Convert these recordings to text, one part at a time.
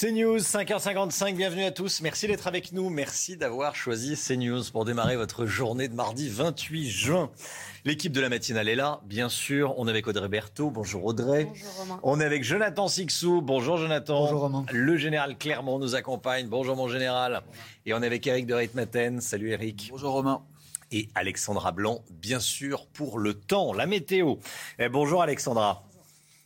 CNews, 5h55, bienvenue à tous. Merci d'être avec nous. Merci d'avoir choisi CNews pour démarrer votre journée de mardi 28 juin. L'équipe de la matinale est là, bien sûr. On est avec Audrey Berthaud. Bonjour Audrey. Bonjour Romain. On est avec Jonathan Sixou. Bonjour Jonathan. Bonjour Romain. Le général Clermont nous accompagne. Bonjour mon général. Et on est avec Eric de Reitmaten. Salut Eric. Bonjour Romain. Et Alexandra Blanc, bien sûr, pour le temps, la météo. Eh, bonjour Alexandra.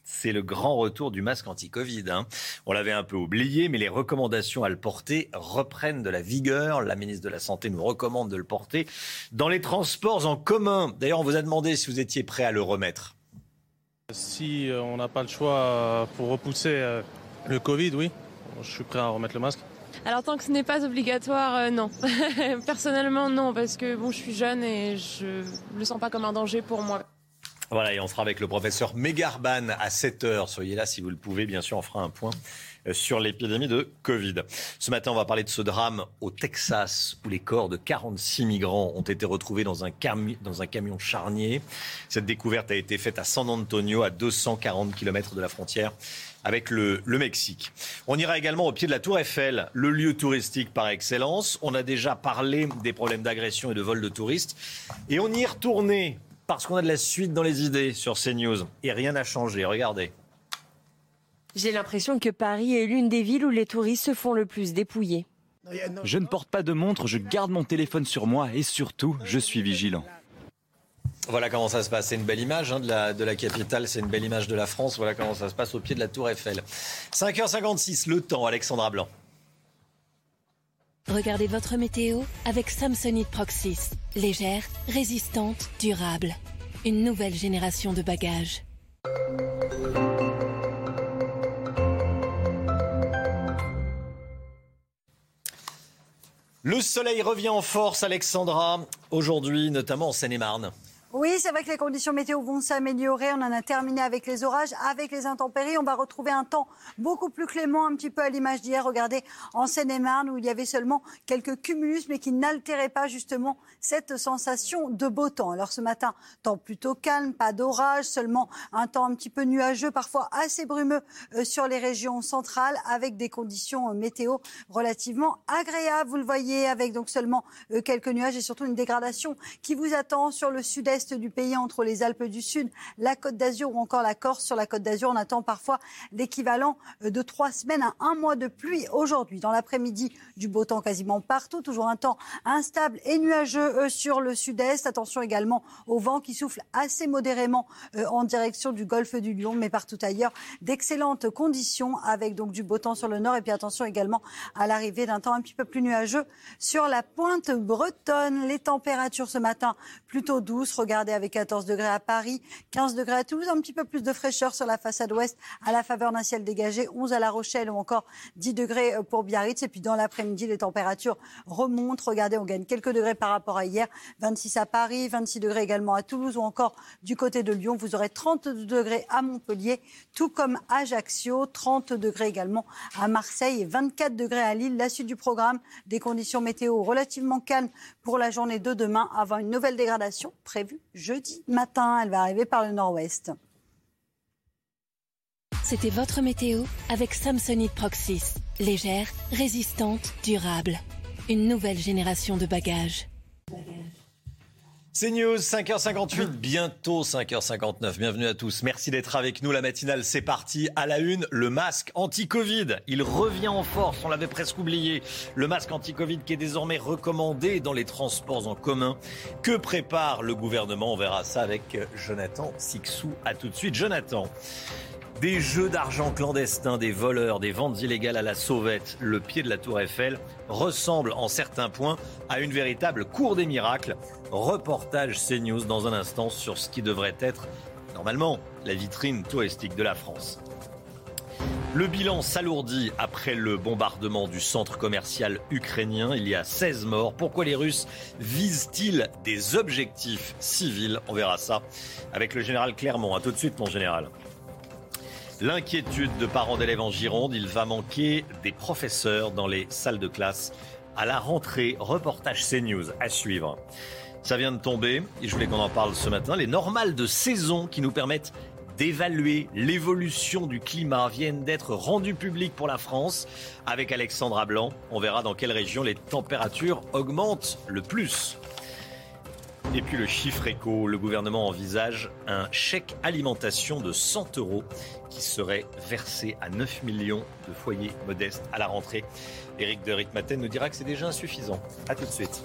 C'est le grand retour du masque anti-Covid. hein. On l'avait un peu oublié, mais les recommandations à le porter reprennent de la vigueur. La ministre de la Santé nous recommande de le porter dans les transports en commun. D'ailleurs, on vous a demandé si vous étiez prêt à le remettre. Si euh, on n'a pas le choix euh, pour repousser euh, le Covid, oui, je suis prêt à remettre le masque. Alors tant que ce n'est pas obligatoire, euh, non. Personnellement, non, parce que bon, je suis jeune et je le sens pas comme un danger pour moi. Voilà, et on sera avec le professeur Megarban à 7h. Soyez là si vous le pouvez. Bien sûr, on fera un point euh, sur l'épidémie de Covid. Ce matin, on va parler de ce drame au Texas où les corps de 46 migrants ont été retrouvés dans un, dans un camion charnier. Cette découverte a été faite à San Antonio, à 240 km de la frontière avec le, Mexique. On ira également au pied de la Tour Eiffel, le lieu touristique par excellence. On a déjà parlé des problèmes d'agression et de vol de touristes. Et on y est parce qu'on a de la suite dans les idées sur CNews. Et rien n'a changé, regardez. J'ai l'impression que Paris est l'une des villes où les touristes se font le plus dépouiller. Je ne porte pas de montre, je garde mon téléphone sur moi et surtout, je suis vigilant. Voilà comment ça se passe. C'est une belle image hein, de, la, de la capitale, c'est une belle image de la France. Voilà comment ça se passe au pied de la Tour Eiffel. 5h56, le temps, Alexandra Blanc. Regardez votre météo avec Samsonite Proxys. Légère, résistante, durable. Une nouvelle génération de bagages. Le soleil revient en force, Alexandra, aujourd'hui, notamment en Seine-et-Marne. Oui, c'est vrai que les conditions météo vont s'améliorer. On en a terminé avec les orages, avec les intempéries. On va retrouver un temps beaucoup plus clément, un petit peu à l'image d'hier. Regardez, en Seine-et-Marne, où il y avait seulement quelques cumulus, mais qui n'altéraient pas justement cette sensation de beau temps. Alors ce matin, temps plutôt calme, pas d'orage, seulement un temps un petit peu nuageux, parfois assez brumeux euh, sur les régions centrales, avec des conditions euh, météo relativement agréables. Vous le voyez, avec donc seulement euh, quelques nuages et surtout une dégradation qui vous attend sur le sud-est du pays, entre les Alpes du Sud, la Côte d'Azur ou encore la Corse? Sur la Côte d'Azur, on attend parfois l'équivalent euh, de trois semaines à un mois de pluie aujourd'hui. Dans l'après-midi, du beau temps quasiment partout, toujours un temps instable et nuageux euh, sur le sud-est. Attention également au vent qui souffle assez modérément euh, en direction du golfe du Lion, mais partout ailleurs, d'excellentes conditions avec donc du beau temps sur le nord. Et puis attention également à l'arrivée d'un temps un petit peu plus nuageux sur la pointe bretonne. Les températures ce matin plutôt douces. Regardez avec 14 degrés à Paris, 15 degrés à Toulouse, un petit peu plus de fraîcheur sur la façade ouest à la faveur d'un ciel dégagé, 11 à La Rochelle ou encore 10 degrés euh, pour Biarritz. Et puis dans l'après-midi, les températures remontent. Regardez, on gagne quelques degrés par rapport à hier. 26 à Paris, 26 degrés également à Toulouse ou encore du côté de Lyon. Vous aurez 30 degrés à Montpellier, tout comme Ajaccio, 30 degrés également à Marseille et 24 degrés à Lille. La suite du programme, des conditions météo relativement calmes pour la journée de demain avant une nouvelle dégradation prévue jeudi matin. Elle va arriver par le nord-ouest. C'était votre météo avec Samsonite Proxys. Légère, résistante, durable. Une nouvelle génération de bagages. C'est News, 5h58, bientôt 5h59. Bienvenue à tous. Merci d'être avec nous. La matinale, c'est parti. À la une, le masque anti-Covid. Il revient en force. On l'avait presque oublié. Le masque anti-Covid qui est désormais recommandé dans les transports en commun. Que prépare le gouvernement? On verra ça avec Jonathan Sixou. À tout de suite, Jonathan. Des jeux d'argent clandestins, des voleurs, des ventes illégales à la sauvette. Le pied de la tour Eiffel ressemble en certains points à une véritable cour des miracles. Reportage CNews dans un instant sur ce qui devrait être normalement la vitrine touristique de la France. Le bilan s'alourdit après le bombardement du centre commercial ukrainien. Il y a 16 morts. Pourquoi les Russes visent-ils des objectifs civils? On verra ça avec le général Clermont. A tout de suite, mon général. L'inquiétude de parents d'élèves en Gironde, il va manquer des professeurs dans les salles de classe à la rentrée. Reportage CNews à suivre. Ça vient de tomber et je voulais qu'on en parle ce matin. Les normales de saison qui nous permettent d'évaluer l'évolution du climat viennent d'être rendues publiques pour la France. Avec Alexandra Blanc, on verra dans quelle région les températures augmentent le plus. Et puis le chiffre éco, le gouvernement envisage un chèque alimentation de 100 euros qui serait versé à 9 millions de foyers modestes à la rentrée. Éric de Ritmaten nous dira que c'est déjà insuffisant. A tout de suite.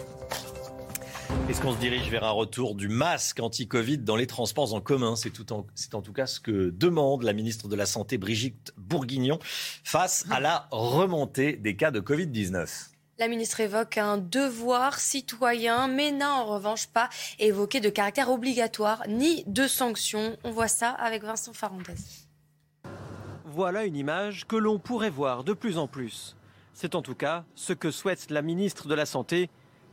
Est-ce qu'on se dirige vers un retour du masque anti-Covid dans les transports en commun C'est en, en, tout cas ce que demande la ministre de la Santé Brigitte Bourguignon face à la remontée des cas de Covid-19. La ministre évoque un devoir citoyen, mais n'a en revanche pas évoqué de caractère obligatoire ni de sanctions. On voit ça avec Vincent Farandez. Voilà une image que l'on pourrait voir de plus en plus. C'est en tout cas ce que souhaite la ministre de la Santé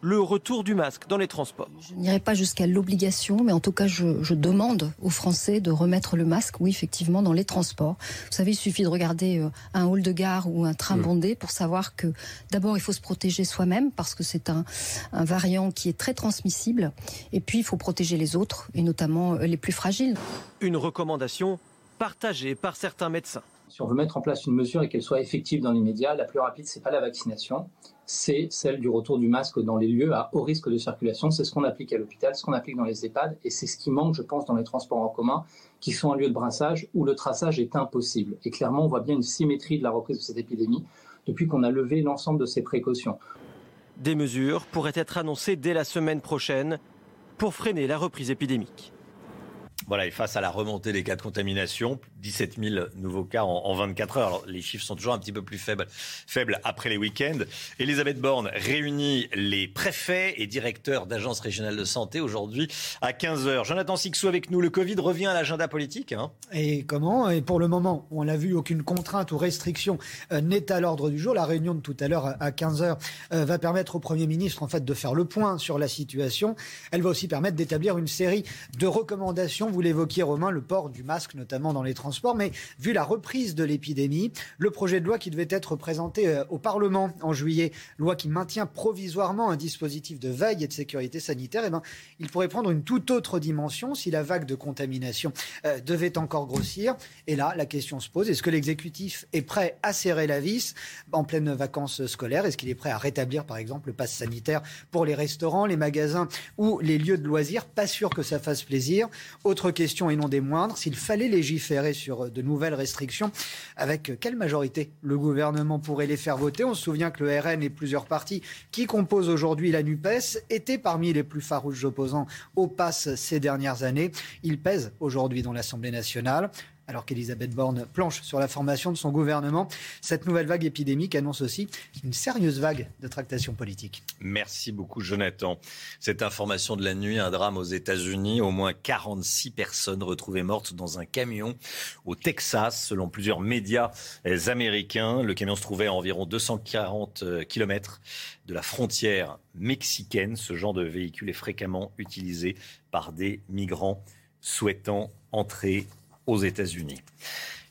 le retour du masque dans les transports. Je n'irai pas jusqu'à l'obligation, mais en tout cas, je, demande aux Français de remettre le masque, oui, effectivement, dans les transports. Vous savez, il suffit de regarder euh, un hall de gare ou un train bondé pour savoir que d'abord, il faut se protéger soi-même parce que c'est un, un variant qui est très transmissible. Et puis, il faut protéger les autres, et notamment euh, les plus fragiles. Une recommandation partagée par certains médecins. Si on veut mettre en place une mesure et qu'elle soit effective dans l'immédiat, la plus rapide, c'est pas la vaccination, c'est celle du retour du masque dans les lieux à haut risque de circulation. C'est ce qu'on applique à l'hôpital, ce qu'on applique dans les EHPAD, et c'est ce qui manque, je pense, dans les transports en commun, qui sont un lieu de brassage où le traçage est impossible. Et clairement, on voit bien une symétrie de la reprise de cette épidémie depuis qu'on a levé l'ensemble de ces précautions. Des mesures pourraient être annoncées dès la semaine prochaine pour freiner la reprise épidémique. Voilà, et face à la remontée des cas de contamination, 17 000 nouveaux cas en, 24 heures. Alors, les chiffres sont toujours un petit peu plus faibles, faibles après les week-ends. Elisabeth Borne réunit les préfets et directeurs d'agences régionales de santé aujourd'hui à 15 heures. Jonathan Sixou avec nous. Le Covid revient à l'agenda politique. Hein. et comment? Et pour le moment, on l'a vu, aucune contrainte ou restriction euh, n'est à l'ordre du jour. La réunion de tout à l'heure à 15 heures euh, va permettre au Premier ministre en fait de faire le point sur la situation. Elle va aussi permettre d'établir une série de recommandations vous l'évoquiez, Romain, le port du masque, notamment dans les transports. Mais vu la reprise de l'épidémie, le projet de loi qui devait être présenté euh, au Parlement en juillet, loi qui maintient provisoirement un dispositif de veille et de sécurité sanitaire, eh ben, il pourrait prendre une toute autre dimension si la vague de contamination euh, devait encore grossir. Et là, la question se pose est-ce que l'exécutif est prêt à serrer la vis en pleine vacances scolaires? Est-ce qu'il est prêt à rétablir, par exemple, le pass sanitaire pour les restaurants, les magasins ou les lieux de loisirs? Pas sûr que ça fasse plaisir. Autre question et non des moindres, s'il fallait légiférer sur de nouvelles restrictions, avec quelle majorité le gouvernement pourrait les faire voter? On se souvient que le RN et plusieurs partis qui composent aujourd'hui la NUPES étaient parmi les plus farouches opposants au pass ces dernières années. Ils pèsent aujourd'hui dans l'Assemblée nationale. Alors qu'Elisabeth Borne planche sur la formation de son gouvernement, cette nouvelle vague épidémique annonce aussi une sérieuse vague de tractation politique. Merci beaucoup, Jonathan. Cette information de la nuit, un drame aux États-Unis. Au moins 46 personnes retrouvées mortes dans un camion au Texas, selon plusieurs médias américains. Le camion se trouvait à environ 240 euh, km de la frontière mexicaine. Ce genre de véhicule est fréquemment utilisé par des migrants souhaitant entrer aux États-Unis.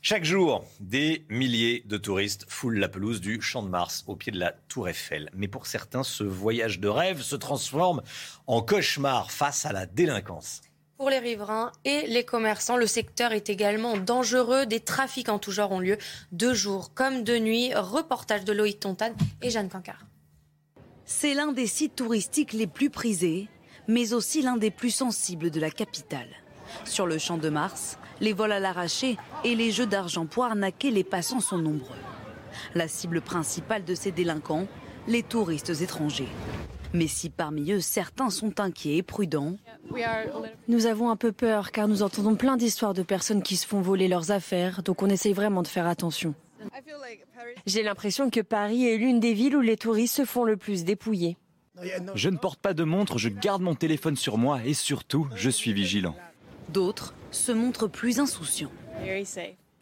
Chaque jour, des milliers de touristes foulent la pelouse du Champ de Mars au pied de la Tour Eiffel. Mais pour certains, ce voyage de rêve se transforme en cauchemar face à la délinquance. Pour les riverains et les commerçants, le secteur est également dangereux. Des trafics en tout genre ont lieu de jour comme de nuit. Reportage de Loïc Tontane et Jeanne Cancard. C'est l'un des sites touristiques les plus prisés, mais aussi l'un des plus sensibles de la capitale. Sur le Champ de Mars, les vols à l'arraché et les jeux d'argent pour arnaquer les passants sont nombreux. La cible principale de ces délinquants, les touristes étrangers. Mais si parmi eux certains sont inquiets et prudents. Nous avons un peu peur car nous entendons plein d'histoires de personnes qui se font voler leurs affaires, donc on essaye vraiment de faire attention. J'ai l'impression que Paris est l'une des villes où les touristes se font le plus dépouiller. Je ne porte pas de montre, je garde mon téléphone sur moi et surtout, je suis vigilant. D'autres se montrent plus insouciants.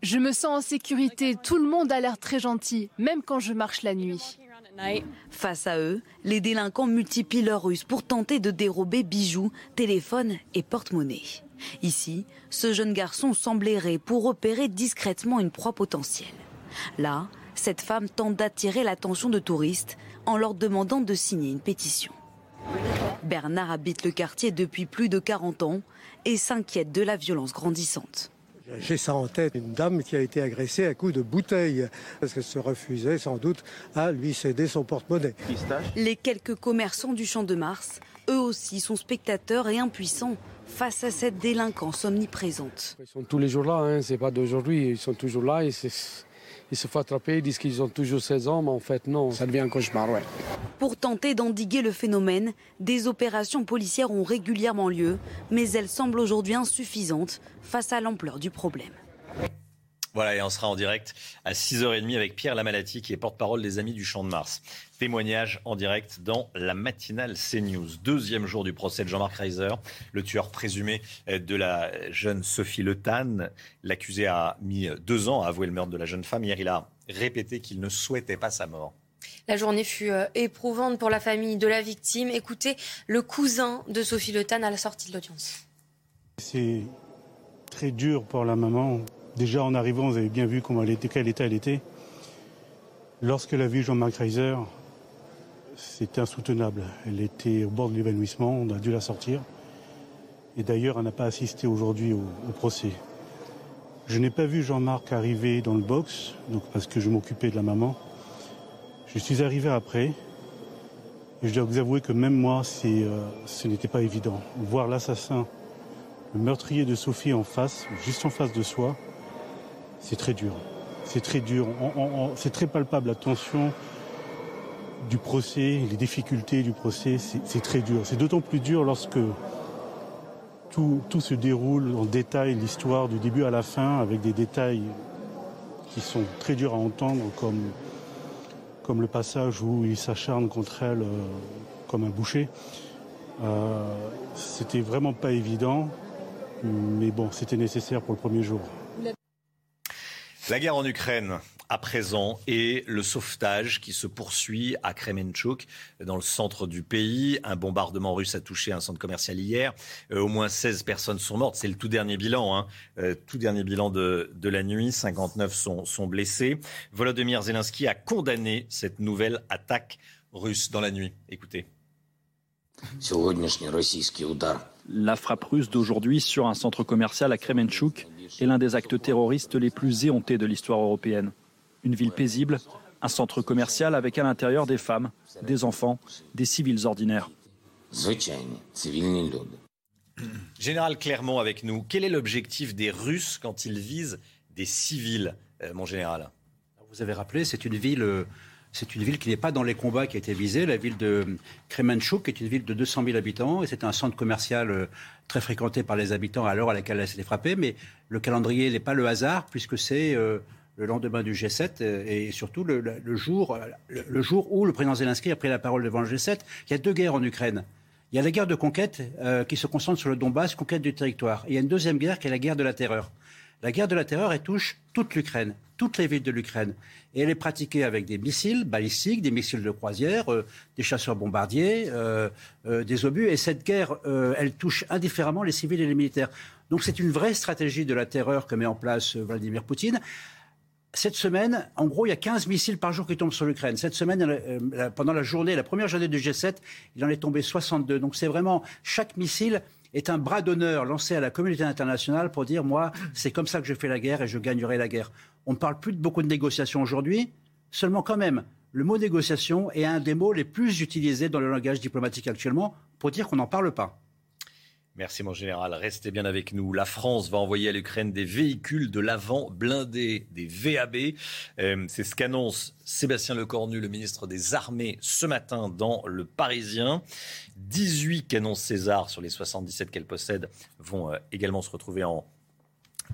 Je me sens en sécurité, tout le monde a l'air très gentil, même quand je marche la nuit. Face à eux, les délinquants multiplient leurs ruses pour tenter de dérober bijoux, téléphones et porte-monnaie. Ici, ce jeune garçon semble errer pour repérer discrètement une proie potentielle. Là, cette femme tente d'attirer l'attention de touristes en leur demandant de signer une pétition. Bernard habite le quartier depuis plus de 40 ans et s'inquiète de la violence grandissante. J'ai ça en tête, une dame qui a été agressée à coups de bouteille, parce qu'elle se refusait sans doute à lui céder son porte-monnaie. Les quelques commerçants du Champ de Mars, eux aussi, sont spectateurs et impuissants face à cette délinquance omniprésente. Ils sont tous les jours là, hein, c'est pas d'aujourd'hui, ils sont toujours là et ils se font attraper, ils disent qu'ils ont toujours 16 ans, mais en fait non, ça devient un cauchemar, ouais. Pour tenter d'endiguer le phénomène, des opérations policières ont régulièrement lieu, mais elles semblent aujourd'hui insuffisantes face à l'ampleur du problème. Voilà, et on sera en direct à 6h30 avec Pierre Lamalati, qui est porte-parole des Amis du Champ de Mars. Témoignage en direct dans la matinale CNews. Deuxième jour du procès de Jean-Marc Reiser, le tueur présumé de la jeune Sophie Le Tan. L'accusé a mis deux ans à avouer le meurtre de la jeune femme. Hier, il a répété qu'il ne souhaitait pas sa mort. La journée fut euh, éprouvante pour la famille de la victime. Écoutez le cousin de Sophie Le Tan à la sortie de l'audience. C'est très dur pour la maman Déjà en arrivant, vous avez bien vu comment elle était, quel état elle était. Lorsqu'elle a vu Jean-Marc Reiser, c'était insoutenable. Elle était au bord de l'évanouissement, on a dû la sortir. Et d'ailleurs, elle n'a pas assisté aujourd'hui au, procès. Je n'ai pas vu Jean-Marc arriver dans le box, donc parce que je m'occupais de la maman. Je suis arrivé après. Et je dois vous avouer que même moi, euh, ce n'était pas évident. Voir l'assassin, le meurtrier de Sophie en face, juste en face de soi, c'est très dur. C'est très dur. C'est très palpable la tension du procès, les difficultés du procès. C'est très dur. C'est d'autant plus dur lorsque tout, se déroule en détail, l'histoire du début à la fin, avec des détails qui sont très durs à entendre, comme, comme le passage où il s'acharne contre elle euh, comme un boucher. Euh, c'était vraiment pas évident, mais bon, c'était nécessaire pour le premier jour. La guerre en Ukraine à présent et le sauvetage qui se poursuit à Kremenchuk, dans le centre du pays. Un bombardement russe a touché un centre commercial hier. Euh, au moins 16 personnes sont mortes. C'est le tout dernier bilan, hein. Euh, tout dernier bilan de, de, la nuit. 59 sont, sont blessés. Volodymyr Zelensky a condamné cette nouvelle attaque russe dans la nuit. Écoutez. La frappe russe d'aujourd'hui sur un centre commercial à Kremenchuk est l'un des actes terroristes les plus éhontés de l'histoire européenne. Une ville paisible, un centre commercial avec à l'intérieur des femmes, des enfants, des civils ordinaires. Général Clermont avec nous. Quel est l'objectif des Russes quand ils visent des civils, euh, mon général? Vous avez rappelé, c'est une ville euh, c'est une ville qui n'est pas dans les combats qui a été visée, la ville de Kremenchuk, est une ville de 200 000 habitants, et c'est un centre commercial euh, très fréquenté par les habitants à l'heure à laquelle elle s'est frappée. Mais le calendrier n'est pas le hasard, puisque c'est euh, le lendemain du G7 euh, et surtout le, jour, le, jour où le président Zelensky a pris la parole devant le G7. Il y a deux guerres en Ukraine. Il y a la guerre de conquête qui se concentre sur le Donbass, conquête du territoire. Et il y a une deuxième guerre qui est la guerre de la terreur. La guerre de la terreur, elle touche toute l'Ukraine, toutes les villes de l'Ukraine. Et elle est pratiquée avec des missiles balistiques, des missiles de croisière, euh, des chasseurs bombardiers, euh, euh, des obus. Et cette guerre, elle touche indifféremment les civils et les militaires. Donc c'est une vraie stratégie de la terreur que met en place Vladimir Poutine. Cette semaine, en gros, il y a 15 missiles par jour qui tombent sur l'Ukraine. Cette semaine, pendant la journée, la première journée du G7, il en est tombé 62. Donc c'est vraiment chaque missile est un bras d'honneur lancé à la communauté internationale pour dire moi, c'est comme ça que je fais la guerre et je gagnerai la guerre. On ne parle plus de beaucoup de négociations aujourd'hui, seulement quand même, le mot négociation est un des mots les plus utilisés dans le langage diplomatique actuellement pour dire qu'on n'en parle pas. Merci mon général, restez bien avec nous. La France va envoyer à l'Ukraine des véhicules de l'avant blindés, des VAB. Euh, c'est ce qu'annonce Sébastien Lecornu, le ministre des Armées, ce matin dans Le Parisien. 18 canons César sur les 77 qu'elle possède vont euh, également se retrouver en,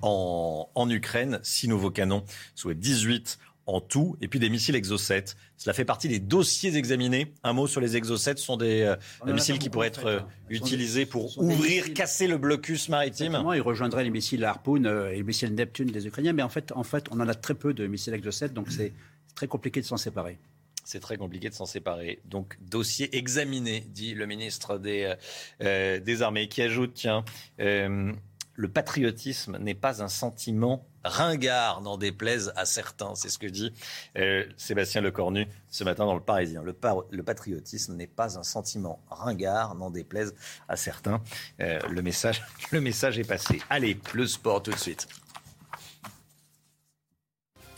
en, Ukraine. Six nouveaux canons, soit 18 en tout, et puis des missiles Exocet. Cela fait partie des dossiers examinés. Un mot sur les Exocet, ce sont des, euh, missiles qui pourraient être euh, utilisés pour ouvrir, casser le blocus maritime. Ils rejoindraient les missiles Harpoon et les missiles Neptune des Ukrainiens, mais en fait, en fait, on en a très peu de missiles Exocet, donc c'est très compliqué de s'en séparer. C'est très compliqué de s'en séparer. Donc, dossier examiné, dit le ministre des, des Armées, qui ajoute, tiens, le patriotisme n'est pas un sentiment ringard, n'en déplaise à certains. C'est ce que dit euh, Sébastien Lecornu ce matin dans le Parisien. Le, patriotisme n'est pas un sentiment ringard, n'en déplaise à certains. Euh, le, message, le message est passé. Allez, le sport tout de suite.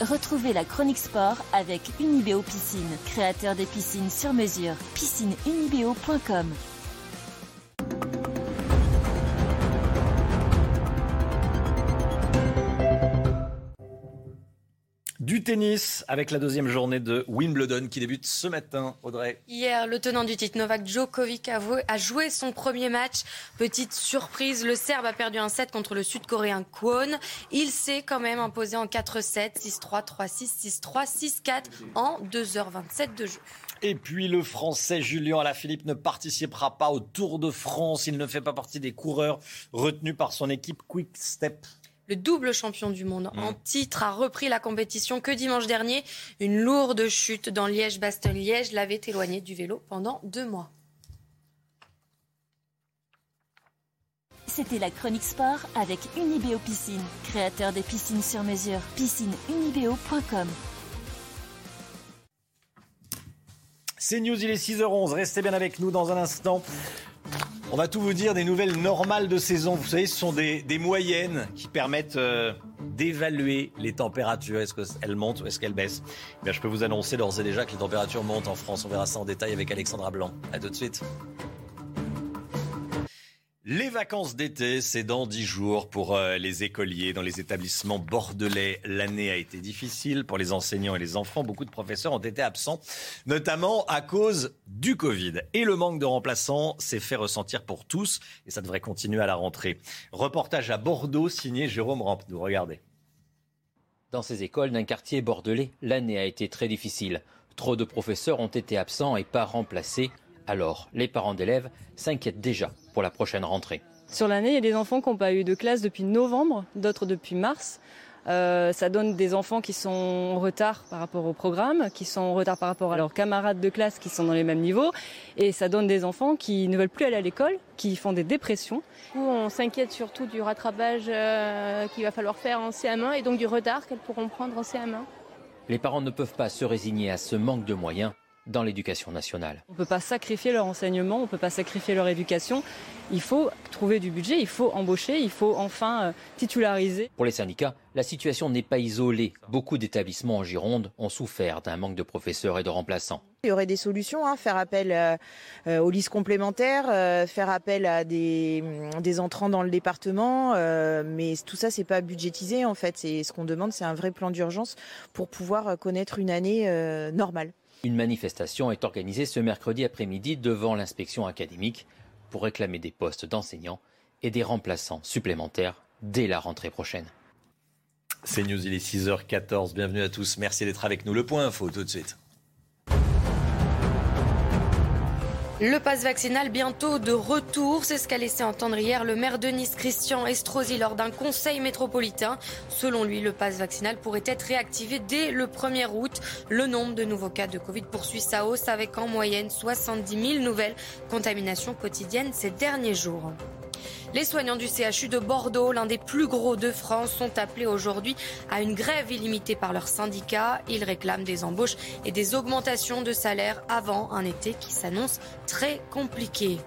Retrouvez la chronique sport avec Unibeo Piscine, créateur des piscines sur mesure. Piscineunibeo.com Du tennis avec la deuxième journée de Wimbledon qui débute ce matin, Audrey. Hier, le tenant du titre Novak Djokovic a, joué son premier match. Petite surprise, le Serbe a perdu un set contre le Sud-Coréen Kwon. Il s'est quand même imposé en 4-7, 6-3, 3-6, 6-3, 6-4 en 2h27 de jeu. Et puis le Français Julien Alaphilippe ne participera pas au Tour de France. Il ne fait pas partie des coureurs retenus par son équipe Quick Step le double champion du monde en mm. titre, a repris la compétition que dimanche dernier. Une lourde chute dans Liège-Bastogne-Liège l'avait éloigné du vélo pendant deux mois. C'était la chronique sport avec Unibeo Piscine, créateur des piscines sur mesure. Piscineunibeo.com C'est News, il est 6h11. Restez bien avec nous dans un instant. On va tout vous dire des nouvelles normales de saison. Vous savez, ce sont des, moyennes qui permettent euh, d'évaluer les températures. Est-ce qu'elles montent ou est-ce qu'elles baissent? Eh Je peux vous annoncer d'ores et déjà que les températures montent en France. On verra ça en détail avec Alexandra Blanc. A tout de suite. Les vacances d'été, c'est dans dix jours pour euh, les écoliers dans les établissements bordelais. L'année a été difficile pour les enseignants et les enfants. Beaucoup de professeurs ont été absents, notamment à cause du Covid. Et le manque de remplaçants s'est fait ressentir pour tous et ça devrait continuer à la rentrée. Reportage à Bordeaux signé Jérôme Rampenou. Regardez. Dans ces écoles d'un quartier bordelais, l'année a été très difficile. Trop de professeurs ont été absents et pas remplacés. Alors, les parents d'élèves s'inquiètent déjà pour la prochaine rentrée. Sur l'année, il y a des enfants qui n'ont pas eu de classe depuis novembre, d'autres depuis mars. Euh, ça donne des enfants qui sont en retard par rapport au programme, qui sont en retard par rapport à leurs camarades de classe qui sont dans les mêmes niveaux. Et ça donne des enfants qui ne veulent plus aller à l'école, qui font des dépressions. on s'inquiète surtout du rattrapage euh, qu'il va falloir faire en CM1 et donc du retard qu'elles pourront prendre en CM1. Les parents ne peuvent pas se résigner à ce manque de moyens dans l'éducation nationale. On ne peut pas sacrifier leur enseignement, on ne peut pas sacrifier leur éducation. Il faut trouver du budget, il faut embaucher, il faut enfin euh, titulariser. Pour les syndicats, la situation n'est pas isolée. Beaucoup d'établissements en Gironde ont souffert d'un manque de professeurs et de remplaçants. Il y aurait des solutions, hein, faire appel euh, euh, aux listes complémentaires, faire appel à des, des, entrants dans le département, mais tout ça c'est pas budgétisé en fait. C'est ce qu'on demande, c'est un vrai plan d'urgence pour pouvoir connaître une année normale. Une manifestation est organisée ce mercredi après-midi devant l'inspection académique pour réclamer des postes d'enseignants et des remplaçants supplémentaires dès la rentrée prochaine. C'est News, il est 6h14. Bienvenue à tous. Merci d'être avec nous. Le point info tout de suite. Le passe vaccinal bientôt de retour, c'est ce qu'a laissé entendre hier le maire de Nice, Christian Estrosi, lors d'un conseil métropolitain. Selon lui, le passe vaccinal pourrait être réactivé dès le 1er août. Le nombre de nouveaux cas de Covid poursuit sa hausse avec en moyenne 70 000 nouvelles contaminations quotidiennes ces derniers jours. Les soignants du CHU de Bordeaux, l'un des plus gros de France, sont appelés aujourd'hui à une grève illimitée par leurs syndicats. Ils réclament des embauches et des augmentations de salaire avant un été qui s'annonce très compliqué.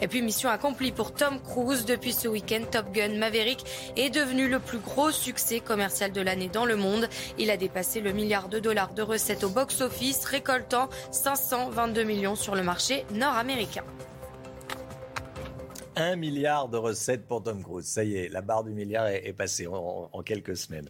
Et puis mission accomplie pour Tom Cruise. Depuis ce week-end, Top Gun Maverick est devenu le plus gros succès commercial de l'année dans le monde. Il a dépassé le milliard de dollars de recettes au box-office, récoltant 522 millions sur le marché nord-américain. Un milliard de recettes pour Tom Cruise. Ça y est, la barre du milliard est, passée en, quelques semaines.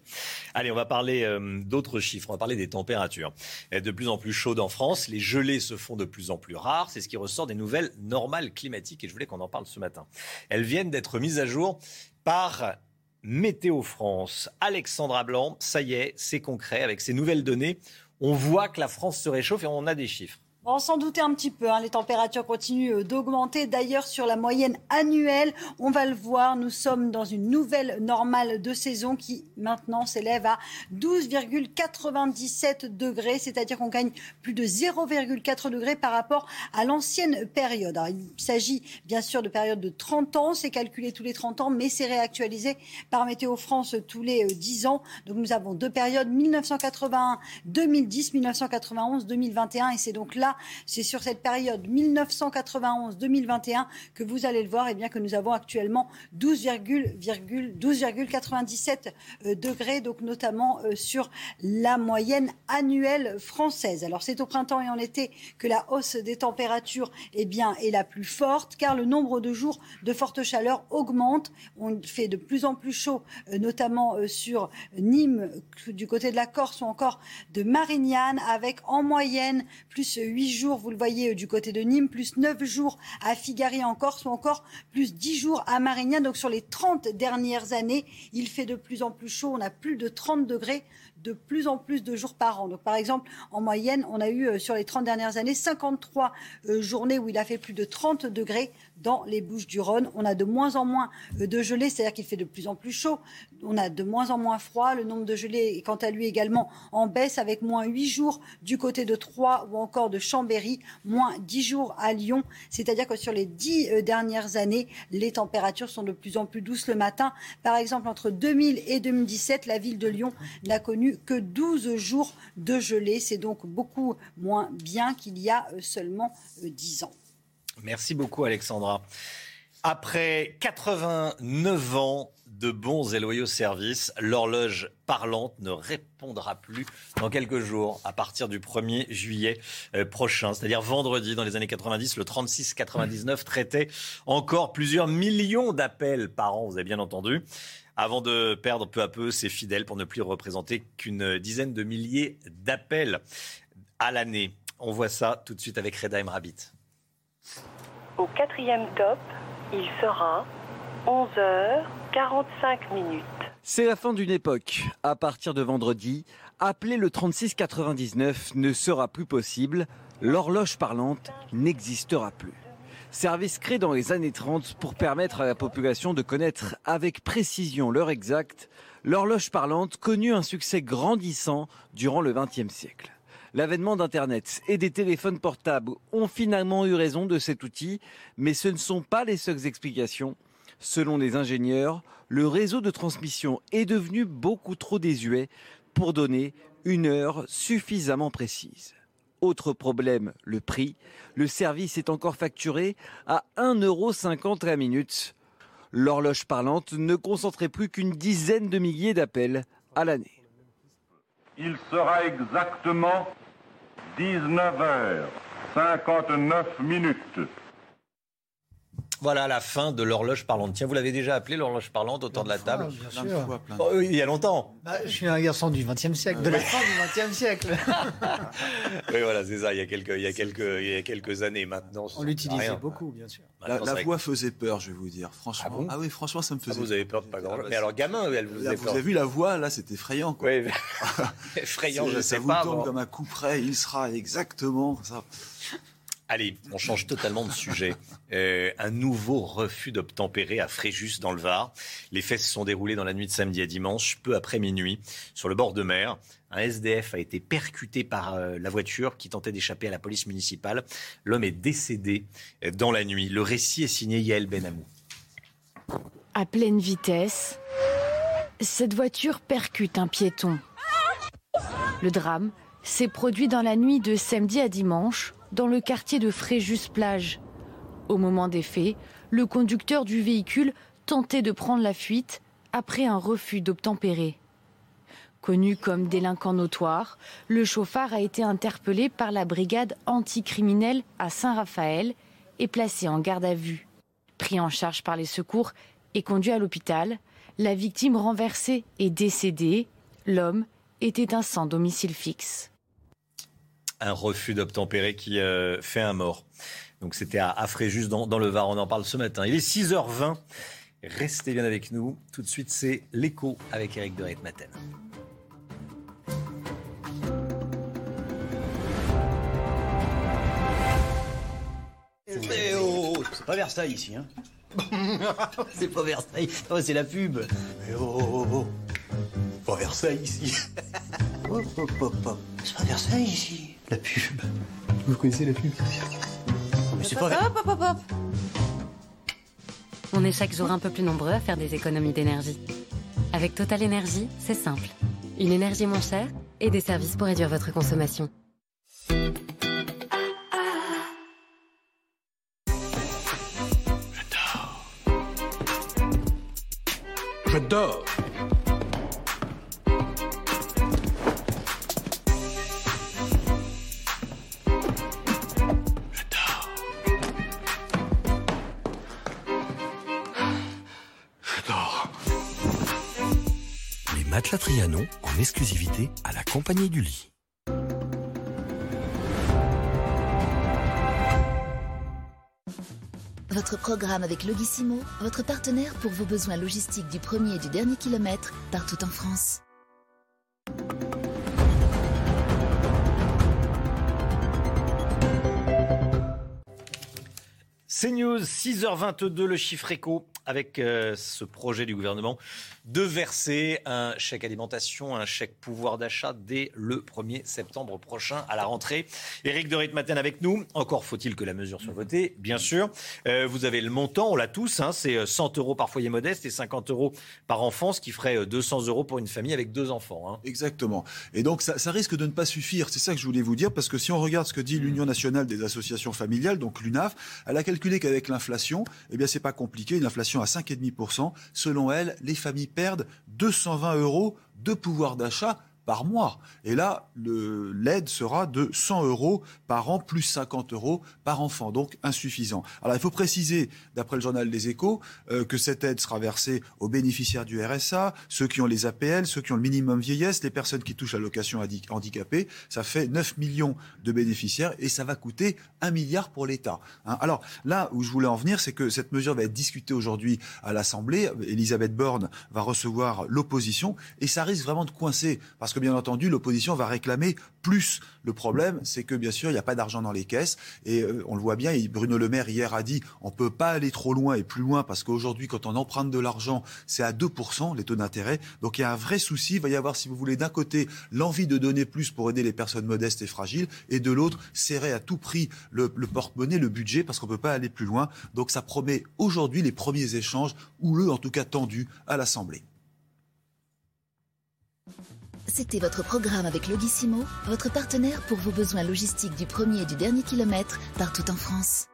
Allez, on va parler euh, d'autres chiffres. On va parler des températures. De plus en plus chaudes en France. Les gelées se font de plus en plus rares. C'est ce qui ressort des nouvelles normales climatiques. Et je voulais qu'on en parle ce matin. Elles viennent d'être mises à jour par Météo France. Alexandra Blanc, ça y est, c'est concret. Avec ces nouvelles données, on voit que la France se réchauffe et on a des chiffres. On s'en doutait un petit peu, hein. les températures continuent euh, d'augmenter. D'ailleurs, sur la moyenne annuelle, on va le voir, nous sommes dans une nouvelle normale de saison qui maintenant s'élève à 12,97 degrés, c'est-à-dire qu'on gagne plus de 0,4 degrés par rapport à l'ancienne période. il s'agit bien sûr de période de 30 ans, c'est calculé tous les 30 ans, mais c'est réactualisé par Météo France tous les 10 euh, ans. Donc nous avons deux périodes, 1981, 2010, 1991, 2021, et c'est donc là c'est sur cette période 1991-2021 que vous allez le voir, et eh bien que nous avons actuellement 12,97 euh, degrés, donc notamment euh, sur la moyenne annuelle française. Alors c'est au printemps et en été que la hausse des températures eh bien, est la plus forte, car le nombre de jours de forte chaleur augmente. On fait de plus en plus chaud, euh, notamment sur Nîmes, du côté de la Corse ou encore de Marignane, avec en moyenne plus 8 jours, vous le voyez, euh, du côté de Nîmes, plus 9 jours à Figari en Corse, ou encore plus 10 jours à Marignane. Donc sur les 30 dernières années, il fait de plus en plus chaud. On a plus de 30 degrés de plus en plus de jours par an. Donc, par exemple, en moyenne, on a eu euh, sur les 30 dernières années 53 euh, journées où il a fait plus de 30 degrés dans les Bouches du Rhône. On a de moins en moins euh, de gelée, c'est-à-dire qu'il fait de plus en plus chaud. On a de moins en moins froid. Le nombre de gelées est quant à lui également en baisse avec moins 8 jours du côté de Troyes ou encore de Chambéry, moins 10 jours à Lyon. C'est-à-dire que sur les 10 dernières années, les températures sont de plus en plus douces le matin. Par exemple, entre 2000 et 2017, la ville de Lyon n'a connu que 12 jours de gelée. C'est donc beaucoup moins bien qu'il y a euh, seulement 10 euh, ans. Merci beaucoup Alexandra. Après 89 ans de bons et loyaux services, l'horloge parlante ne répondra plus dans quelques jours, à partir du 1er juillet euh, prochain. C'est-à-dire vendredi, dans les années 90, le 36-99 traitait encore plusieurs millions d'appels par an, vous avez bien entendu avant de perdre peu à peu ses fidèles pour ne plus représenter qu'une dizaine de milliers d'appels à l'année. On voit ça tout de suite avec Reda Rabbit. Au quatrième top, il sera 11h45 minutes. C'est la fin d'une époque. À partir de vendredi, appeler le 3699 ne sera plus possible. L'horloge parlante n'existera plus. Service créé dans les années 30 pour permettre à la population de connaître avec précision l'heure exacte, l'horloge parlante connut un succès grandissant durant le XXe siècle. L'avènement d'Internet et des téléphones portables ont finalement eu raison de cet outil, mais ce ne sont pas les seules explications. Selon les ingénieurs, le réseau de transmission est devenu beaucoup trop désuet pour donner une heure suffisamment précise. Autre problème, le prix. Le service est encore facturé à 1,50€ la minute. L'horloge parlante ne concentrait plus qu'une dizaine de milliers d'appels à l'année. Il sera exactement 19h59 minutes. Voilà la fin de l'horloge parlante. Tiens, vous l'avez déjà appelé l'horloge parlante au temps de la table bien sûr. Oh, il y a longtemps. Bah, je suis un garçon du XXe siècle, de la fin du XXe siècle. oui, voilà, c'est ça. Il y a quelques, il y a quelques, il y a quelques années maintenant. On l'utilisait beaucoup, bien sûr. La, voix faisait peur, je vais vous dire. Franchement. Ah, oui, franchement, ça me faisait. Ah, vous avez peur de pas grand. Mais alors, gamin, elle vous Vous avez vu la voix là, c'est effrayant. Quoi. Oui, effrayant, je sais ça pas. Ça vous tombe comme un coup près. Il sera exactement ça. Allez, on change totalement de sujet. Euh, un nouveau refus d'obtempérer à Fréjus dans le Var. Les faits se sont déroulés dans la nuit de samedi à dimanche, peu après minuit, sur le bord de mer. Un SDF a été percuté par euh, la voiture qui tentait d'échapper à la police municipale. L'homme est décédé euh, dans la nuit. Le récit est signé Yael Benamou. À pleine vitesse, cette voiture percute un piéton. Le drame s'est produit dans la nuit de samedi à dimanche dans le quartier de Fréjus-Plage. Au moment des faits, le conducteur du véhicule tentait de prendre la fuite après un refus d'obtempérer. Connu comme délinquant notoire, le chauffard a été interpellé par la brigade anticriminelle à Saint-Raphaël et placé en garde à vue. Pris en charge par les secours et conduit à l'hôpital, la victime renversée est décédée. L'homme était un sans domicile fixe un refus d'obtempérer qui euh, fait un mort. Donc c'était à, Fréjus dans, dans, le Var, on en parle ce matin. Il est 6h20. Restez bien avec nous. Tout de suite, c'est l'écho avec Eric de oh, c'est pas Versailles ici, hein C'est pas Versailles, oh, c'est la pub. Mais oh, oh, oh, pas Versailles ici. C'est pas Versailles ici, la pub. Vous connaissez la pub Mais c'est pas Hop, hop, hop, hop. On est chaque jour un peu plus nombreux à faire des économies d'énergie. Avec Total Énergie, c'est simple. Une énergie moins chère et des services pour réduire votre consommation. Je dors. Je Matelas Trianon en exclusivité à la compagnie du lit. Votre programme avec Logissimo, votre partenaire pour vos besoins logistiques du premier et du dernier kilomètre, partout en France. CNews, 6h22, le chiffre éco avec euh, ce projet du gouvernement de verser un chèque alimentation, un chèque pouvoir d'achat dès le 1er septembre prochain à la rentrée. Éric de Ritmaten avec nous. Encore faut-il que la mesure soit votée, bien sûr. Euh, vous avez le montant, on l'a tous, hein, c'est 100 euros par foyer modeste et 50 euros par enfant, ce qui ferait 200 euros pour une famille avec deux enfants. hein. Exactement. Et donc ça, ça risque de ne pas suffire. C'est ça que je voulais vous dire, parce que si on regarde ce que dit l'Union nationale des associations familiales, donc l'UNAF, elle a calculé qu'avec l'inflation, eh bien c'est pas compliqué, une inflation à 5,5%. Selon elle, les familles perdent 220 euros de pouvoir d'achat par mois. Et là, l'aide sera de 100 euros par an, plus 50 euros par enfant, donc insuffisant. Alors il faut préciser, d'après le journal Les Échos, euh, que cette aide sera versée aux bénéficiaires du RSA, ceux qui ont les APL, ceux qui ont le minimum vieillesse, les personnes qui touchent l'allocation handi- handicapée. Ça fait 9 millions de bénéficiaires et ça va coûter 1 milliard pour l'État. hein. Alors là où je voulais en venir, c'est que cette mesure va être discutée aujourd'hui à l'Assemblée. Elisabeth Borne va recevoir l'opposition et ça risque vraiment de coincer parce que bien entendu l'opposition va réclamer plus. Le problème, c'est que bien sûr il n'y a pas d'argent dans les caisses et euh, on le voit bien. Bruno Le Maire hier a dit on peut pas aller trop loin et plus loin parce qu'aujourd'hui quand on emprunte de l'argent, c'est à 2% les taux d'intérêt. Donc il y a un vrai souci. Il va y avoir, si vous voulez, d'un côté l'envie de donner plus pour aider les personnes modestes et fragiles et de l'autre serrer à tout prix le, le porte-monnaie, le budget parce qu'on peut pas aller plus loin. Donc ça promet aujourd'hui les premiers échanges houleux, en tout cas tendus, à l'Assemblée. C'était votre programme avec Logissimo, votre partenaire pour vos besoins logistiques du premier et du dernier kilomètre, partout en France.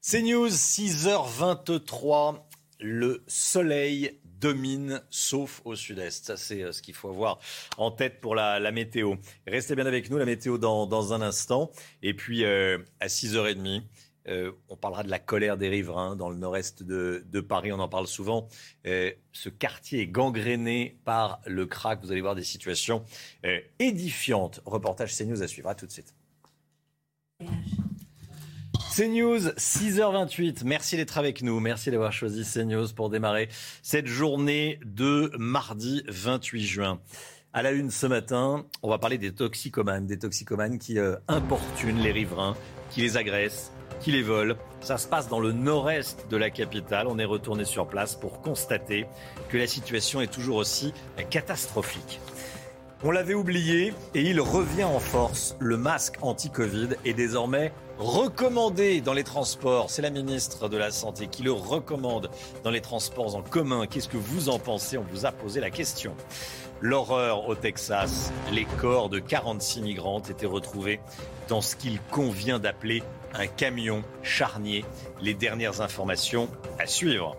CNews, 6h23. Le soleil domine, sauf au sud-est. Ça, c'est euh, ce qu'il faut avoir en tête pour la, météo. Restez bien avec nous, la météo dans, dans un instant. Et puis, euh, à 6h30, euh, on parlera de la colère des riverains dans le nord-est de, Paris. On en parle souvent. Euh, ce quartier est gangréné par le crack. Vous allez voir des situations euh, édifiantes. Reportage CNews à suivre. À tout de suite. CNews, 6h28. Merci d'être avec nous. Merci d'avoir choisi CNews pour démarrer cette journée de mardi 28 juin. À la une ce matin, on va parler des toxicomanes, des toxicomanes qui importunent les riverains, qui les agressent, qui les volent. Ça se passe dans le nord-est de la capitale. On est retourné sur place pour constater que la situation est toujours aussi catastrophique. On l'avait oublié et il revient en force. Le masque anti-Covid est désormais recommandé dans les transports. C'est la ministre de la Santé qui le recommande dans les transports en commun. Qu'est-ce que vous en pensez? On vous a posé la question. L'horreur au Texas. Les corps de 46 migrantes étaient retrouvés dans ce qu'il convient d'appeler un camion charnier. Les dernières informations à suivre.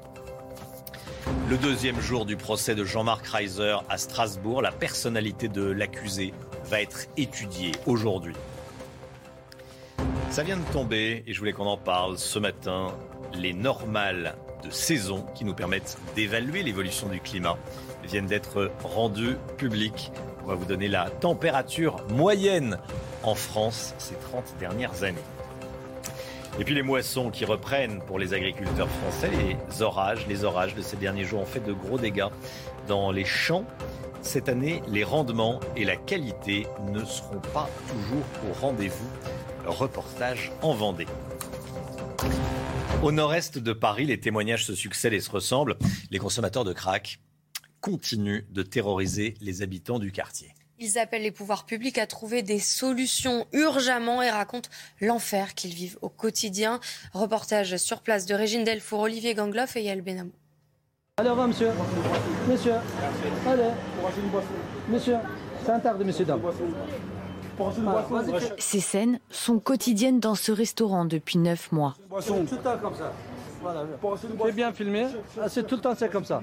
Le deuxième jour du procès de Jean-Marc Reiser à Strasbourg, la personnalité de l'accusé va être étudiée aujourd'hui. Ça vient de tomber et je voulais qu'on en parle ce matin. Les normales de saison qui nous permettent d'évaluer l'évolution du climat viennent d'être rendues publiques. On va vous donner la température moyenne en France ces 30 dernières années. Et puis les moissons qui reprennent pour les agriculteurs français, les orages, les orages de ces derniers jours ont fait de gros dégâts dans les champs. Cette année, les rendements et la qualité ne seront pas toujours au rendez-vous. Reportage en Vendée. Au nord-est de Paris, les témoignages se succèdent et se ressemblent. Les consommateurs de crack continuent de terroriser les habitants du quartier. Ils appellent les pouvoirs publics à trouver des solutions urgemment et racontent l'enfer qu'ils vivent au quotidien. Reportage sur place de Régine Delfour, Olivier Gangloff et Yael Benamou. Allez, au revoir, monsieur. Monsieur. Allez. Monsieur. C'est un tard de monsieur, dame. Ces scènes sont quotidiennes dans ce restaurant depuis neuf mois. C'est bien filmé. Ah, C'est tout le temps c'est comme ça.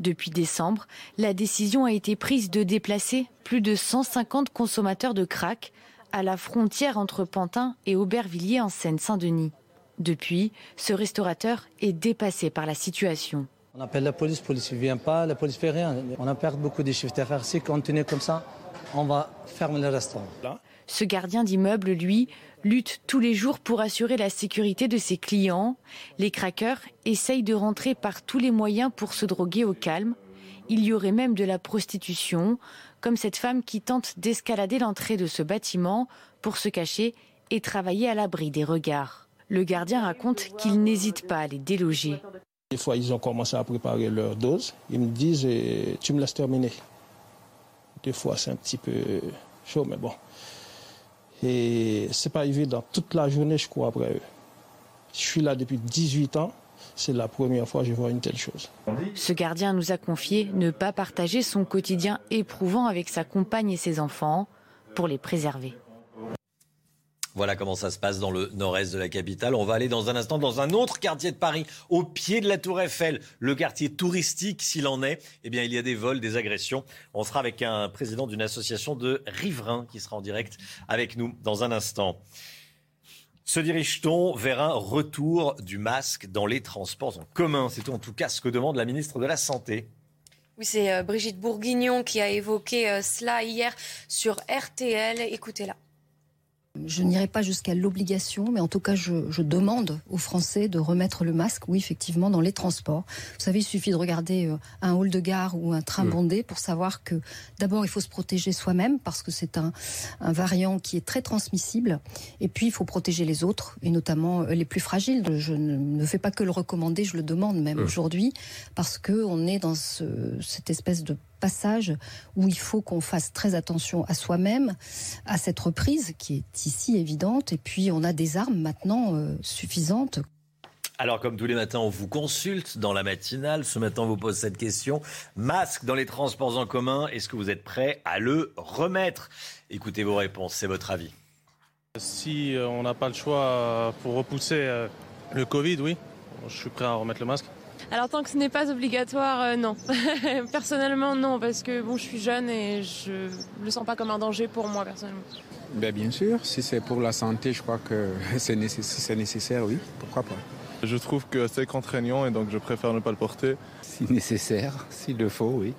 Depuis décembre, la décision a été prise de déplacer plus de 150 consommateurs de crack à la frontière entre Pantin et Aubervilliers en Seine-Saint-Denis. Depuis, ce restaurateur est dépassé par la situation. On appelle la police, la police ne vient pas, la police ne fait rien. On a perdu beaucoup de chiffres d'affaires. Si on continue comme ça, on va fermer le restaurant. Ce gardien d'immeuble, lui, lutte tous les jours pour assurer la sécurité de ses clients. Les craqueurs essayent de rentrer par tous les moyens pour se droguer au calme. Il y aurait même de la prostitution, comme cette femme qui tente d'escalader l'entrée de ce bâtiment pour se cacher et travailler à l'abri des regards. Le gardien raconte qu'il n'hésite pas à les déloger. Des fois, ils ont commencé à préparer leur dose. Ils me disent eh, Tu me laisses terminer. Des fois, c'est un petit peu chaud, mais bon. Et c'est pas évident. Toute la journée, je cours après eux. Je suis là depuis 18 ans. C'est la première fois que je vois une telle chose. Ce gardien nous a confié ne pas partager son quotidien éprouvant avec sa compagne et ses enfants pour les préserver. Voilà comment ça se passe dans le nord-est de la capitale. On va aller dans un instant dans un autre quartier de Paris, au pied de la Tour Eiffel, le quartier touristique s'il en est. Eh bien, il y a des vols, des agressions. On sera avec un président d'une association de riverains qui sera en direct avec nous dans un instant. Se dirige-t-on vers un retour du masque dans les transports en commun? C'est en tout cas ce que demande la ministre de la Santé. Oui, c'est euh, Brigitte Bourguignon qui a évoqué euh, cela hier sur RTL. Écoutez-la. Je n'irai pas jusqu'à l'obligation, mais en tout cas, je, je, demande aux Français de remettre le masque, oui, effectivement, dans les transports. Vous savez, il suffit de regarder euh, un hall de gare ou un train Mmh. bondé pour savoir que d'abord, il faut se protéger soi-même parce que c'est un, un variant qui est très transmissible. Et puis, il faut protéger les autres, et notamment euh, les plus fragiles. Je ne, ne fais pas que le recommander, je le demande même Mmh. aujourd'hui parce que on est dans ce, cette espèce de passage où il faut qu'on fasse très attention à soi-même, à cette reprise qui est ici évidente, et puis on a des armes maintenant euh, suffisantes. Alors, comme tous les matins, on vous consulte dans la matinale. Ce matin, on vous pose cette question. Masque dans les transports en commun, est-ce que vous êtes prêt à le remettre? Écoutez vos réponses, c'est votre avis. Si euh, on n'a pas le choix pour repousser euh, le Covid, oui, je suis prêt à remettre le masque. Alors tant que ce n'est pas obligatoire, euh, non. personnellement, non, parce que bon, je suis jeune et je le sens pas comme un danger pour moi personnellement. Ben, bien sûr, si c'est pour la santé, je crois que c'est nécessaire, oui, pourquoi pas. Je trouve que c'est contraignant et donc je préfère ne pas le porter. Si nécessaire, s'il le faut, oui.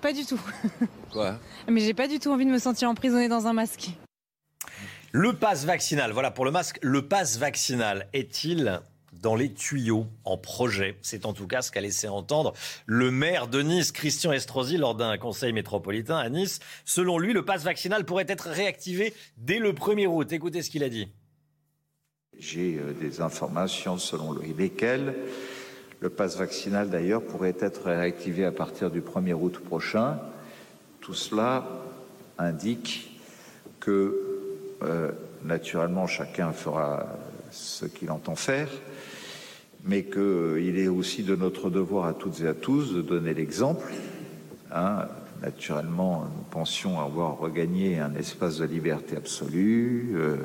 Pas du tout. Quoi? Mais j'ai pas du tout envie de me sentir emprisonnée dans un masque. Le pass vaccinal, voilà pour le masque, le pass vaccinal est-il dans les tuyaux en projet C'est en tout cas ce qu'a laissé entendre le maire de Nice, Christian Estrosi, lors d'un conseil métropolitain à Nice. Selon lui, le pass vaccinal pourrait être réactivé dès le 1er août. Écoutez ce qu'il a dit. J'ai euh, des informations selon lesquelles le pass vaccinal d'ailleurs pourrait être réactivé à partir du 1er août prochain. Tout cela indique que euh, naturellement chacun fera ce qu'il entend faire, mais qu'il euh, est aussi de notre devoir à toutes et à tous de donner l'exemple. Hein. Naturellement, nous pensions avoir regagné un espace de liberté absolue. Euh,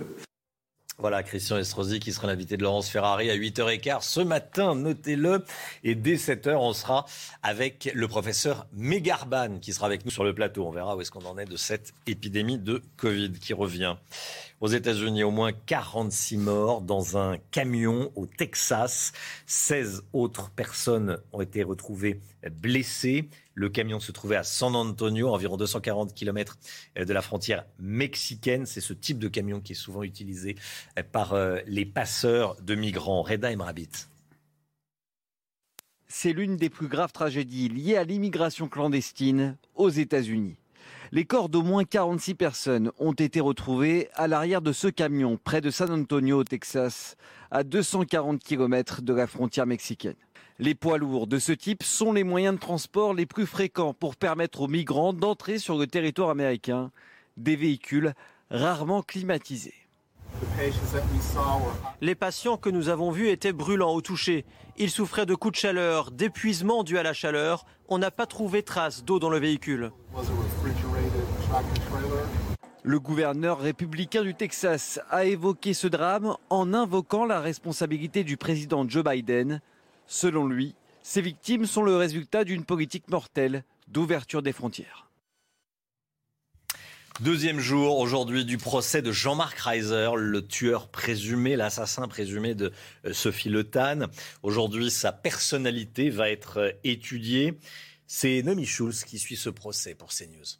Voilà, Christian Estrosi qui sera l'invité de Laurence Ferrari à 8h15 ce matin, notez-le. Et dès 7h, on sera avec le professeur Mégarban qui sera avec nous sur le plateau. On verra où est-ce qu'on en est de cette épidémie de Covid qui revient. Aux États-Unis, au moins 46 morts dans un camion au Texas. 16 autres personnes ont été retrouvées blessées. Le camion se trouvait à San Antonio, environ 240 km de la frontière mexicaine. C'est ce type de camion qui est souvent utilisé par les passeurs de migrants. Reda Emrabit. C'est l'une des plus graves tragédies liées à l'immigration clandestine aux États-Unis. Les corps d'au moins 46 personnes ont été retrouvés à l'arrière de ce camion près de San Antonio au Texas, à 240 km de la frontière mexicaine. Les poids lourds de ce type sont les moyens de transport les plus fréquents pour permettre aux migrants d'entrer sur le territoire américain, des véhicules rarement climatisés. Les patients que nous avons vus étaient brûlants au toucher. Ils souffraient de coups de chaleur, d'épuisement dû à la chaleur. On n'a pas trouvé trace d'eau dans le véhicule. Le gouverneur républicain du Texas a évoqué ce drame en invoquant la responsabilité du président Joe Biden. Selon lui, ces victimes sont le résultat d'une politique mortelle d'ouverture des frontières. Deuxième jour aujourd'hui du procès de Jean-Marc Reiser, le tueur présumé, l'assassin présumé de euh, Sophie Le Tan. Aujourd'hui, sa personnalité va être euh, étudiée. C'est Nomi Schulz qui suit ce procès pour CNews.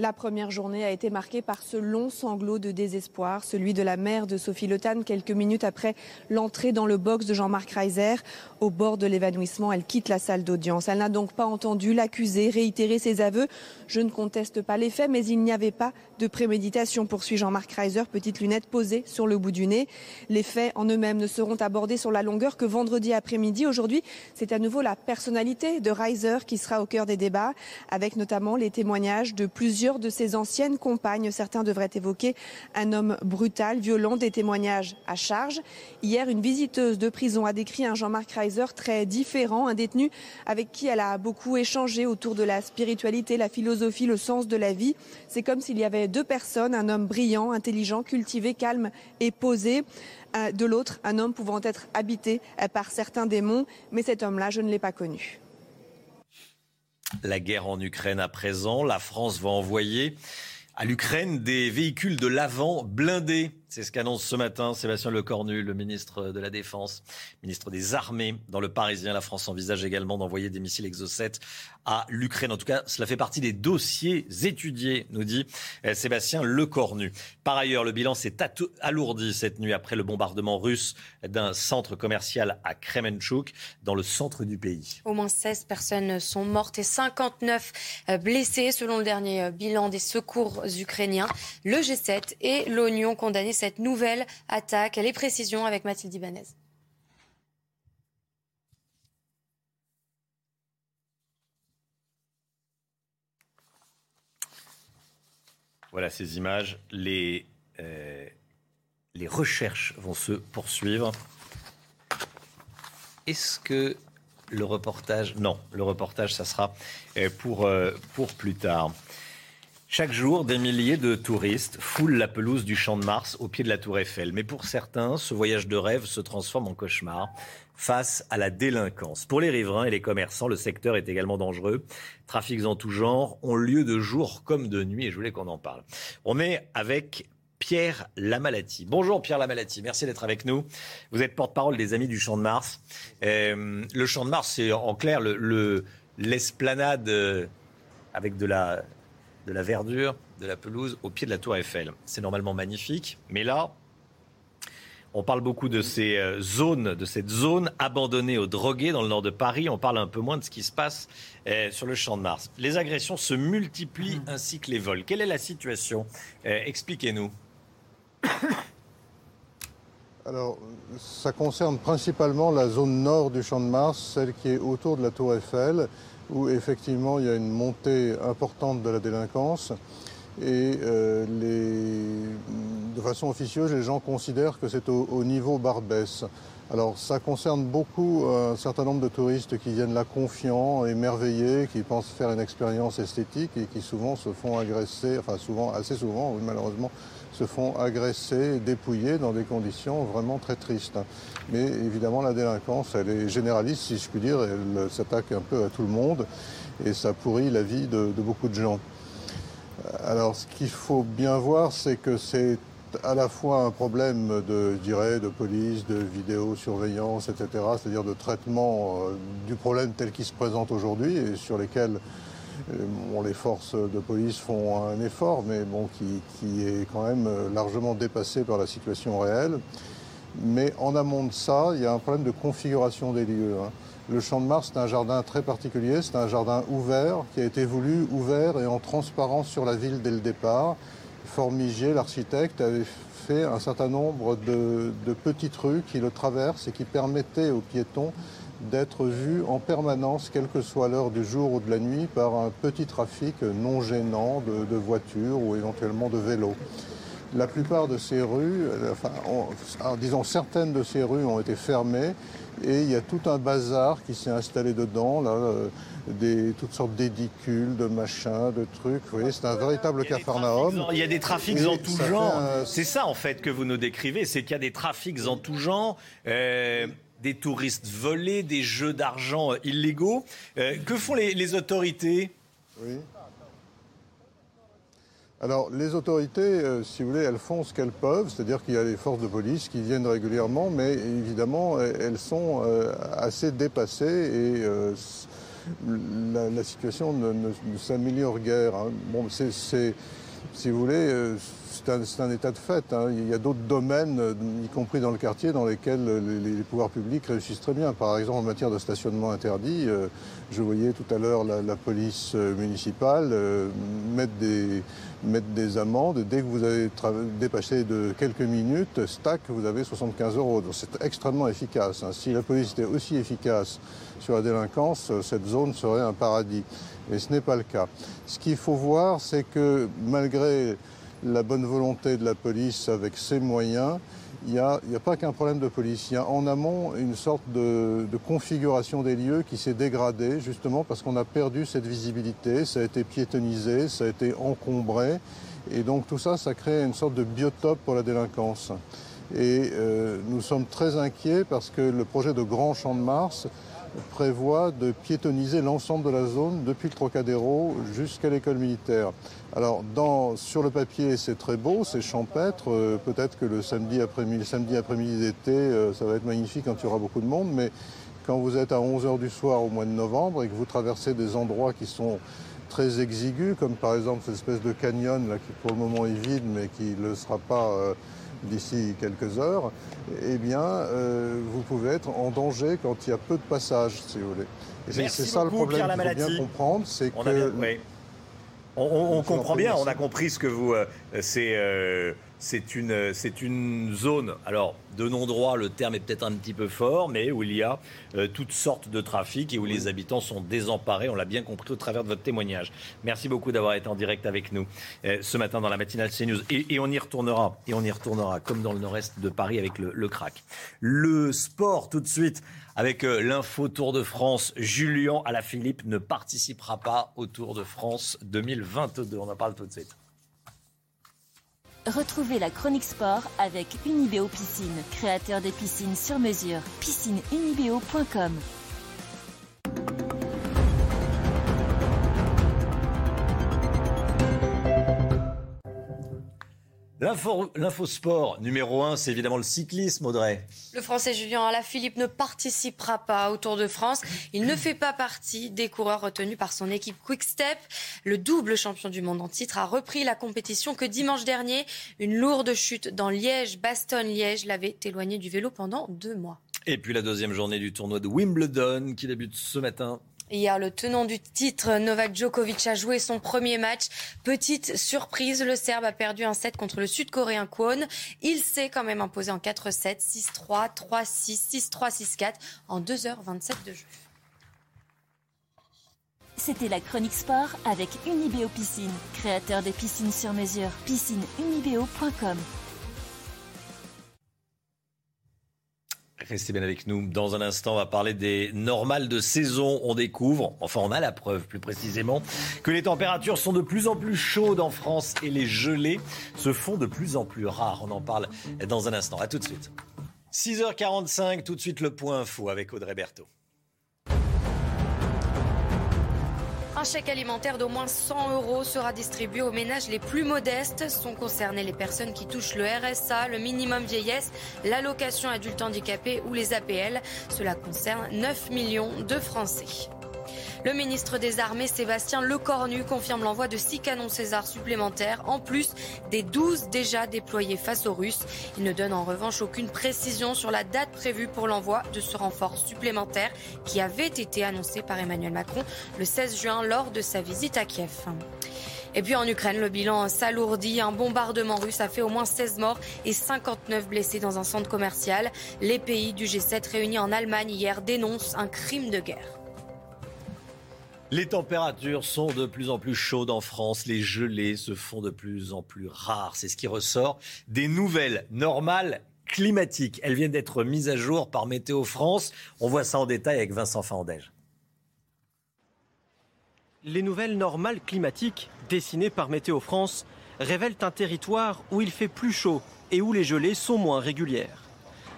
La première journée a été marquée par ce long sanglot de désespoir, celui de la mère de Sophie Le quelques minutes après l'entrée dans le box de Jean-Marc Reiser. Au bord de l'évanouissement, elle quitte la salle d'audience. Elle n'a donc pas entendu l'accusé réitérer ses aveux. Je ne conteste pas les faits, mais il n'y avait pas de préméditation, poursuit Jean-Marc Reiser, petite lunette posée sur le bout du nez. Les faits en eux-mêmes ne seront abordés sur la longueur que vendredi après-midi. Aujourd'hui, c'est à nouveau la personnalité de Reiser qui sera au cœur des débats, avec notamment les témoignages de plusieurs de ses anciennes compagnes. Certains devraient évoquer un homme brutal, violent, des témoignages à charge. Hier, une visiteuse de prison a décrit un Jean-Marc Reiser très différent, un détenu avec qui elle a beaucoup échangé autour de la spiritualité, la philosophie, le sens de la vie. C'est comme s'il y avait deux personnes, un homme brillant, intelligent, cultivé, calme et posé de l'autre, un homme pouvant être habité par certains démons, mais cet homme-là, je ne l'ai pas connu. La guerre en Ukraine à présent, la France va envoyer à l'Ukraine des véhicules de l'avant blindés c'est ce qu'annonce ce matin Sébastien Lecornu, le ministre de la Défense, ministre des Armées. Dans le Parisien, la France envisage également d'envoyer des missiles Exocet à l'Ukraine. En tout cas, cela fait partie des dossiers étudiés, nous dit euh, Sébastien Lecornu. Par ailleurs, le bilan s'est alourdi cette nuit après le bombardement russe d'un centre commercial à Kremenchuk, dans le centre du pays. Au moins 16 personnes sont mortes et 59 euh, blessées, selon le dernier euh, bilan des secours ukrainiens. Le G7 et l'ONU ont condamné cette nouvelle attaque. Les précisions avec Mathilde Ibanez. Voilà ces images. Les, euh, les recherches vont se poursuivre. Est-ce que le reportage... Non, le reportage, ça sera euh, euh, pour plus tard. Chaque jour, des milliers de touristes foulent la pelouse du Champ de Mars au pied de la Tour Eiffel. Mais pour certains, ce voyage de rêve se transforme en cauchemar face à la délinquance. Pour les riverains et les commerçants, le secteur est également dangereux. Trafics en tout genre ont lieu de jour comme de nuit et je voulais qu'on en parle. On est avec Pierre Lamalati. Bonjour Pierre Lamalati, merci d'être avec nous. Vous êtes porte-parole des Amis du Champ de Mars. Euh, le Champ de Mars, c'est en clair l'esplanade euh, avec de la de la verdure, de la pelouse au pied de la tour Eiffel. C'est normalement magnifique, mais là, on parle beaucoup de ces euh, zones, de cette zone abandonnée aux drogués dans le nord de Paris. On parle un peu moins de ce qui se passe euh, sur le champ de Mars. Les agressions se multiplient ainsi que les vols. Quelle est la situation? Euh, Expliquez-nous. Alors, ça concerne principalement la zone nord du champ de Mars, celle qui est autour de la tour Eiffel où effectivement il y a une montée importante de la délinquance. Et euh, de façon officieuse, les gens considèrent que c'est au, niveau Barbès. Alors ça concerne beaucoup un certain nombre de touristes qui viennent là confiants, émerveillés, qui pensent faire une expérience esthétique et qui souvent se font agresser, enfin souvent, assez souvent, malheureusement, se font agresser, dépouiller dans des conditions vraiment très tristes. Mais évidemment, la délinquance, elle est généraliste, si je puis dire, elle s'attaque un peu à tout le monde et ça pourrit la vie de, beaucoup de gens. Alors, ce qu'il faut bien voir, c'est que c'est à la fois un problème de, je dirais, de police, de vidéosurveillance, etc., c'est-à-dire de traitement euh, du problème tel qu'il se présente aujourd'hui et sur lesquels bon, les forces de police font un effort, mais bon, qui, est quand même euh, largement dépassé par la situation réelle. Mais en amont de ça, il y a un problème de configuration des lieux. hein. Le Champ de Mars, c'est un jardin très particulier, c'est un jardin ouvert qui a été voulu ouvert et en transparence sur la ville dès le départ. Formigier, l'architecte, avait fait un certain nombre de, de petites rues qui le traversent et qui permettaient aux piétons d'être vus en permanence, quelle que soit l'heure du jour ou de la nuit, par un petit trafic non gênant de, de voitures ou éventuellement de vélos. La plupart de ces rues, euh, enfin, on- alors, disons certaines de ces rues ont été fermées et il y a tout un bazar qui s'est installé dedans, là, euh, des, toutes sortes d'édicules, de machins, de trucs. Vous voyez, c'est un véritable capharnaüm. Il y a des trafics en tout genre. un- C'est ça en fait que vous nous décrivez, c'est qu'il y a des trafics en tout genre. euh, des touristes volés, des jeux d'argent euh, illégaux. Euh, que font les, les autorités? Alors, les autorités, euh, si vous voulez, elles font ce qu'elles peuvent, c'est-à-dire qu'il y a des forces de police qui viennent régulièrement, mais évidemment, elles sont assez dépassées et la, situation ne, s'améliore guère. hein. Bon, c'est, si vous voulez, c'est un, état de fait. hein. Il y a d'autres domaines, euh, y compris dans le quartier, dans lesquels les, les pouvoirs publics réussissent très bien. Par exemple, en matière de stationnement interdit, euh, je voyais tout à l'heure la, police euh, municipale euh, mettre, des, amendes. Dès que vous avez dépassé de quelques minutes, stack, vous avez 75 euros. Donc c'est extrêmement efficace. hein. Si la police était aussi efficace sur la délinquance, euh, cette zone serait un paradis. Mais ce n'est pas le cas. Ce qu'il faut voir, c'est que malgré la bonne volonté de la police avec ses moyens, il n'y a, pas qu'un problème de police. Il y a en amont une sorte de, configuration des lieux qui s'est dégradée, justement parce qu'on a perdu cette visibilité, ça a été piétonnisé, ça a été encombré. Et donc tout ça, ça crée une sorte de biotope pour la délinquance. Et euh, nous sommes très inquiets parce que le projet de Grand Champ de Mars prévoit de piétonniser l'ensemble de la zone depuis le Trocadéro jusqu'à l'école militaire. Alors, sur le papier, c'est très beau, c'est champêtre. Euh, Peut-être que le samedi après-midi d'été, euh, ça va être magnifique quand il y aura beaucoup de monde, mais quand vous êtes à 11h du soir au mois de novembre et que vous traversez des endroits qui sont très exigus, comme par exemple cette espèce de canyon là, qui pour le moment est vide, mais qui ne le sera pas euh, d'ici quelques heures, eh bien, euh, vous pouvez être en danger quand il y a peu de passages, si vous voulez. Et c'est Merci c'est ça le problème qu'il faut bien comprendre, c'est On que... a bien- oui. On, comprend bien, on a compris ce que vous. euh, c'est euh, c'est une, c'est une zone, alors de non-droit, le terme est peut-être un petit peu fort, mais où il y a euh, toutes sortes de trafics et où les habitants sont désemparés. On l'a bien compris au travers de votre témoignage. Merci beaucoup d'avoir été en direct avec nous euh, ce matin dans la matinale CNews. Et, et on y retournera, et on y retournera, comme dans le nord-est de Paris avec le, le crack. Le sport, tout de suite, avec euh, l'info Tour de France. Julien Alaphilippe ne participera pas au Tour de France 2022. On en parle tout de suite. Retrouvez la chronique sport avec Unibeo Piscine, créateur des piscines sur mesure. Piscineunibeo.com L'info l'info sport numéro 1, c'est évidemment le cyclisme, Audrey. Le Français Julien Alaphilippe ne participera pas au Tour de France. Il ne fait pas partie des coureurs retenus par son équipe Quick Step. Le double champion du monde en titre a repris la compétition que dimanche dernier, une lourde chute dans Liège-Bastogne-Liège l'avait éloigné du vélo pendant deux mois. Et puis la deuxième journée du tournoi de Wimbledon qui débute ce matin. Hier, le tenant du titre, Novak Djokovic, a joué son premier match. Petite surprise, le Serbe a perdu un set contre le Sud-Coréen Kwon. Il s'est quand même imposé en 4-7, 6-3, 3-6, 6-3, 6-4 en 2h27 de jeu. C'était la chronique sport avec Unibeo Piscine, créateur des piscines sur mesure. Piscineunibeo.com Restez bien avec nous. Dans un instant, on va parler des normales de saison. On découvre, enfin on a la preuve plus précisément, que les températures sont de plus en plus chaudes en France et les gelées se font de plus en plus rares. On en parle dans un instant. À tout de suite. 6h45, tout de suite le point info avec Audrey Berthaud. Un chèque alimentaire d'au moins 100 euros sera distribué aux ménages les plus modestes. Sont concernées les personnes qui touchent le RSA, le minimum vieillesse, l'allocation adulte handicapé ou les APL. Cela concerne 9 millions de Français. Le ministre des Armées, Sébastien Lecornu, confirme l'envoi de 6 canons César supplémentaires, en plus des 12 déjà déployés face aux Russes. Il ne donne en revanche aucune précision sur la date prévue pour l'envoi de ce renfort supplémentaire qui avait été annoncé par Emmanuel Macron le 16 juin lors de sa visite à Kiev. Et puis en Ukraine, le bilan s'alourdit. Un bombardement russe a fait au moins 16 morts et 59 blessés dans un centre commercial. Les pays du G7 réunis en Allemagne hier dénoncent un crime de guerre. Les températures sont de plus en plus chaudes en France. Les gelées se font de plus en plus rares. C'est ce qui ressort des nouvelles normales climatiques. Elles viennent d'être mises à jour par Météo France. On voit ça en détail avec Vincent Fandège. Les nouvelles normales climatiques dessinées par Météo France révèlent un territoire où il fait plus chaud et où les gelées sont moins régulières.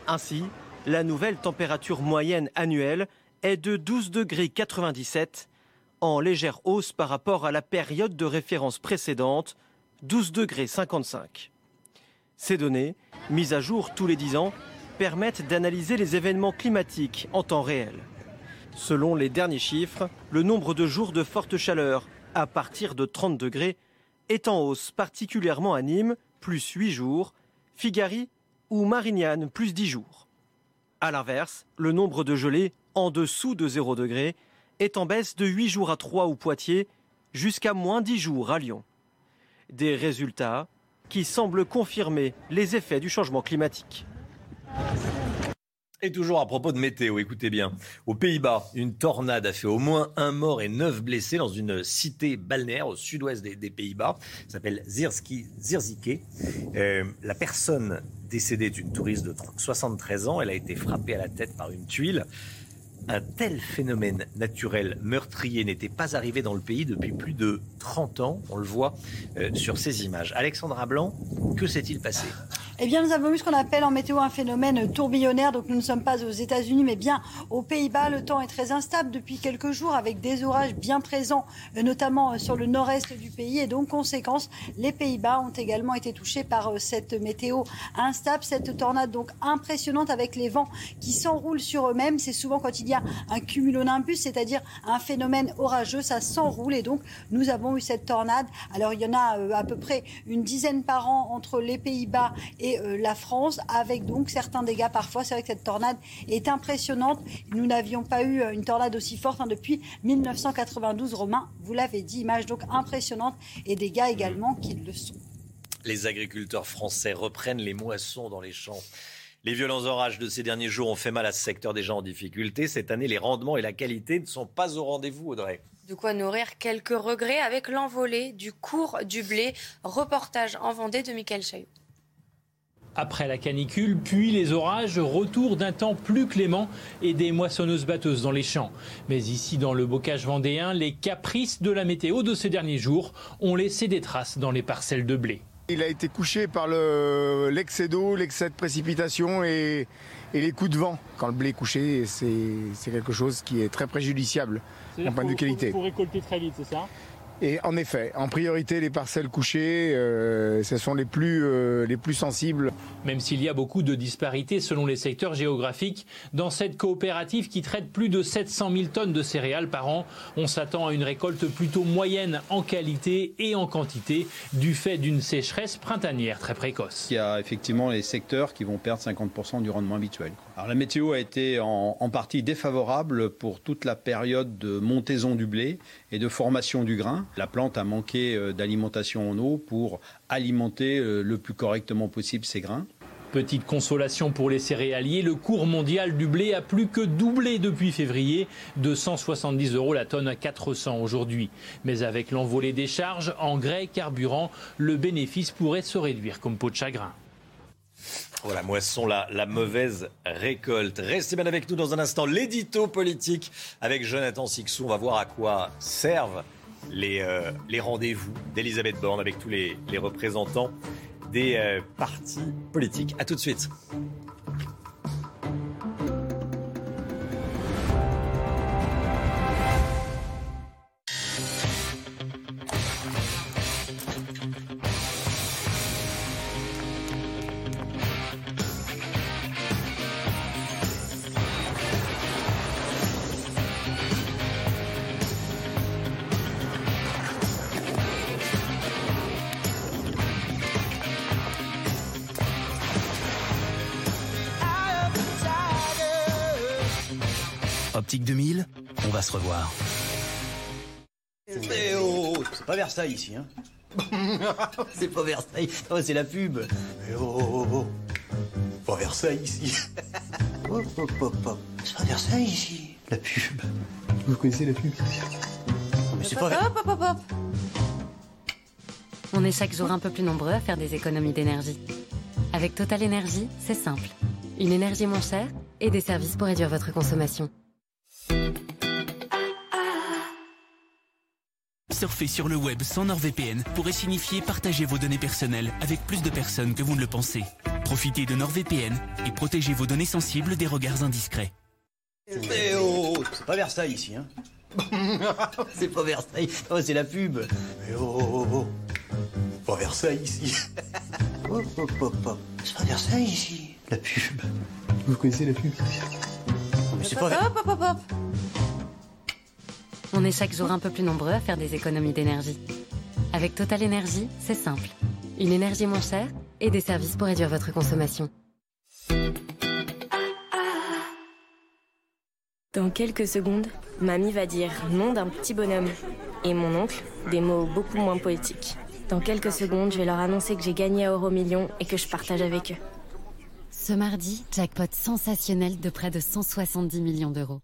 Ainsi, la nouvelle température moyenne annuelle est de 12 degrés 97 en légère hausse par rapport à la période de référence précédente, 12 degrés 55. Ces données, mises à jour tous les 10 ans, permettent d'analyser les événements climatiques en temps réel. Selon les derniers chiffres, le nombre de jours de forte chaleur à partir de 30 degrés est en hausse, particulièrement à Nîmes, plus 8 jours, Figari ou Marignane, plus 10 jours. A l'inverse, le nombre de gelées en dessous de 0 degré est en baisse de 8 jours à Troyes ou Poitiers jusqu'à moins 10 jours à Lyon. Des résultats qui semblent confirmer les effets du changement climatique. Et toujours à propos de météo, écoutez bien. Aux Pays-Bas, une tornade a fait au moins un mort et neuf blessés dans une cité balnéaire au sud-ouest des, Pays-Bas. S'appelle Zirzike. Euh, la personne décédée est une touriste de 73 ans. Elle a été frappée à la tête par une tuile. Un tel phénomène naturel meurtrier n'était pas arrivé dans le pays depuis plus de 30 ans. On le voit euh, sur ces images. Alexandra Blanc, que s'est-il passé? Eh bien, nous avons vu ce qu'on appelle en météo un phénomène tourbillonnaire. Donc, nous ne sommes pas aux États-Unis, mais bien aux Pays-Bas. Le temps est très instable depuis quelques jours, avec des orages bien présents, euh, notamment euh, sur le nord-est du pays. Et donc, conséquence, les Pays-Bas ont également été touchés par cette météo instable, cette tornade donc impressionnante avec les vents qui s'enroulent sur eux-mêmes. C'est souvent quand il y a un cumulonimbus, c'est-à-dire un phénomène orageux, ça s'enroule et donc nous avons eu cette tornade. Alors il y en a euh, à peu près une dizaine par an entre les Pays-Bas et euh, la France, avec donc certains dégâts parfois. C'est vrai que cette tornade est impressionnante. Nous n'avions pas eu euh, une tornade aussi forte hein, depuis 1992. Romain, vous l'avez dit, image donc impressionnante et dégâts également qui le sont. Les agriculteurs français reprennent les moissons dans les champs. Les violents orages de ces derniers jours ont fait mal à ce secteur déjà en difficulté. Cette année, les rendements et la qualité ne sont pas au rendez-vous, Audrey. De quoi nourrir quelques regrets avec l'envolée du cours du blé. Reportage en Vendée de Michael Chaillot. Après la canicule, puis les orages, retour d'un temps plus clément et des moissonneuses batteuses dans les champs. Mais ici, dans le bocage vendéen, les caprices de la météo de ces derniers jours ont laissé des traces dans les parcelles de blé. Il a été couché par l'excès d'eau, l'excès de précipitation et, les coups de vent. Quand le blé est couché, c'est quelque chose qui est très préjudiciable en point de qualité. Il faut récolter très vite, c'est ça? Et en effet, en priorité, les parcelles couchées, euh, ce sont les plus, euh, les plus sensibles. Même s'il y a beaucoup de disparités selon les secteurs géographiques, dans cette coopérative qui traite plus de 700 000 tonnes de céréales par an, on s'attend à une récolte plutôt moyenne en qualité et en quantité du fait d'une sécheresse printanière très précoce. Il y a effectivement les secteurs qui vont perdre 50% du rendement habituel. La météo a été en, en partie défavorable pour toute la période de montaison du blé et de formation du grain. La plante a manqué euh, d'alimentation en eau pour alimenter euh, le plus correctement possible ses grains. Petite consolation pour les céréaliers, le cours mondial du blé a plus que doublé depuis février, de 170 euros la tonne à 400 aujourd'hui. Mais avec l'envolée des charges, engrais, carburant, le bénéfice pourrait se réduire comme peau de chagrin. Voilà, moisson, la, la mauvaise récolte. Restez bien avec nous dans un instant. L'édito politique avec Jonathan Sixou. On va voir à quoi servent les, euh, les rendez-vous d'Elisabeth Borne avec tous les, les représentants des euh, partis politiques. A tout de suite. Se revoir. Oh, c'est pas Versailles ici, hein C'est pas Versailles, oh, c'est la pub. Eh oh, oh, oh, Pas Versailles ici. Hop, hop, hop, hop. C'est pas Versailles ici, la pub. Vous connaissez la pub? Mais c'est pas Hop, hop, hop, hop. On est chaque jour un peu plus nombreux à faire des économies d'énergie. Avec Total Énergie, c'est simple. Une énergie moins chère et des services pour réduire votre consommation. Surfez sur le web sans NordVPN pour signifier et partager vos données personnelles avec plus de personnes que vous ne le pensez. Profitez de NordVPN et protégez vos données sensibles des regards indiscrets. Oh, c'est pas Versailles ici, hein C'est pas Versailles, oh, c'est la pub. Eh oh, oh, oh. Pas Versailles ici. Hop. C'est pas Versailles ici, la pub. Vous connaissez la pub? Mais c'est pas Hop, hop, hop, hop. On est chaque jour un peu plus nombreux à faire des économies d'énergie. Avec Total Énergie, c'est simple. Une énergie moins chère et des services pour réduire votre consommation. Dans quelques secondes, mamie va dire nom d'un petit bonhomme et mon oncle des mots beaucoup moins poétiques. Dans quelques secondes, je vais leur annoncer que j'ai gagné à Euromillion et que je partage avec eux. Ce mardi, jackpot sensationnel de près de 170 millions d'euros.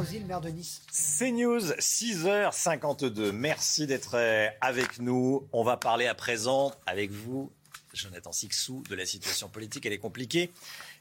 Le maire de Nice. CNews, 6h52. Merci d'être avec nous. On va parler à présent avec vous, Jonathan Sixou, de la situation politique. Elle est compliquée,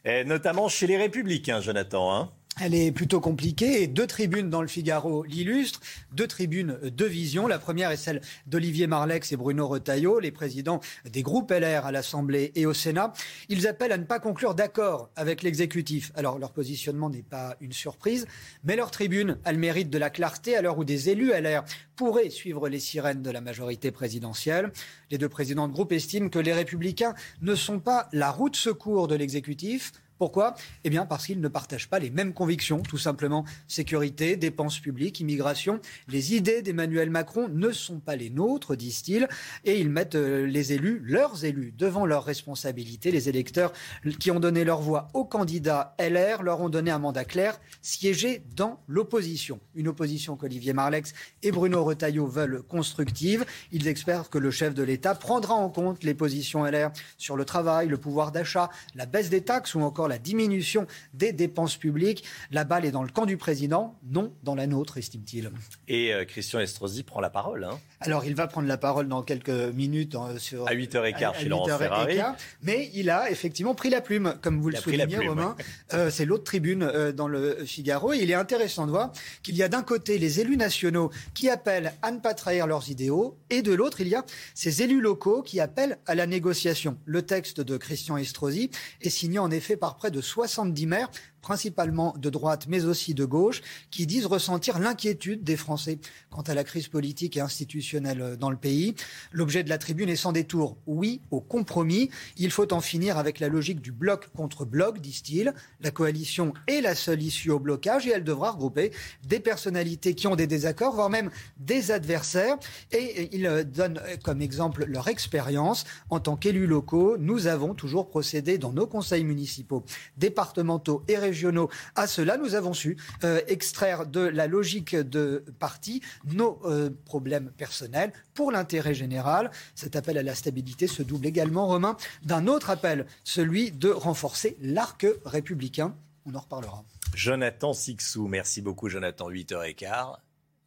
euh, notamment chez les Républicains, Jonathan. Hein elle est plutôt compliquée et deux tribunes dans le Figaro l'illustrent, deux tribunes, deux visions. La première est celle d'Olivier Marlex et Bruno Retailleau, les présidents des groupes LR à l'Assemblée et au Sénat. Ils appellent à ne pas conclure d'accord avec l'exécutif. Alors leur positionnement n'est pas une surprise, mais leur tribune a le mérite de la clarté à l'heure où des élus LR pourraient suivre les sirènes de la majorité présidentielle. Les deux présidents de groupe estiment que les républicains ne sont pas la route secours de l'exécutif pourquoi? Eh bien parce qu'ils ne partagent pas les mêmes convictions, tout simplement. Sécurité, dépenses publiques, immigration. Les idées d'Emmanuel Macron ne sont pas les nôtres, disent-ils, et ils mettent euh, les élus, leurs élus, devant leurs responsabilités. Les électeurs qui ont donné leur voix aux candidats LR leur ont donné un mandat clair, siéger dans l'opposition. Une opposition qu'Olivier Marlex et Bruno Retailleau veulent constructive. Ils espèrent que le chef de l'État prendra en compte les positions LR sur le travail, le pouvoir d'achat, la baisse des taxes ou encore la diminution des dépenses publiques. La balle est dans le camp du président, non dans la nôtre, estime-t-il. Et euh, Christian Estrosi prend la parole. Hein. Alors, il va prendre la parole dans quelques minutes euh, sur, à 8h15 chez Laurent Ferrari. Mais il a effectivement pris la plume, comme vous le soulignez, Romain. Euh, c'est l'autre tribune dans le Figaro. Et il est intéressant de voir qu'il y a d'un côté les élus nationaux qui appellent à ne pas trahir leurs idéaux, et de l'autre, il y a ces élus locaux qui appellent à la négociation. Le texte de Christian Estrosi est signé en effet par près de 70 maires principalement de droite mais aussi de gauche, qui disent ressentir l'inquiétude des Français quant à la crise politique et institutionnelle dans le pays. L'objet de la tribune est sans détour, oui, au compromis. Il faut en finir avec la logique du bloc contre bloc, disent-ils. La coalition est la seule issue au blocage et elle devra regrouper des personnalités qui ont des désaccords, voire même des adversaires. Et ils donnent comme exemple leur expérience. En tant qu'élus locaux, nous avons toujours procédé dans nos conseils municipaux, départementaux et régionaux régionaux. À cela, nous avons su euh, extraire de la logique de parti nos euh, problèmes personnels pour l'intérêt général. Cet appel à la stabilité se double également, Romain, d'un autre appel, celui de renforcer l'arc républicain. On en reparlera. Jonathan Sixou, merci beaucoup Jonathan, 8h15.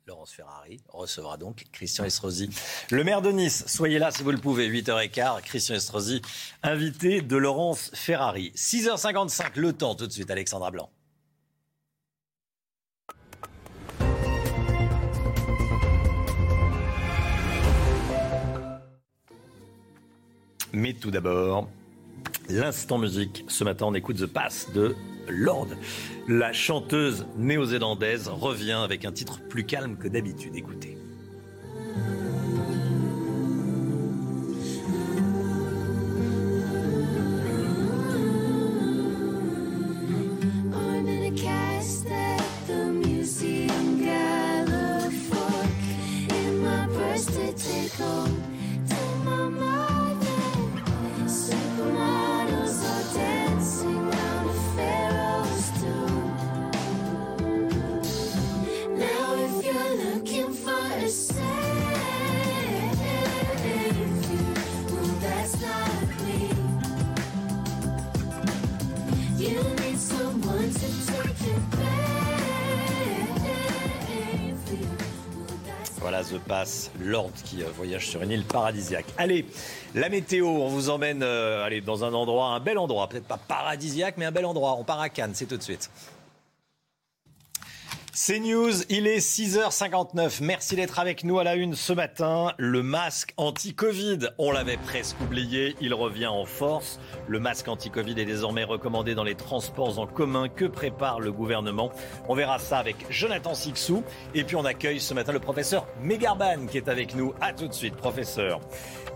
Laurence Ferrari recevra donc Christian Estrosi. Le maire de Nice, soyez là si vous le pouvez, 8h15. Christian Estrosi, invité de Laurence Ferrari. 6h55, le temps tout de suite, Alexandra Blanc. Mais tout d'abord, l'instant musique. Ce matin, on écoute The Pass de Lord. La chanteuse néo-zélandaise revient avec un titre plus calme que d'habitude. Écoutez. Lord qui euh, voyage sur une île paradisiaque. Allez, la météo, on vous emmène euh, allez, dans un endroit, un bel endroit, peut-être pas paradisiaque, mais un bel endroit. On part à Cannes, c'est tout de suite. C'est News, il est 6h59. Merci d'être avec nous à la une ce matin. Le masque anti-Covid, on l'avait presque oublié, il revient en force. Le masque anti-Covid est désormais recommandé dans les transports en commun. Que prépare le gouvernement? On verra ça avec Jonathan Sixou. Et puis on accueille ce matin le professeur Megarban qui est avec nous. À tout de suite, professeur.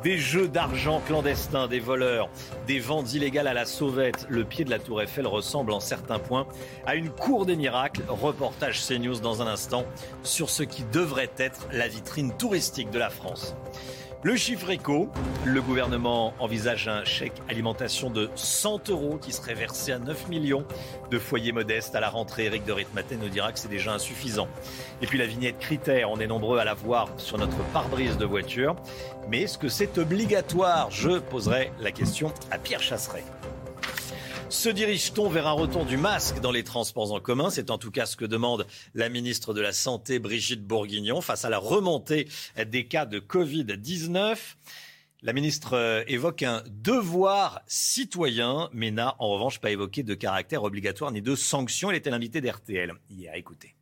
Des jeux d'argent clandestins, des voleurs, des ventes illégales à la sauvette. Le pied de la Tour Eiffel ressemble en certains points à une cour des miracles. Reportage CNews dans un instant sur ce qui devrait être la vitrine touristique de la France. Le chiffre éco, le gouvernement envisage un chèque alimentation de 100 euros qui serait versé à 9 millions de foyers modestes à la rentrée. Eric de Ritmaten nous dira que c'est déjà insuffisant. Et puis la vignette critère, on est nombreux à la voir sur notre pare-brise de voiture. Mais est-ce que c'est obligatoire? Je poserai la question à Pierre Chasseret. Se dirige-t-on vers un retour du masque dans les transports en commun? C'est en tout cas ce que demande la ministre de la Santé, Brigitte Bourguignon, face à la remontée des cas de Covid-19. La ministre euh, évoque un devoir citoyen, mais n'a en revanche pas évoqué de caractère obligatoire ni de sanction. Elle était l'invitée d'RTL hier. Écoutez.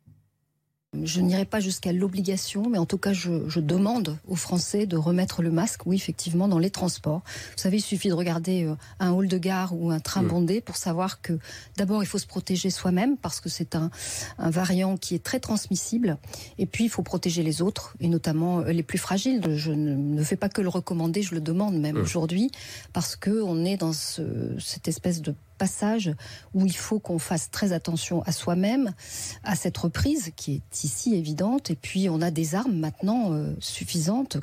Je n'irai pas jusqu'à l'obligation, mais en tout cas, je, je, demande aux Français de remettre le masque, oui, effectivement, dans les transports. Vous savez, il suffit de regarder euh, un hall de gare ou un train bondé pour savoir que d'abord, il faut se protéger soi-même parce que c'est un, un, variant qui est très transmissible. Et puis, il faut protéger les autres, et notamment euh, les plus fragiles. Je ne, fais pas que le recommander, je le demande même mmh. aujourd'hui, parce que on est dans ce, cette espèce de passage où il faut qu'on fasse très attention à soi-même, à cette reprise qui est ici évidente, et puis on a des armes maintenant euh, suffisantes.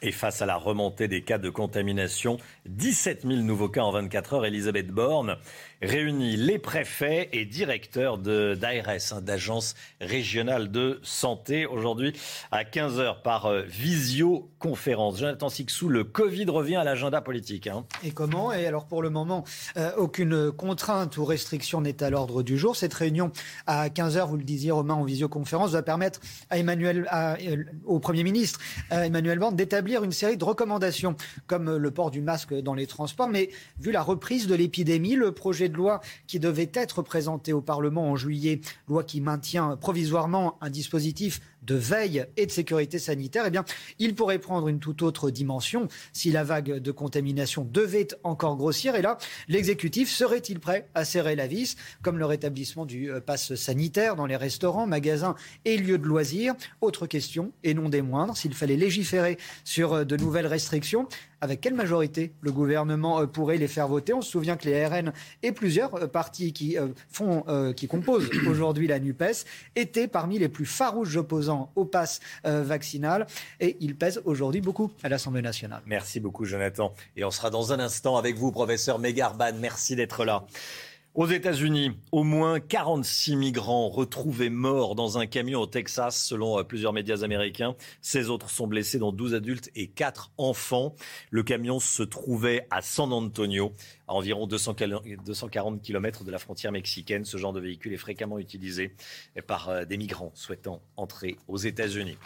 Et face à la remontée des cas de contamination, 17 000 nouveaux cas en 24 heures, Elisabeth Borne réunit les préfets et directeurs d'ARS, hein, d'agence régionale de santé, aujourd'hui à 15h par euh, visioconférence. Jonathan Sixou, le Covid revient à l'agenda politique. Hein. Et comment? Et alors pour le moment, euh, aucune contrainte ou restriction n'est à l'ordre du jour. Cette réunion à 15h, vous le disiez Romain, en visioconférence, va permettre euh, au Premier ministre Emmanuel Borne d'établir une série de recommandations comme le port du masque dans les transports. Mais vu la reprise de l'épidémie, le projet de loi qui devait être présenté au Parlement en juillet, loi qui maintient provisoirement un dispositif de veille et de sécurité sanitaire, eh bien, il pourrait prendre une toute autre dimension si la vague de contamination devait encore grossir. Et là, l'exécutif serait-il prêt à serrer la vis, comme le rétablissement du euh, pass sanitaire dans les restaurants, magasins et lieux de loisirs? Autre question, et non des moindres, s'il fallait légiférer sur euh, de nouvelles restrictions, avec quelle majorité le gouvernement euh, pourrait les faire voter? On se souvient que les RN et plusieurs partis qui, font, qui composent aujourd'hui la NUPES étaient parmi les plus farouches opposants au pass vaccinal et ils pèsent aujourd'hui beaucoup à l'Assemblée nationale. Merci beaucoup Jonathan. Et on sera dans un instant avec vous, professeur Megarban. Merci d'être là. Aux États-Unis, au moins 46 migrants retrouvés morts dans un camion au Texas, selon plusieurs médias américains. 16 autres sont blessés, dont 12 adultes et 4 enfants. Le camion se trouvait à San Antonio, à environ 240 km de la frontière mexicaine. Ce genre de véhicule est fréquemment utilisé par des migrants souhaitant entrer aux États-Unis.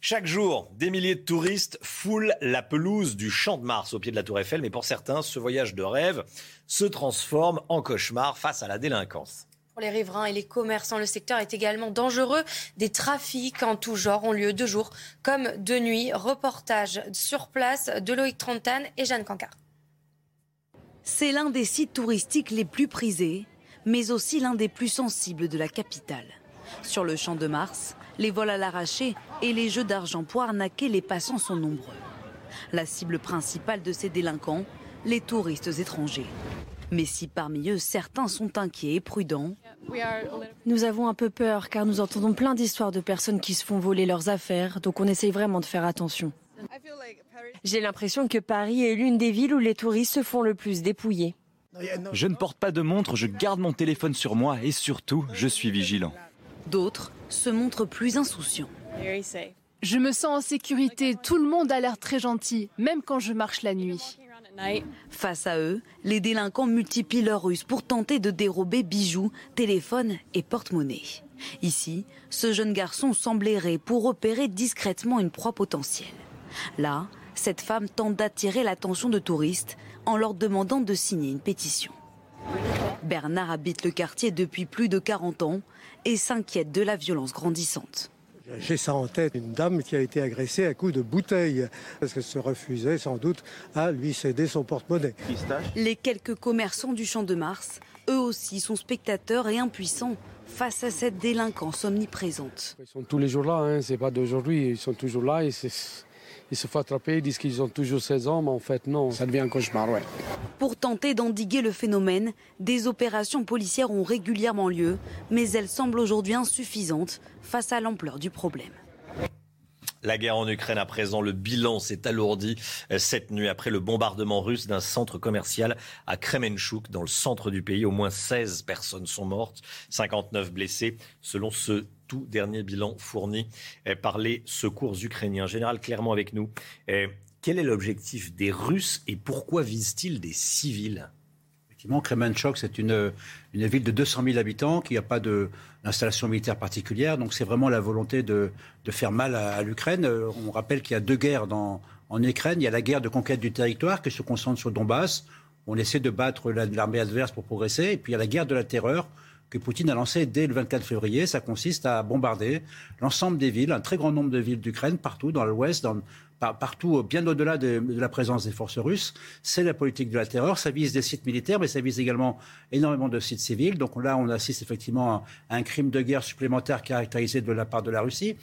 Chaque jour, des milliers de touristes foulent la pelouse du Champ de Mars au pied de la Tour Eiffel, mais pour certains, ce voyage de rêve se transforme en cauchemar face à la délinquance. Pour les riverains et les commerçants, le secteur est également dangereux. Des trafics en tout genre ont lieu de jour comme de nuit. Reportage sur place de Loïc Trentane et Jeanne Cancard. C'est l'un des sites touristiques les plus prisés, mais aussi l'un des plus sensibles de la capitale. Sur le Champ de Mars, les vols à l'arraché et les jeux d'argent pour arnaquer les passants sont nombreux. La cible principale de ces délinquants, les touristes étrangers. Mais si parmi eux certains sont inquiets et prudents, nous avons un peu peur car nous entendons plein d'histoires de personnes qui se font voler leurs affaires, donc on essaye vraiment de faire attention. J'ai l'impression que Paris est l'une des villes où les touristes se font le plus dépouiller. Je ne porte pas de montre, je garde mon téléphone sur moi et surtout, je suis vigilant. D'autres se montrent plus insouciants. Je me sens en sécurité, tout le monde a l'air très gentil, même quand je marche la nuit. Face à eux, les délinquants multiplient leurs ruses pour tenter de dérober bijoux, téléphones et porte-monnaie. Ici, ce jeune garçon semble errer pour repérer discrètement une proie potentielle. Là, cette femme tente d'attirer l'attention de touristes en leur demandant de signer une pétition. Bernard habite le quartier depuis plus de 40 ans et s'inquiète de la violence grandissante. J'ai ça en tête, une dame qui a été agressée à coups de bouteille, parce qu'elle se refusait sans doute à lui céder son porte-monnaie. Les quelques commerçants du Champ de Mars, eux aussi, sont spectateurs et impuissants face à cette délinquance omniprésente. Ils sont tous les jours là, hein, c'est pas d'aujourd'hui, ils sont toujours là et ils se font attraper, ils disent qu'ils ont toujours 16 ans, mais en fait non, ça devient un cauchemar, ouais. Pour tenter d'endiguer le phénomène, des opérations policières ont régulièrement lieu, mais elles semblent aujourd'hui insuffisantes face à l'ampleur du problème. La guerre en Ukraine à présent, le bilan s'est alourdi euh, cette nuit après le bombardement russe d'un centre commercial à Kremenchuk, dans le centre du pays. Au moins 16 personnes sont mortes, 59 blessés, selon ce tout dernier bilan fourni euh, par les secours ukrainiens. Général, clairement avec nous, euh, quel est l'objectif des Russes et pourquoi visent-ils des civils? Effectivement, Kremenchuk, c'est une, une ville de 200 000 habitants qui n'a pas d'installation militaire particulière. Donc c'est vraiment la volonté de, de faire mal à, l'Ukraine. Euh, on rappelle qu'il y a deux guerres dans, en Ukraine. Il y a la guerre de conquête du territoire qui se concentre sur Donbass. On essaie de battre l'armée adverse pour progresser. Et puis il y a la guerre de la terreur que Poutine a lancée dès le 24 février. Ça consiste à bombarder l'ensemble des villes, un très grand nombre de villes d'Ukraine, partout dans l'ouest, dans, partout, bien au-delà de, la présence des forces russes. C'est la politique de la terreur. Ça vise des sites militaires, mais ça vise également énormément de sites civils. Donc là, on assiste effectivement à un crime de guerre supplémentaire caractérisé de la part de la Russie.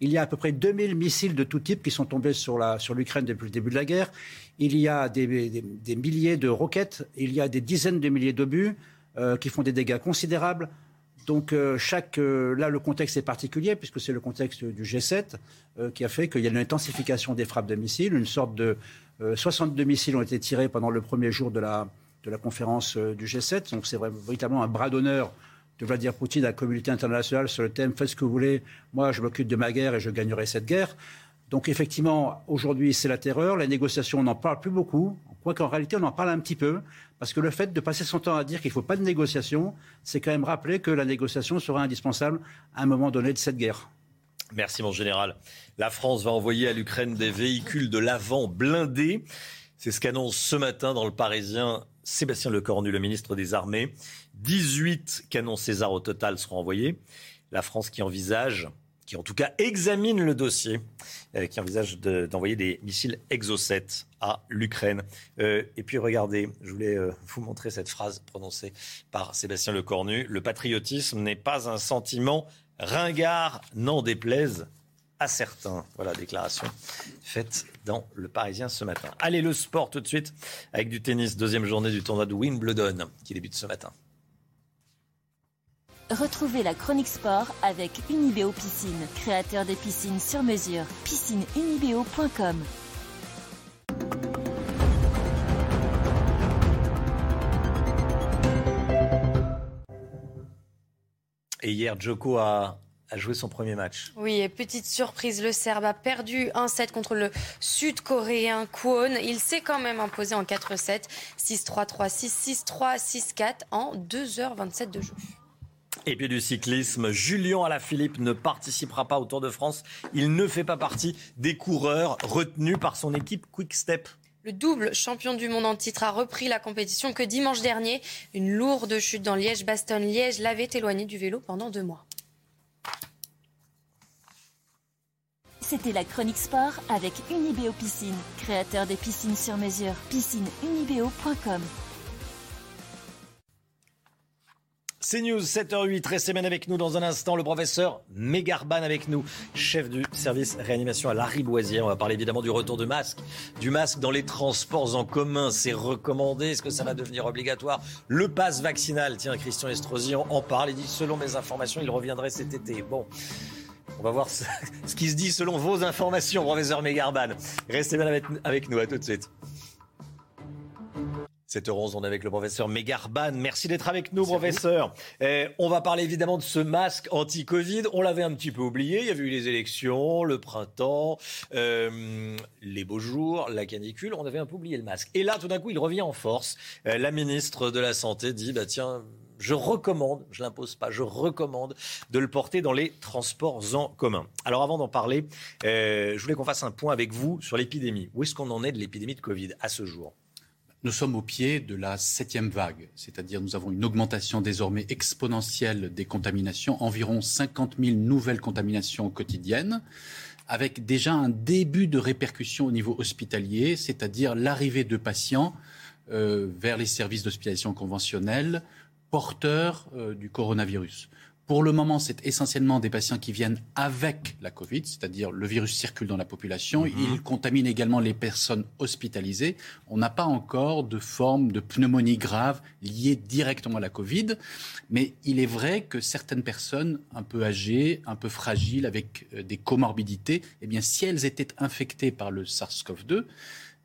Il y a à peu près 2000 missiles de tout type qui sont tombés sur l'Ukraine depuis le début de la guerre. Il y a des, milliers de roquettes. Il y a des dizaines de milliers d'obus euh, qui font des dégâts considérables. Donc euh, chaque euh, là le contexte est particulier puisque c'est le contexte du G7 euh, qui a fait qu'il y a une intensification des frappes de missiles, une sorte de 62 missiles ont été tirés pendant le premier jour de la de la conférence du G7. Donc c'est véritablement un bras d'honneur de Vladimir Poutine à la communauté internationale sur le thème faites ce que vous voulez, moi je m'occupe de ma guerre et je gagnerai cette guerre. Donc effectivement, aujourd'hui, c'est la terreur. La négociation, on n'en parle plus beaucoup. Quoiqu'en réalité, on en parle un petit peu. Parce que le fait de passer son temps à dire qu'il ne faut pas de négociation, c'est quand même rappeler que la négociation sera indispensable à un moment donné de cette guerre. Merci, mon général. La France va envoyer à l'Ukraine des véhicules de l'avant blindés. C'est ce qu'annonce ce matin dans le Parisien Sébastien Lecornu, le ministre des Armées. 18 canons César au total seront envoyés. La France qui envisage qui en tout cas examine le dossier, euh, qui envisage d'envoyer des missiles Exocet à l'Ukraine. Euh, et puis regardez, je voulais euh, vous montrer cette phrase prononcée par Sébastien Lecornu. Le patriotisme n'est pas un sentiment ringard, n'en déplaise à certains. Voilà, déclaration faite dans Le Parisien ce matin. Allez, le sport tout de suite avec du tennis, deuxième journée du tournoi de Wimbledon qui débute ce matin. Retrouvez la chronique sport avec Unibeo Piscine, créateur des piscines sur mesure. Piscineunibeo.com Et hier, Joko a, joué son premier match. Oui, et petite surprise, le Serbe a perdu 1-7 contre le Sud-Coréen Kwon. Il s'est quand même imposé en 4-7, 6-3, 3-6, 6-3, 6-4 en 2h27 de jeu. Et puis du cyclisme, Julien Alaphilippe ne participera pas au Tour de France. Il ne fait pas partie des coureurs retenus par son équipe Quick Step. Le double champion du monde en titre a repris la compétition que dimanche dernier. Une lourde chute dans Liège-Bastogne-Liège l'avait éloigné du vélo pendant deux mois. C'était la chronique sport avec Unibeo Piscine, créateur des piscines sur mesure. Piscineunibeo.com C'est News 7h08, restez bien avec nous dans un instant. Le professeur Mégarban avec nous, chef du service réanimation à la Riboisière. On va parler évidemment du retour de masque, du masque dans les transports en commun. C'est recommandé. Est-ce que ça va devenir obligatoire? Le pass vaccinal. Tiens, Christian Estrosi en parle. Il dit, selon mes informations, il reviendrait cet été. Bon. On va voir ce, qui se dit selon vos informations, professeur Mégarban. Restez bien avec nous. À tout de suite. 7h11, on est avec le professeur Megarban. Merci d'être avec nous, professeur. Eh, on va parler évidemment de ce masque anti-Covid. On l'avait un petit peu oublié. Il y avait eu les élections, le printemps, euh, les beaux jours, la canicule. On avait un peu oublié le masque. Et là, tout d'un coup, il revient en force. Euh, la ministre de la Santé dit, bah tiens, je recommande, je l'impose pas, je recommande de le porter dans les transports en commun. Alors avant d'en parler, euh, je voulais qu'on fasse un point avec vous sur l'épidémie. Où est-ce qu'on en est de l'épidémie de Covid à ce jour? Nous sommes au pied de la septième vague, c'est-à-dire nous avons une augmentation désormais exponentielle des contaminations, environ 50 000 nouvelles contaminations quotidiennes, avec déjà un début de répercussion au niveau hospitalier, c'est-à-dire l'arrivée de patients euh, vers les services d'hospitalisation conventionnels porteurs euh, du coronavirus. Pour le moment, c'est essentiellement des patients qui viennent avec la Covid, c'est-à-dire le virus circule dans la population. Mhm. Il contamine également les personnes hospitalisées. On n'a pas encore de forme de pneumonie grave liée directement à la Covid. Mais il est vrai que certaines personnes un peu âgées, un peu fragiles, avec euh, des comorbidités, eh bien, si elles étaient infectées par le SARS-CoV-2,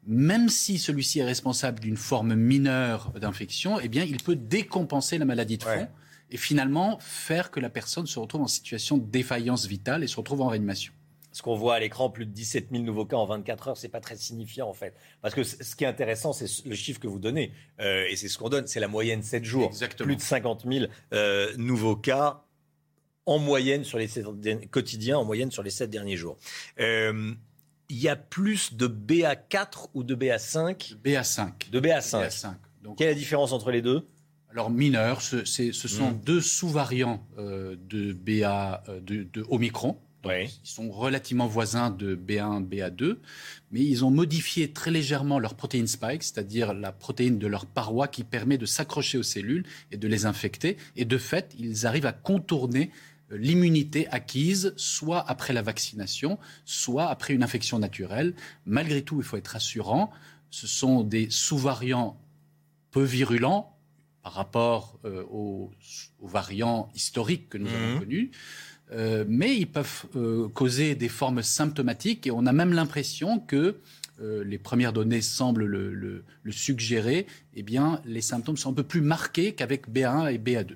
même si celui-ci est responsable d'une forme mineure d'infection, eh bien, il peut décompenser la maladie de fond et finalement faire que la personne se retrouve en situation de défaillance vitale et se retrouve en réanimation. Ce qu'on voit à l'écran, plus de 17 000 nouveaux cas en 24 heures, c'est pas très signifiant en fait. Parce que ce qui est intéressant, c'est le chiffre que vous donnez, euh, et c'est ce qu'on donne, c'est la moyenne 7 jours. Exactement. Plus de 50 000 euh, nouveaux cas en moyenne sur les 7 quotidiens, en moyenne sur les 7 derniers jours. Euh, il y a plus de BA4 ou de BA5 BA5. De BA5. BA5. Donc, Quelle est la différence entre les deux? Alors mineur, ce, ce sont hmm. deux sous-variants euh, de BA euh, de, de, Omicron. Ils sont relativement voisins de B1, BA2, mais ils ont modifié très légèrement leur protéine spike, c'est-à-dire la protéine de leur paroi qui permet de s'accrocher aux cellules et de les infecter. Et de fait, ils arrivent à contourner euh, l'immunité acquise, soit après la vaccination, soit après une infection naturelle. Malgré tout, il faut être assurant. Ce sont des sous-variants peu virulents, par rapport euh, aux, variants historiques que nous avons mhm. connus. Euh, mais ils peuvent euh, causer des formes symptomatiques et on a même l'impression que les premières données semblent le, suggérer, eh bien, les symptômes sont un peu plus marqués qu'avec B1 et BA2.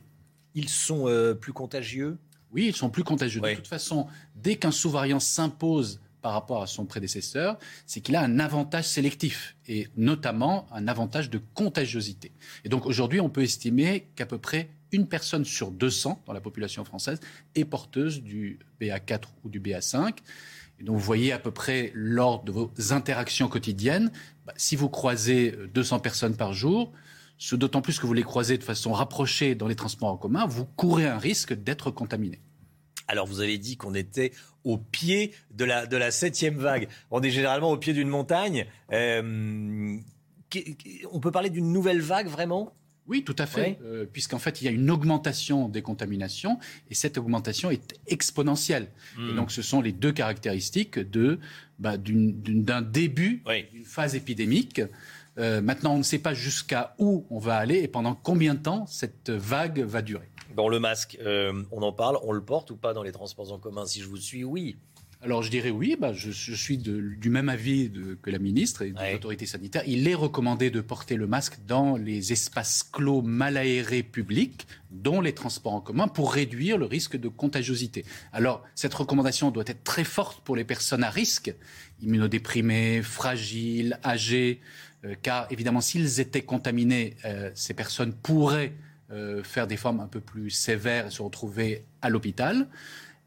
Ils sont plus contagieux? Oui, ils sont plus contagieux. De toute façon, dès qu'un sous-variant s'impose par rapport à son prédécesseur, c'est qu'il a un avantage sélectif et notamment un avantage de contagiosité. Et donc aujourd'hui, on peut estimer qu'à peu près une personne sur 200 dans la population française est porteuse du BA4 ou du BA5. Et donc vous voyez à peu près lors de vos interactions quotidiennes, bah, si vous croisez 200 personnes par jour, d'autant plus que vous les croisez de façon rapprochée dans les transports en commun, vous courez un risque d'être contaminé. Alors vous avez dit qu'on était au pied de la, de la septième vague. On est généralement au pied d'une montagne. Euh, on peut parler d'une nouvelle vague vraiment? Oui, tout à fait, euh, puisqu'en fait, il y a une augmentation des contaminations et cette augmentation est exponentielle. Et hmm. donc, ce sont les deux caractéristiques de bah, d'un début d'une phase épidémique. Euh, maintenant, on ne sait pas jusqu'à où on va aller et pendant combien de temps cette vague va durer. Bon, le masque, euh, on en parle, on le porte ou pas dans les transports en commun? Si je vous suis, oui. Alors je dirais oui, bah, je, suis du même avis que la ministre et des autorités sanitaires. Il est recommandé de porter le masque dans les espaces clos mal aérés publics, dont les transports en commun, pour réduire le risque de contagiosité. Alors cette recommandation doit être très forte pour les personnes à risque, immunodéprimées, fragiles, âgées, euh, car évidemment s'ils étaient contaminés, euh, ces personnes pourraient euh, faire des formes un peu plus sévères et se retrouver à l'hôpital.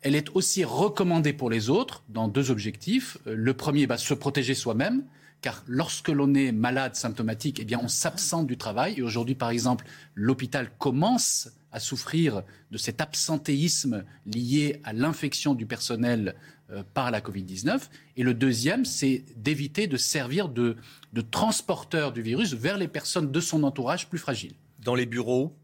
Elle est aussi recommandée pour les autres dans deux objectifs. Euh, le premier, bah, se protéger soi-même, car lorsque l'on est malade, symptomatique, eh bien, on s'absente du travail. Et aujourd'hui, par exemple, l'hôpital commence à souffrir de cet absentéisme lié à l'infection du personnel euh, par la Covid-19. Et le deuxième, c'est d'éviter de servir de, de transporteur du virus vers les personnes de son entourage plus fragiles. Dans les bureaux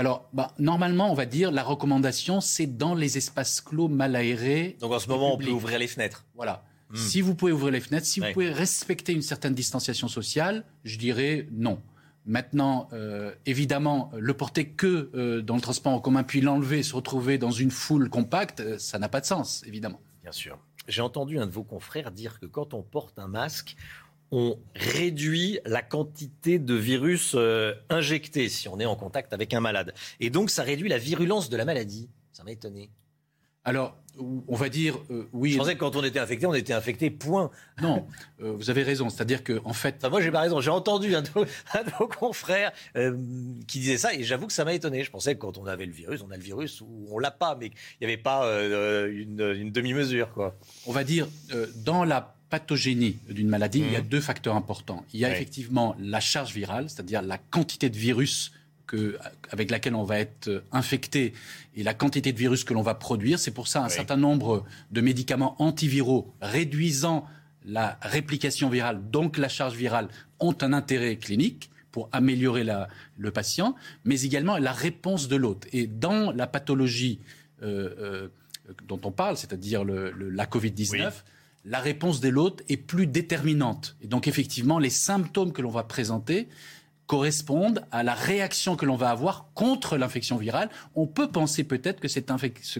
alors, bah, normalement, on va dire, la recommandation, c'est dans les espaces clos mal aérés. Donc en ce moment, on peut ouvrir les fenêtres. Voilà. Hmm. Si vous pouvez ouvrir les fenêtres, si vous pouvez respecter une certaine distanciation sociale, je dirais non. Maintenant, euh, évidemment, le porter que euh, dans le transport en commun, puis l'enlever, se retrouver dans une foule compacte, euh, ça n'a pas de sens, évidemment. Bien sûr. J'ai entendu un de vos confrères dire que quand on porte un masque, on réduit la quantité de virus euh, injecté si on est en contact avec un malade. Et donc, ça réduit la virulence de la maladie. Ça m'a étonné. Alors, on va dire euh, oui. Je pensais que quand on était infecté, on était infecté, point. Non, euh, vous avez raison. C'est-à-dire que, en fait. moi, j'ai pas raison. J'ai entendu un de, vos, confrères qui disait ça et j'avoue que ça m'a étonné. Je pensais que quand on avait le virus, on a le virus ou on l'a pas, mais il n'y avait pas une, une demi-mesure, quoi. On va dire, dans la pathogénie d'une maladie, il y a mmh. deux facteurs importants. Il y a effectivement la charge virale, c'est-à-dire la quantité de virus que, avec laquelle on va être infecté et la quantité de virus que l'on va produire. C'est pour ça un certain nombre de médicaments antiviraux réduisant la réplication virale, donc la charge virale, ont un intérêt clinique pour améliorer la, le patient, mais également la réponse de l'autre. Et dans la pathologie euh, euh, dont on parle, c'est-à-dire la Covid-19, la réponse de l'autre est plus déterminante. Et donc effectivement, les symptômes que l'on va présenter correspondent à la réaction que l'on va avoir contre l'infection virale. On peut penser peut-être que cette,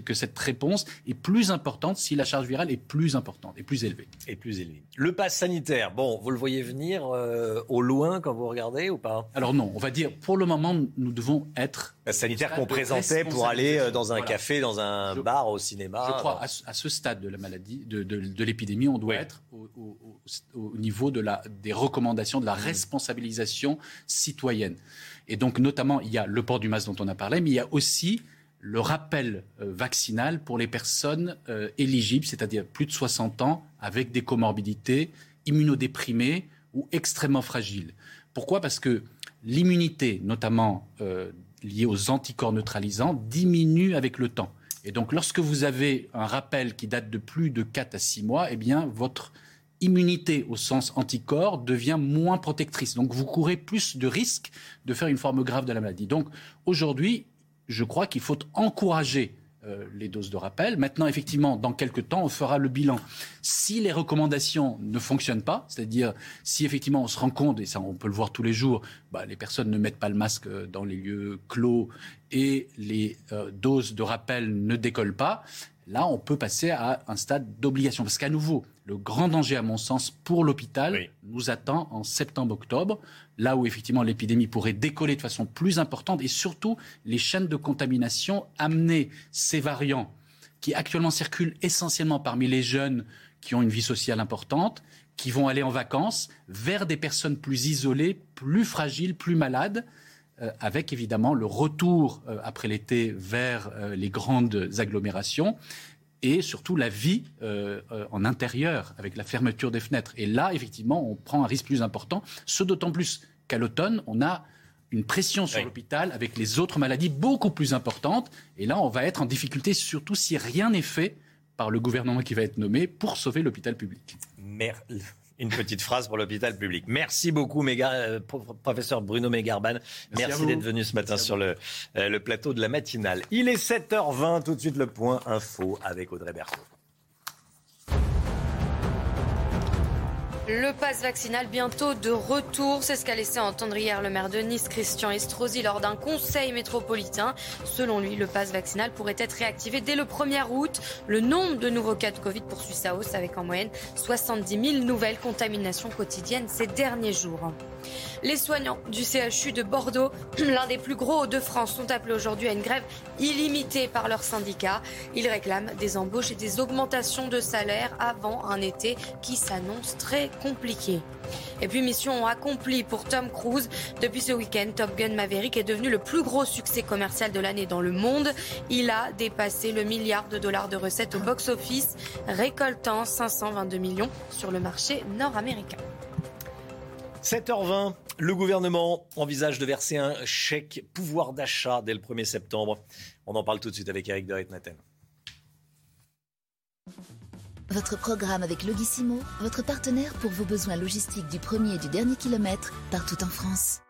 que cette réponse est plus importante si la charge virale est plus importante et plus élevée. Et plus élevée. Le pass sanitaire, bon, vous le voyez venir euh, au loin quand vous regardez ou pas? Alors non, on va dire pour le moment, nous devons être... Pass sanitaire qu'on présentait pour aller euh, dans un café, dans un bar, au cinéma. Je crois, à, ce stade de la maladie, de, de, l'épidémie, on doit être au, au, niveau de la, des recommandations, de la mmh. Citoyenne. Et donc, notamment, il y a le port du masque dont on a parlé, mais il y a aussi le rappel euh, vaccinal pour les personnes euh, éligibles, c'est-à-dire plus de 60 ans, avec des comorbidités, immunodéprimées ou extrêmement fragiles. Pourquoi? Parce que l'immunité, notamment euh, liée aux anticorps neutralisants, diminue avec le temps. Et donc, lorsque vous avez un rappel qui date de plus de 4 à 6 mois, eh bien, votre immunité au sens anticorps devient moins protectrice. Donc vous courez plus de risques de faire une forme grave de la maladie. Donc aujourd'hui, je crois qu'il faut encourager euh, les doses de rappel. Maintenant, effectivement, dans quelques temps, on fera le bilan. Si les recommandations ne fonctionnent pas, c'est-à-dire si effectivement on se rend compte, et ça on peut le voir tous les jours, bah, les personnes ne mettent pas le masque euh, dans les lieux clos et les euh, doses de rappel ne décollent pas, là on peut passer à un stade d'obligation. Parce qu'à nouveau, le grand danger, à mon sens, pour l'hôpital nous attend en septembre-octobre, là où effectivement l'épidémie pourrait décoller de façon plus importante et surtout les chaînes de contamination amener ces variants qui actuellement circulent essentiellement parmi les jeunes qui ont une vie sociale importante, qui vont aller en vacances, vers des personnes plus isolées, plus fragiles, plus malades, euh, avec évidemment le retour euh, après l'été vers euh, les grandes agglomérations et surtout la vie euh, euh, en intérieur avec la fermeture des fenêtres. Et là, effectivement, on prend un risque plus important, ce d'autant plus qu'à l'automne, on a une pression sur l'hôpital avec les autres maladies beaucoup plus importantes. Et là, on va être en difficulté, surtout si rien n'est fait par le gouvernement qui va être nommé pour sauver l'hôpital public. Merci une petite phrase pour l'hôpital public. Merci beaucoup, euh, professeur Bruno Mégarban. Merci, d'être venu ce matin sur le, euh, le plateau de la matinale. Il est 7h20, tout de suite le point info avec Audrey Berthaud. Le pass vaccinal bientôt de retour, c'est ce qu'a laissé entendre hier le maire de Nice, Christian Estrosi, lors d'un conseil métropolitain. Selon lui, le pass vaccinal pourrait être réactivé dès le 1er août. Le nombre de nouveaux cas de Covid poursuit sa hausse avec en moyenne 70 000 nouvelles contaminations quotidiennes ces derniers jours. Les soignants du CHU de Bordeaux, l'un des plus gros de France, sont appelés aujourd'hui à une grève illimitée par leur syndicat. Ils réclament des embauches et des augmentations de salaire avant un été qui s'annonce très compliqué. Et puis mission accomplie pour Tom Cruise. Depuis ce week-end, Top Gun Maverick est devenu le plus gros succès commercial de l'année dans le monde. Il a dépassé le milliard de dollars de recettes au box-office, récoltant 522 millions sur le marché nord-américain. 7h20, le gouvernement envisage de verser un chèque pouvoir d'achat dès le 1er septembre. On en parle tout de suite avec Eric de Ritmaten. Votre programme avec Logissimo, votre partenaire pour vos besoins logistiques du premier et du dernier kilomètre, partout en France.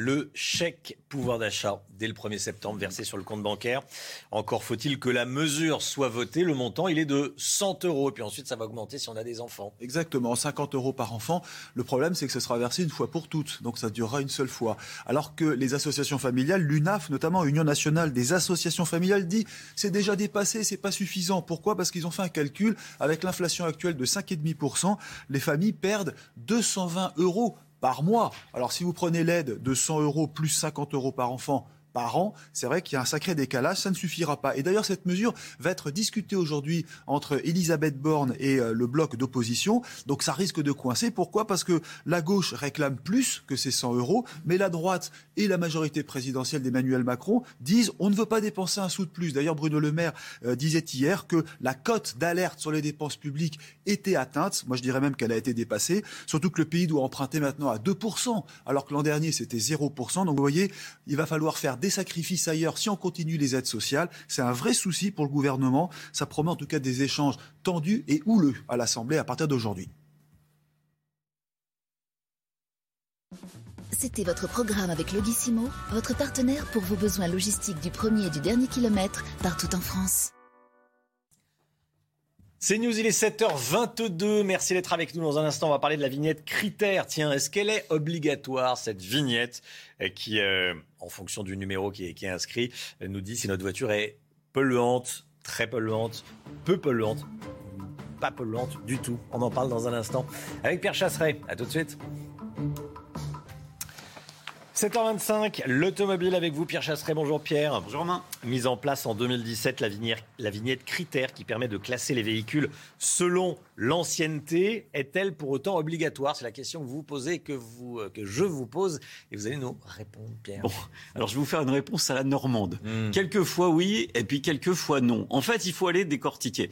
Le chèque pouvoir d'achat dès le 1er septembre versé sur le compte bancaire. Encore faut-il que la mesure soit votée. Le montant, il est de 100 euros. Et puis ensuite, ça va augmenter si on a des enfants. Exactement, 50 euros par enfant. Le problème, c'est que ce sera versé une fois pour toutes. Donc ça durera une seule fois. Alors que les associations familiales, l'UNAF notamment, Union nationale des associations familiales, dit c'est déjà dépassé, c'est pas suffisant. Pourquoi? Parce qu'ils ont fait un calcul avec l'inflation actuelle de 5,5%. Les familles perdent 220 euros par mois. Alors si vous prenez l'aide de 100 euros plus 50 euros par enfant, par an, c'est vrai qu'il y a un sacré décalage, ça ne suffira pas. Et d'ailleurs, cette mesure va être discutée aujourd'hui entre Elisabeth Borne et euh, le bloc d'opposition, donc ça risque de coincer. Pourquoi? Parce que la gauche réclame plus que ces 100 euros, mais la droite et la majorité présidentielle d'Emmanuel Macron disent on ne veut pas dépenser un sou de plus. D'ailleurs, Bruno Le Maire euh, disait hier que la cote d'alerte sur les dépenses publiques était atteinte. Moi, je dirais même qu'elle a été dépassée, surtout que le pays doit emprunter maintenant à 2%, alors que l'an dernier, c'était 0%. Donc, vous voyez, il va falloir faire des sacrifices ailleurs si on continue les aides sociales. C'est un vrai souci pour le gouvernement. Ça promet en tout cas des échanges tendus et houleux à l'Assemblée à partir d'aujourd'hui. C'était votre programme avec Logissimo, votre partenaire pour vos besoins logistiques du premier et du dernier kilomètre partout en France. C'est News, il est 7h22. Merci d'être avec nous. Dans un instant, on va parler de la vignette critère. Tiens, est-ce qu'elle est obligatoire, cette vignette, euh, qui, euh, en fonction du numéro qui est, inscrit, euh, nous dit si notre voiture est polluante, très polluante, peu polluante, pas polluante du tout? On en parle dans un instant avec Pierre Chasseret. À tout de suite. 7h25, l'automobile avec vous, Pierre Chasseret. Bonjour Pierre. Bonjour Romain. Mise en place en 2017, la vignette, la vignette critère qui permet de classer les véhicules selon l'ancienneté est-elle pour autant obligatoire? C'est la question que vous posez, que, vous, euh, que je vous pose. Et vous allez nous répondre, Pierre. Bon, alors je vais vous faire une réponse à la normande. Hmm. Quelquefois oui, et puis quelquefois non. En fait, il faut aller décortiquer.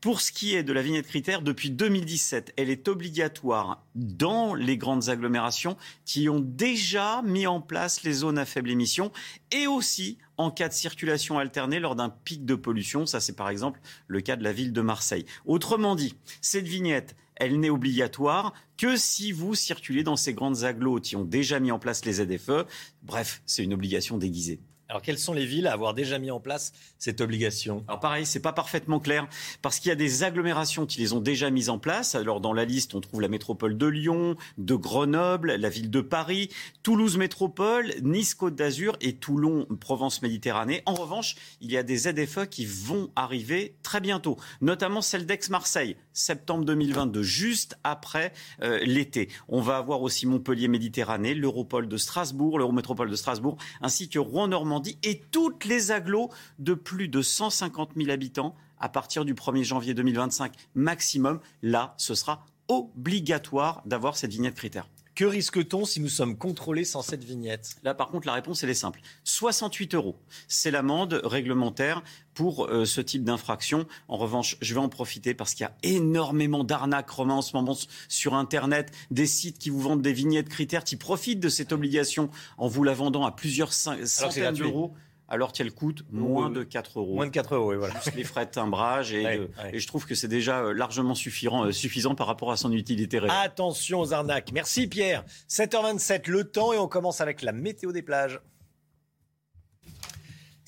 Pour ce qui est de la vignette critère, depuis 2017, elle est obligatoire dans les grandes agglomérations qui ont déjà mis en place les zones à faible émission et aussi en cas de circulation alternée lors d'un pic de pollution. Ça, c'est par exemple le cas de la ville de Marseille. Autrement dit, cette vignette, elle n'est obligatoire que si vous circulez dans ces grandes agglos qui ont déjà mis en place les ZFE. Bref, c'est une obligation déguisée. Alors, quelles sont les villes à avoir déjà mis en place cette obligation? Alors, pareil, c'est pas parfaitement clair parce qu'il y a des agglomérations qui les ont déjà mises en place. Alors, dans la liste, on trouve la métropole de Lyon, de Grenoble, la ville de Paris, Toulouse Métropole, Nice Côte d'Azur et Toulon Provence Méditerranée. En revanche, il y a des ZFE qui vont arriver très bientôt, notamment celle d'Aix-Marseille, septembre 2022, juste après euh, l'été. On va avoir aussi Montpellier Méditerranée, l'Europole de Strasbourg, l'Eurométropole de Strasbourg, ainsi que Rouen-Normandie et toutes les agglos de plus de 150 000 habitants à partir du 1er janvier 2025 maximum. Là, ce sera obligatoire d'avoir cette vignette critère. Que risque-t-on si nous sommes contrôlés sans cette vignette? Là, par contre, la réponse, elle est simple. 68 euros. C'est l'amende réglementaire pour euh, ce type d'infraction. En revanche, je vais en profiter parce qu'il y a énormément d'arnaques romains en ce moment sur Internet, des sites qui vous vendent des vignettes critères, qui profitent de cette obligation en vous la vendant à plusieurs centaines d'euros alors qu'elle coûte moins de 4 euros. Moins de 4 euros, oui, voilà. Plus les frais de timbrage. Et, je trouve que c'est déjà euh, largement suffisant, euh, suffisant par rapport à son utilité réelle. Attention aux arnaques. Merci Pierre. 7h27, le temps, et on commence avec la météo des plages.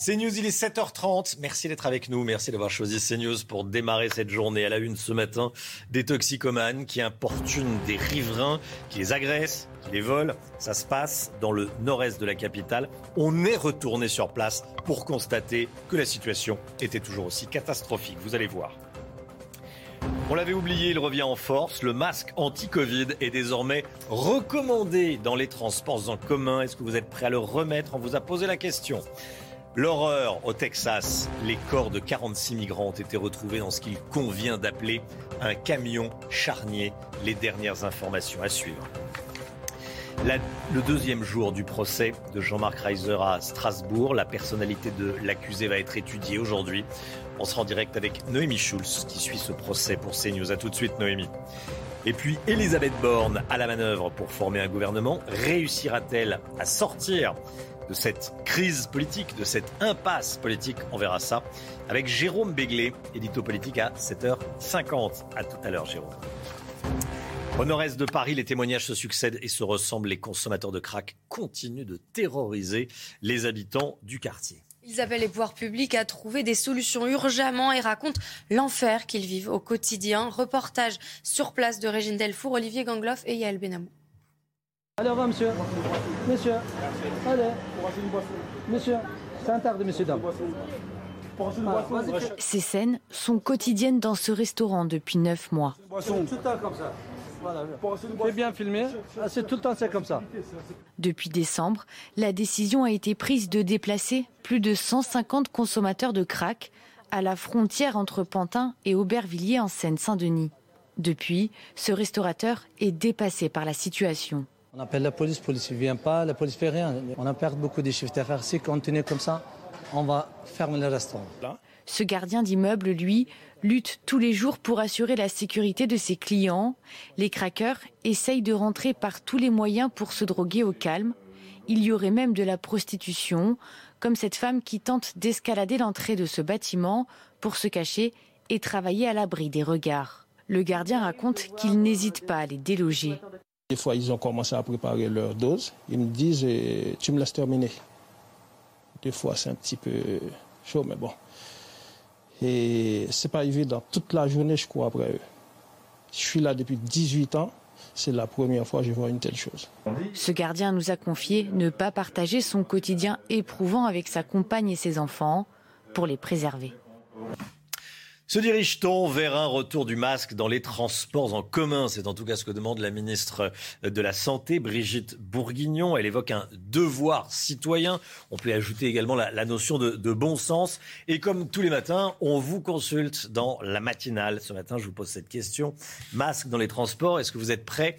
CNews, il est 7h30. Merci d'être avec nous. Merci d'avoir choisi CNews pour démarrer cette journée à la une ce matin. Des toxicomanes qui importunent des riverains, qui les agressent, qui les volent. Ça se passe dans le nord-est de la capitale. On est retourné sur place pour constater que la situation était toujours aussi catastrophique. Vous allez voir. On l'avait oublié, il revient en force. Le masque anti-Covid est désormais recommandé dans les transports en commun. Est-ce que vous êtes prêt à le remettre? On vous a posé la question. L'horreur au Texas. Les corps de 46 migrants ont été retrouvés dans ce qu'il convient d'appeler un camion charnier. Les dernières informations à suivre. le deuxième jour du procès de Jean-Marc Reiser à Strasbourg, la personnalité de l'accusé va être étudiée aujourd'hui. On sera en direct avec Noémie Schulz qui suit ce procès pour CNews. A tout de suite Noémie. Et puis Elisabeth Borne à la manœuvre pour former un gouvernement. Réussira-t-elle à sortir de cette crise politique, de cette impasse politique. On verra ça avec Jérôme Béglé, édito politique à 7h50. À tout à l'heure, Jérôme. Au nord-est de Paris, les témoignages se succèdent et se ressemblent. Les consommateurs de crack continuent de terroriser les habitants du quartier. Ils appellent les pouvoirs publics à trouver des solutions urgemment et racontent l'enfer qu'ils vivent au quotidien. Reportage sur place de Régine Delfour, Olivier Gangloff et Yael Benamou. Allez, au revoir, monsieur. Monsieur. Allez. Monsieur. C'est un tard de monsieur, dame. Ces scènes sont quotidiennes dans ce restaurant depuis neuf mois. C'est bien filmé. Ah, c'est tout le temps c'est comme ça. Depuis décembre, la décision a été prise de déplacer plus de 150 consommateurs de crack à la frontière entre Pantin et Aubervilliers en Seine-Saint-Denis. Depuis, ce restaurateur est dépassé par la situation. On appelle la police, la police ne vient pas, la police ne fait rien. On a perdu beaucoup de chiffres d'affaires. Si on tenait comme ça, on va fermer le restaurant. Ce gardien d'immeuble, lui, lutte tous les jours pour assurer la sécurité de ses clients. Les craqueurs essayent de rentrer par tous les moyens pour se droguer au calme. Il y aurait même de la prostitution, comme cette femme qui tente d'escalader l'entrée de ce bâtiment pour se cacher et travailler à l'abri des regards. Le gardien raconte qu'il n'hésite pas à les déloger. Des fois, ils ont commencé à préparer leur dose. Ils me disent eh, Tu me laisses terminer. Des fois, c'est un petit peu chaud, mais bon. Et c'est pas évident. Toute la journée, je cours après eux. Je suis là depuis 18 ans. C'est la première fois que je vois une telle chose. Ce gardien nous a confié ne pas partager son quotidien éprouvant avec sa compagne et ses enfants pour les préserver. Se dirige-t-on vers un retour du masque dans les transports en commun? C'est en tout cas ce que demande la ministre de la Santé, Brigitte Bourguignon. Elle évoque un devoir citoyen. On peut ajouter également la, notion de, de, bon sens. Et comme tous les matins, on vous consulte dans la matinale. Ce matin, je vous pose cette question. Masque dans les transports, est-ce que vous êtes prêt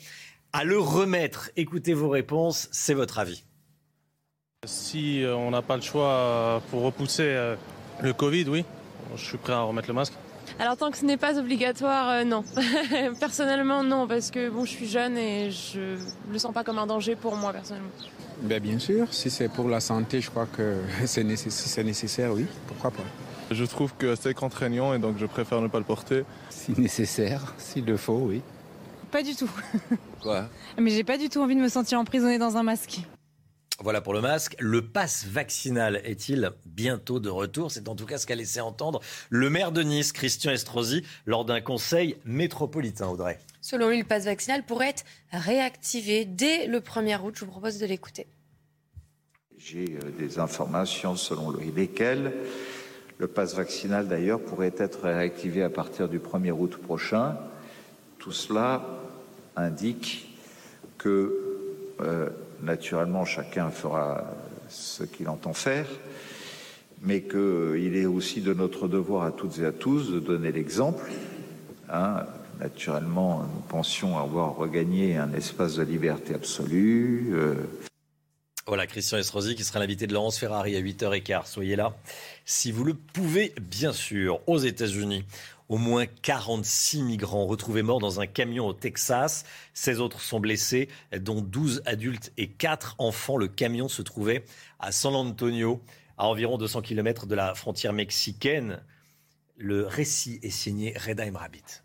à le remettre? Écoutez vos réponses, c'est votre avis. Si euh, on n'a pas le choix pour repousser euh, le Covid, oui, je suis prêt à remettre le masque. Alors tant que ce n'est pas obligatoire, euh, non. personnellement, non, parce que bon, je suis jeune et je le sens pas comme un danger pour moi personnellement. Ben, bien sûr, si c'est pour la santé, je crois que c'est nécessaire, nécessaire, oui, pourquoi pas. Je trouve que c'est contraignant et donc je préfère ne pas le porter. Si nécessaire, s'il le faut, oui. Pas du tout. Quoi? Mais j'ai pas du tout envie de me sentir emprisonnée dans un masque. Voilà pour le masque. Le pass vaccinal est-il bientôt de retour? C'est en tout cas ce qu'a laissé entendre le maire de Nice, Christian Estrosi, lors d'un conseil métropolitain, Audrey. Selon lui, le pass vaccinal pourrait être réactivé dès le 1er août. Je vous propose de l'écouter. J'ai euh, des informations selon lesquelles le pass vaccinal, d'ailleurs, pourrait être réactivé à partir du 1er août prochain. Tout cela indique que euh, Naturellement, chacun fera ce qu'il entend faire, mais qu'il est aussi de notre devoir à toutes et à tous de donner l'exemple. Hein. Naturellement, nous pensions avoir regagné un espace de liberté absolue. Euh. Voilà, Christian Estrosi qui sera l'invité de Laurence Ferrari à 8h15. Soyez là si vous le pouvez, bien sûr. Aux États-Unis, au moins 46 migrants retrouvés morts dans un camion au Texas. 16 autres sont blessés, dont 12 adultes et 4 enfants. Le camion se trouvait à San Antonio, à environ 200 km de la frontière mexicaine. Le récit est signé Reda Rabbit.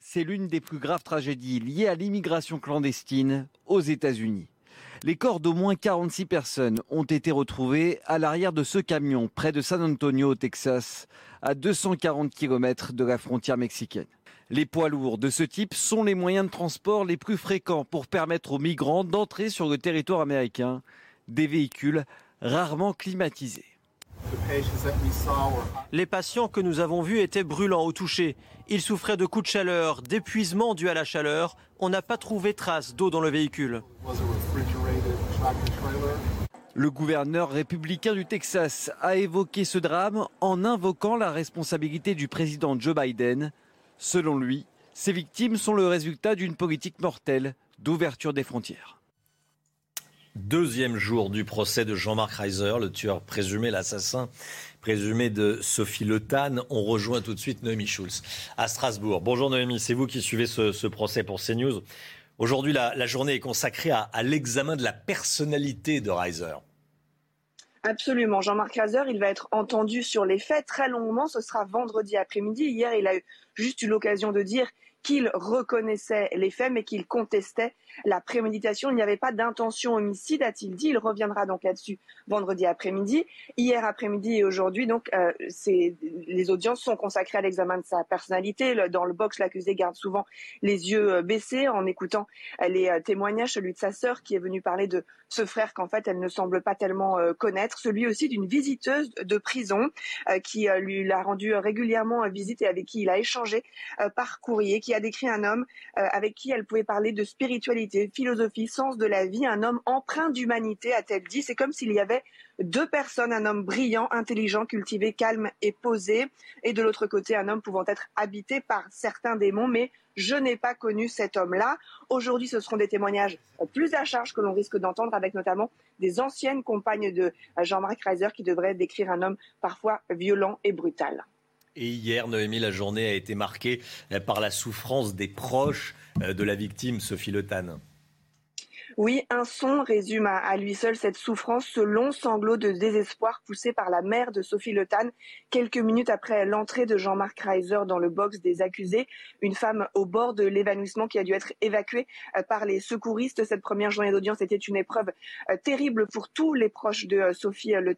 C'est l'une des plus graves tragédies liées à l'immigration clandestine aux États-Unis. Les corps d'au moins 46 personnes ont été retrouvés à l'arrière de ce camion près de San Antonio au Texas, à 240 km de la frontière mexicaine. Les poids lourds de ce type sont les moyens de transport les plus fréquents pour permettre aux migrants d'entrer sur le territoire américain, des véhicules rarement climatisés. Les patients que nous avons vus étaient brûlants au toucher. Ils souffraient de coups de chaleur, d'épuisement dû à la chaleur. On n'a pas trouvé trace d'eau dans le véhicule. Le gouverneur républicain du Texas a évoqué ce drame en invoquant la responsabilité du président Joe Biden. Selon lui, ces victimes sont le résultat d'une politique mortelle d'ouverture des frontières. Deuxième jour du procès de Jean-Marc Reiser, le tueur présumé, l'assassin présumé de Sophie Le On rejoint tout de suite Noémie Schulz à Strasbourg. Bonjour Noémie, c'est vous qui suivez ce, procès pour CNews. Aujourd'hui, la, journée est consacrée à, l'examen de la personnalité de Reiser. Absolument. Jean-Marc Reiser, il va être entendu sur les faits très longuement. Ce sera vendredi après-midi. Hier, il a juste eu l'occasion de dire qu'il reconnaissait les faits, mais qu'il contestait la préméditation. Il n'y avait pas d'intention homicide, a-t-il dit. Il reviendra donc là-dessus vendredi après-midi. Hier après-midi et aujourd'hui, donc, euh, les audiences sont consacrées à l'examen de sa personnalité. Dans le box, l'accusé garde souvent les yeux euh, baissés en écoutant euh, les témoignages, celui de sa sœur qui est venue parler de ce frère qu'en fait elle ne semble pas tellement connaître, celui aussi d'une visiteuse de prison qui lui a rendu régulièrement visite et avec qui il a échangé par courrier, qui a décrit un homme avec qui elle pouvait parler de spiritualité philosophie, sens de la vie, un homme empreint d'humanité, a-t-elle dit. C'est comme s'il y avait deux personnes, un homme brillant, intelligent, cultivé, calme et posé, et de l'autre côté, un homme pouvant être habité par certains démons, mais je n'ai pas connu cet homme-là. Aujourd'hui, ce seront des témoignages plus à charge que l'on risque d'entendre, avec notamment des anciennes compagnes de Jean-Marc Reiser qui devraient décrire un homme parfois violent et brutal. Et hier, Noémie, la journée a été marquée par la souffrance des proches euh, de la victime, Sophie Le oui, un son résume à, lui seul cette souffrance, ce long sanglot de désespoir poussé par la mère de Sophie Le quelques minutes après l'entrée de Jean-Marc Reiser dans le box des accusés, une femme au bord de l'évanouissement qui a dû être évacuée euh, par les secouristes. Cette première journée d'audience était une épreuve euh, terrible pour tous les proches de Sophie Le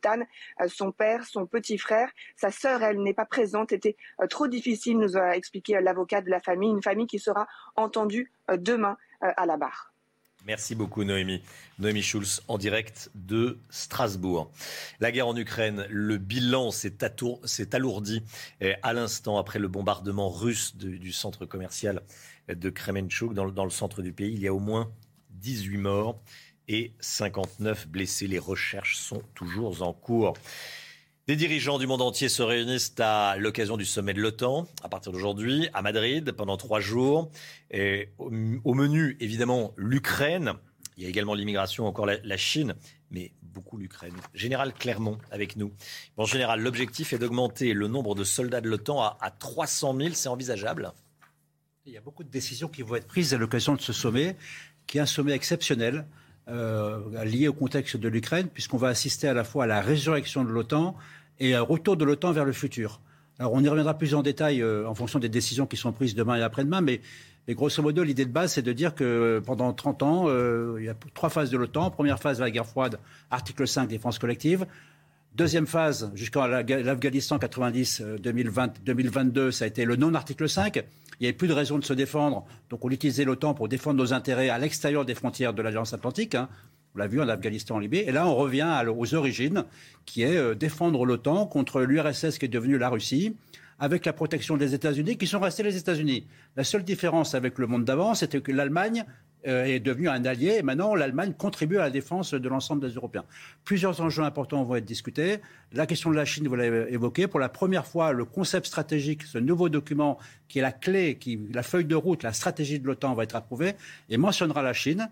son père, son petit frère, sa sœur, elle n'est pas présente, était trop difficile, nous a expliqué l'avocat de la famille, une famille qui sera entendue demain à la barre. Merci beaucoup Noémie. Noémie Schulz en direct de Strasbourg. La guerre en Ukraine, le bilan s'est alourdi eh, à l'instant après le bombardement russe du centre commercial de Kremenchuk dans, dans le centre du pays. Il y a au moins 18 morts et 59 blessés. Les recherches sont toujours en cours. Des dirigeants du monde entier se réunissent à l'occasion du sommet de l'OTAN, à partir d'aujourd'hui, à Madrid, pendant trois jours. Et au, menu, évidemment, l'Ukraine. Il y a également l'immigration, encore la, Chine, mais beaucoup l'Ukraine. Général Clermont avec nous. En général, l'objectif est d'augmenter le nombre de soldats de l'OTAN à, à 300 000. C'est envisageable? Il y a beaucoup de décisions qui vont être prises à l'occasion de ce sommet, qui est un sommet exceptionnel. Euh, lié au contexte de l'Ukraine, puisqu'on va assister à la fois à la résurrection de l'OTAN et un retour de l'OTAN vers le futur. Alors on y reviendra plus en détail euh, en fonction des décisions qui sont prises demain et après-demain, mais, grosso modo, l'idée de base, c'est de dire que pendant 30 ans, euh, il y a trois phases de l'OTAN. Première phase, la guerre froide, article 5, défense collective. Deuxième phase, jusqu'à l'Afghanistan 90, 2020, 2022, ça a été le non-article 5. Il n'y avait plus de raison de se défendre, donc on utilisait l'OTAN pour défendre nos intérêts à l'extérieur des frontières de l'Alliance Atlantique. Hein. On l'a vu en Afghanistan, en Libye. Et là, on revient aux origines, qui est euh, défendre l'OTAN contre l'URSS qui est devenue la Russie, avec la protection des États-Unis, qui sont restés les États-Unis. La seule différence avec le monde d'avant, c'était que l'Allemagne euh, est devenue un allié, et maintenant l'Allemagne contribue à la défense de l'ensemble des Européens. Plusieurs enjeux importants vont être discutés. La question de la Chine, vous l'avez évoqué. Pour la première fois, le concept stratégique, ce nouveau document qui est la clé, qui, la feuille de route, la stratégie de l'OTAN va être approuvé et mentionnera la Chine.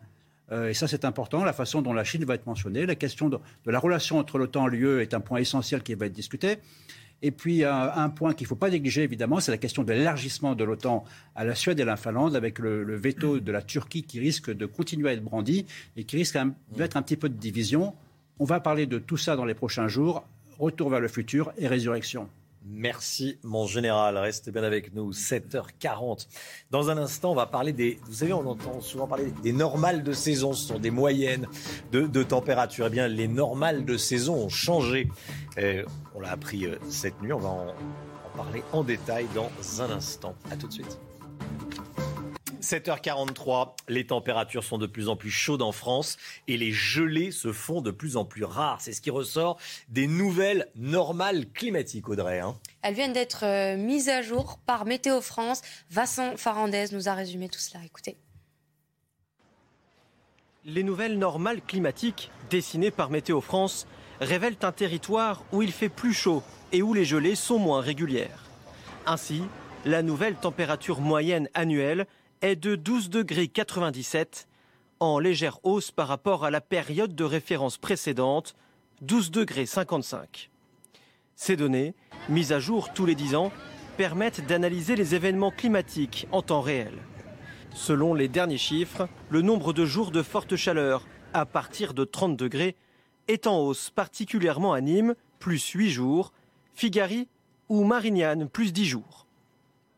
Euh, et ça, c'est important, la façon dont la Chine va être mentionnée. La question de, la relation entre l'OTAN et l'UE est un point essentiel qui va être discuté. Et puis, un, point qu'il ne faut pas négliger, évidemment, c'est la question de l'élargissement de l'OTAN à la Suède et à la Finlande, avec le, veto de la Turquie qui risque de continuer à être brandi et qui risque d'être un petit peu de division. On va parler de tout ça dans les prochains jours. Retour vers le futur et résurrection. Merci, mon général. Restez bien avec nous. 7h40. Dans un instant, on va parler des. Vous savez, on entend souvent parler des normales de saison. Ce sont des moyennes de, température. Eh bien, les normales de saison ont changé. on l'a appris euh, cette nuit. On va en, en parler en détail dans un instant. À tout de suite. 7h43, les températures sont de plus en plus chaudes en France et les gelées se font de plus en plus rares. C'est ce qui ressort des nouvelles normales climatiques, Audrey. Hein. Elles viennent d'être euh, mises à jour par Météo France. Vincent Farandez nous a résumé tout cela. Écoutez. Les nouvelles normales climatiques dessinées par Météo France révèlent un territoire où il fait plus chaud et où les gelées sont moins régulières. Ainsi, la nouvelle température moyenne annuelle est de 12 degrés 97 en légère hausse par rapport à la période de référence précédente, 12 degrés 55. Ces données, mises à jour tous les 10 ans, permettent d'analyser les événements climatiques en temps réel. Selon les derniers chiffres, le nombre de jours de forte chaleur à partir de 30 degrés est en hausse, particulièrement à Nîmes, plus 8 jours, Figari ou Marignane, plus 10 jours.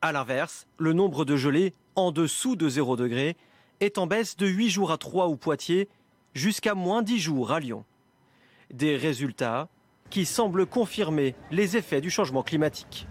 A l'inverse, le nombre de gelées en dessous de 0 degré, est en baisse de 8 jours à 3 ou Poitiers, jusqu'à moins 10 jours à Lyon. Des résultats qui semblent confirmer les effets du changement climatique.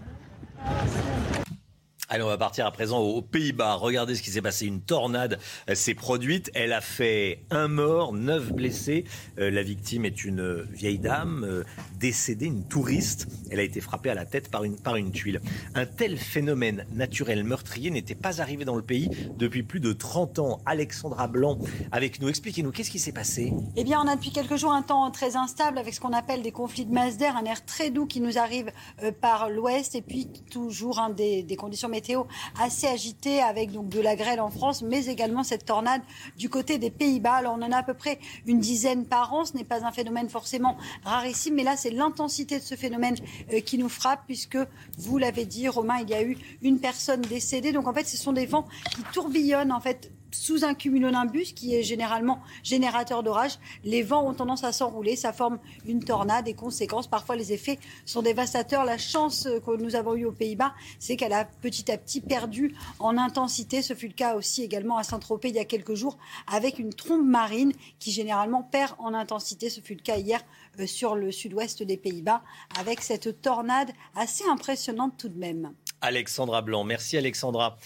Allez, on va partir à présent aux Pays-Bas. Regardez ce qui s'est passé. Une tornade euh, s'est produite. Elle a fait un mort, neuf blessés. Euh, la victime est une vieille dame euh, décédée, une touriste. Elle a été frappée à la tête par une, par une tuile. Un tel phénomène naturel meurtrier n'était pas arrivé dans le pays depuis plus de 30 ans. Alexandra Blanc avec nous. Expliquez-nous, qu'est-ce qui s'est passé? Eh bien, on a depuis quelques jours un temps très instable avec ce qu'on appelle des conflits de masse d'air, un air très doux qui nous arrive par l'ouest et puis toujours des, des conditions météo assez agitée avec de la grêle en France, mais également cette tornade du côté des Pays-Bas. Alors on en a à peu près une dizaine par an. Ce n'est pas un phénomène forcément rarissime, mais là c'est l'intensité de ce phénomène euh, qui nous frappe, puisque vous l'avez dit, Romain, il y a eu une personne décédée. Donc en fait, ce sont des vents qui tourbillonnent en fait sous un cumulonimbus qui est généralement générateur d'orage, les vents ont tendance à s'enrouler, ça forme une tornade et conséquences. Parfois, les effets sont dévastateurs. La chance que nous avons eue aux Pays-Bas, c'est qu'elle a petit à petit perdu en intensité. Ce fut le cas aussi également à Saint-Tropez il y a quelques jours avec une trombe marine qui généralement perd en intensité. Ce fut le cas hier euh, sur le sud-ouest des Pays-Bas avec cette tornade assez impressionnante tout de même. Alexandra Blanc, merci Alexandra.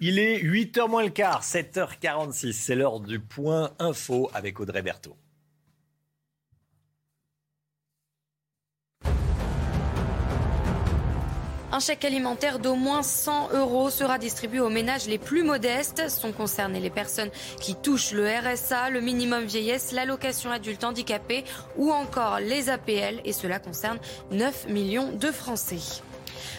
Il est 8h moins le quart, 7h46. C'est l'heure du point info avec Audrey Berthaud. Un chèque alimentaire d'au moins 100 euros sera distribué aux ménages les plus modestes. Sont concernées les personnes qui touchent le RSA, le minimum vieillesse, l'allocation adulte handicapé ou encore les APL. Et cela concerne 9 millions de Français.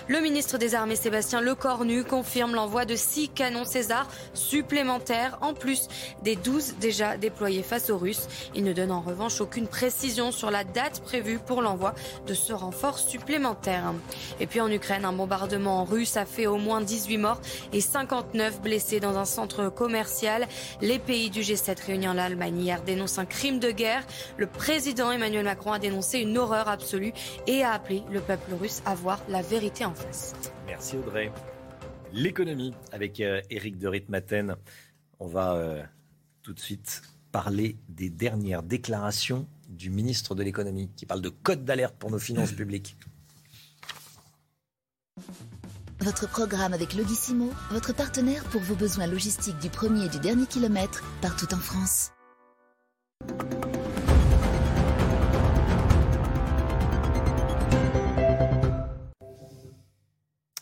Le ministre des Armées Sébastien Lecornu confirme l'envoi de six canons César supplémentaires en plus des 12 déjà déployés face aux Russes. Il ne donne en revanche aucune précision sur la date prévue pour l'envoi de ce renfort supplémentaire. Et puis en Ukraine, un bombardement russe a fait au moins 18 morts et 59 blessés dans un centre commercial. Les pays du G7 réunis en Allemagne hier dénoncent un crime de guerre. Le président Emmanuel Macron a dénoncé une horreur absolue et a appelé le peuple russe à voir la vérité en Merci Audrey. L'économie avec Eric euh, de Ritmaten. On va euh, tout de suite parler des dernières déclarations du ministre de l'économie qui parle de code d'alerte pour nos finances publiques. Votre programme avec Logissimo, votre partenaire pour vos besoins logistiques du premier et du dernier kilomètre, partout en France.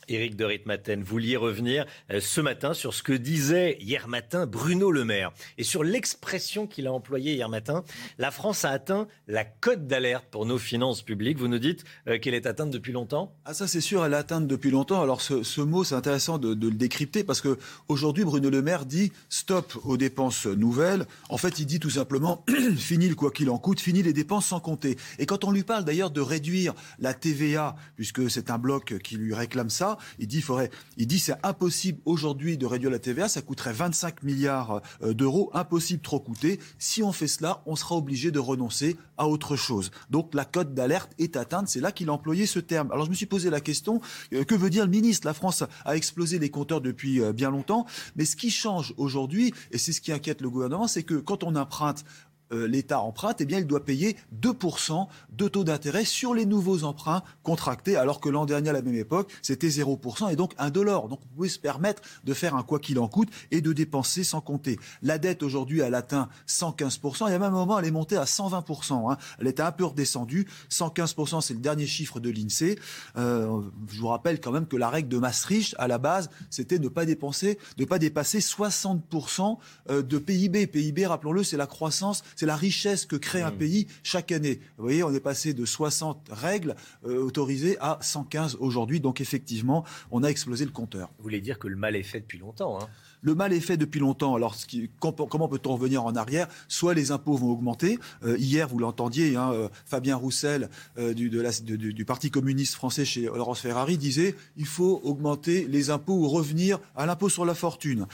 Éric de Ritmaten, vous vouliez revenir euh, ce matin sur ce que disait hier matin Bruno Le Maire et sur l'expression qu'il a employée hier matin. La France a atteint la cote d'alerte pour nos finances publiques. Vous nous dites euh, qu'elle est atteinte depuis longtemps? Ah ça c'est sûr, elle est atteinte depuis longtemps. Alors ce, mot c'est intéressant de, le décrypter parce que aujourd'hui Bruno Le Maire dit stop aux dépenses nouvelles. En fait il dit tout simplement fini le quoi qu'il en coûte, fini les dépenses sans compter. Et quand on lui parle d'ailleurs de réduire la TVA puisque c'est un bloc qui lui réclame ça, il dit, faudrait, il dit c'est impossible aujourd'hui de réduire la TVA, ça coûterait 25 milliards euh, d'euros, impossible trop coûter. Si on fait cela, on sera obligé de renoncer à autre chose. Donc la cote d'alerte est atteinte, c'est là qu'il a employé ce terme. Alors je me suis posé la question, euh, que veut dire le ministre? La France a explosé les compteurs depuis euh, bien longtemps, mais ce qui change aujourd'hui, et c'est ce qui inquiète le gouvernement, c'est que quand on emprunte euh, l'État emprunte, eh bien, il doit payer 2% de taux d'intérêt sur les nouveaux emprunts contractés, alors que l'an dernier, à la même époque, c'était 0% et donc 1 dollar. Donc, vous pouvez se permettre de faire un quoi qu'il en coûte et de dépenser sans compter. La dette, aujourd'hui, elle atteint 115%. Et à même moment, elle est montée à 120%. Hein. Elle était un peu redescendue. 115%, c'est le dernier chiffre de l'INSEE. Euh, je vous rappelle quand même que la règle de Maastricht, à la base, c'était ne pas dépenser, de pas dépasser 60% euh, de PIB. PIB, rappelons-le, c'est la croissance c'est la richesse que crée un mm. pays chaque année. Vous voyez, on est passé de 60 règles euh, autorisées à 115 aujourd'hui. Donc effectivement, on a explosé le compteur. Vous voulez dire que le mal est fait depuis longtemps hein le mal est fait depuis longtemps. Alors, comment peut-on revenir en arrière? Soit les impôts vont augmenter. Euh, hier, vous l'entendiez, hein, euh, Fabien Roussel euh, du, Parti communiste français chez Laurence Ferrari disait il faut augmenter les impôts ou revenir à l'impôt sur la fortune.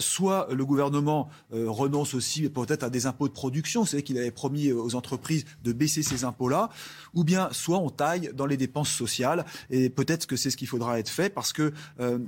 soit le gouvernement renonce aussi peut-être à des impôts de production, c'est qu'il avait promis aux entreprises de baisser ces impôts-là, ou bien soit on taille dans les dépenses sociales. Et peut-être que c'est ce qu'il faudra être fait parce que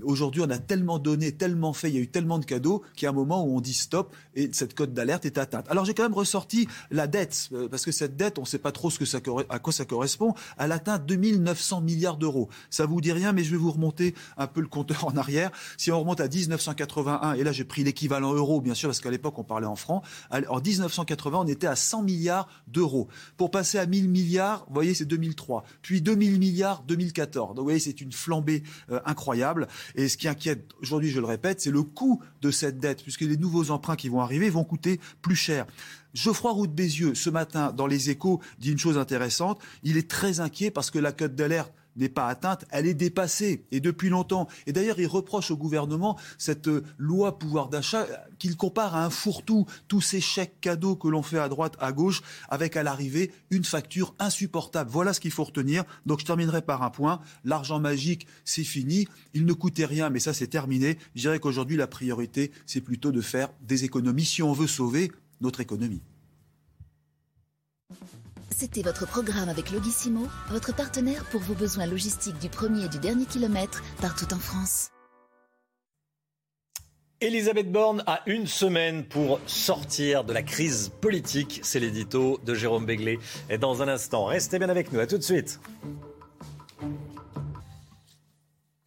aujourd'hui on a tellement donné, tellement fait, tellement de cadeaux qu'il y un moment où on dit stop et cette cote d'alerte est atteinte. Alors j'ai quand même ressorti la dette, euh, parce que cette dette, on ne sait pas trop ce que ça, à quoi ça correspond. Elle atteint 2900 milliards d'euros. Ça vous dit rien, mais je vais vous remonter un peu le compteur en arrière. Si on remonte à 1981, et là j'ai pris l'équivalent euro, bien sûr, parce qu'à l'époque on parlait en francs, en 1980 on était à 100 milliards d'euros. Pour passer à 1000 milliards, vous voyez, c'est 2003. Puis 2000 milliards, 2014. Donc vous voyez, c'est une flambée euh, incroyable. Et ce qui inquiète aujourd'hui, je le répète, c'est le coût de cette dette, puisque les nouveaux emprunts qui vont arriver vont coûter plus cher. Geoffroy Roux de Bézieux, ce matin, dans les échos, dit une chose intéressante. Il est très inquiet parce que la cote d'alerte n'est pas atteinte, elle est dépassée, et depuis longtemps. Et d'ailleurs, il reproche au gouvernement cette euh, loi pouvoir d'achat qu'il compare à un fourre-tout, tous ces chèques cadeaux que l'on fait à droite, à gauche, avec à l'arrivée une facture insupportable. Voilà ce qu'il faut retenir. Donc je terminerai par un point. L'argent magique, c'est fini. Il ne coûtait rien, mais ça c'est terminé. Je dirais qu'aujourd'hui, la priorité, c'est plutôt de faire des économies si on veut sauver notre économie. C'était votre programme avec Logissimo, votre partenaire pour vos besoins logistiques du premier et du dernier kilomètre partout en France. Elisabeth Borne a une semaine pour sortir de la crise politique. C'est l'édito de Jérôme Béglé. Et dans un instant, restez bien avec nous. À tout de suite.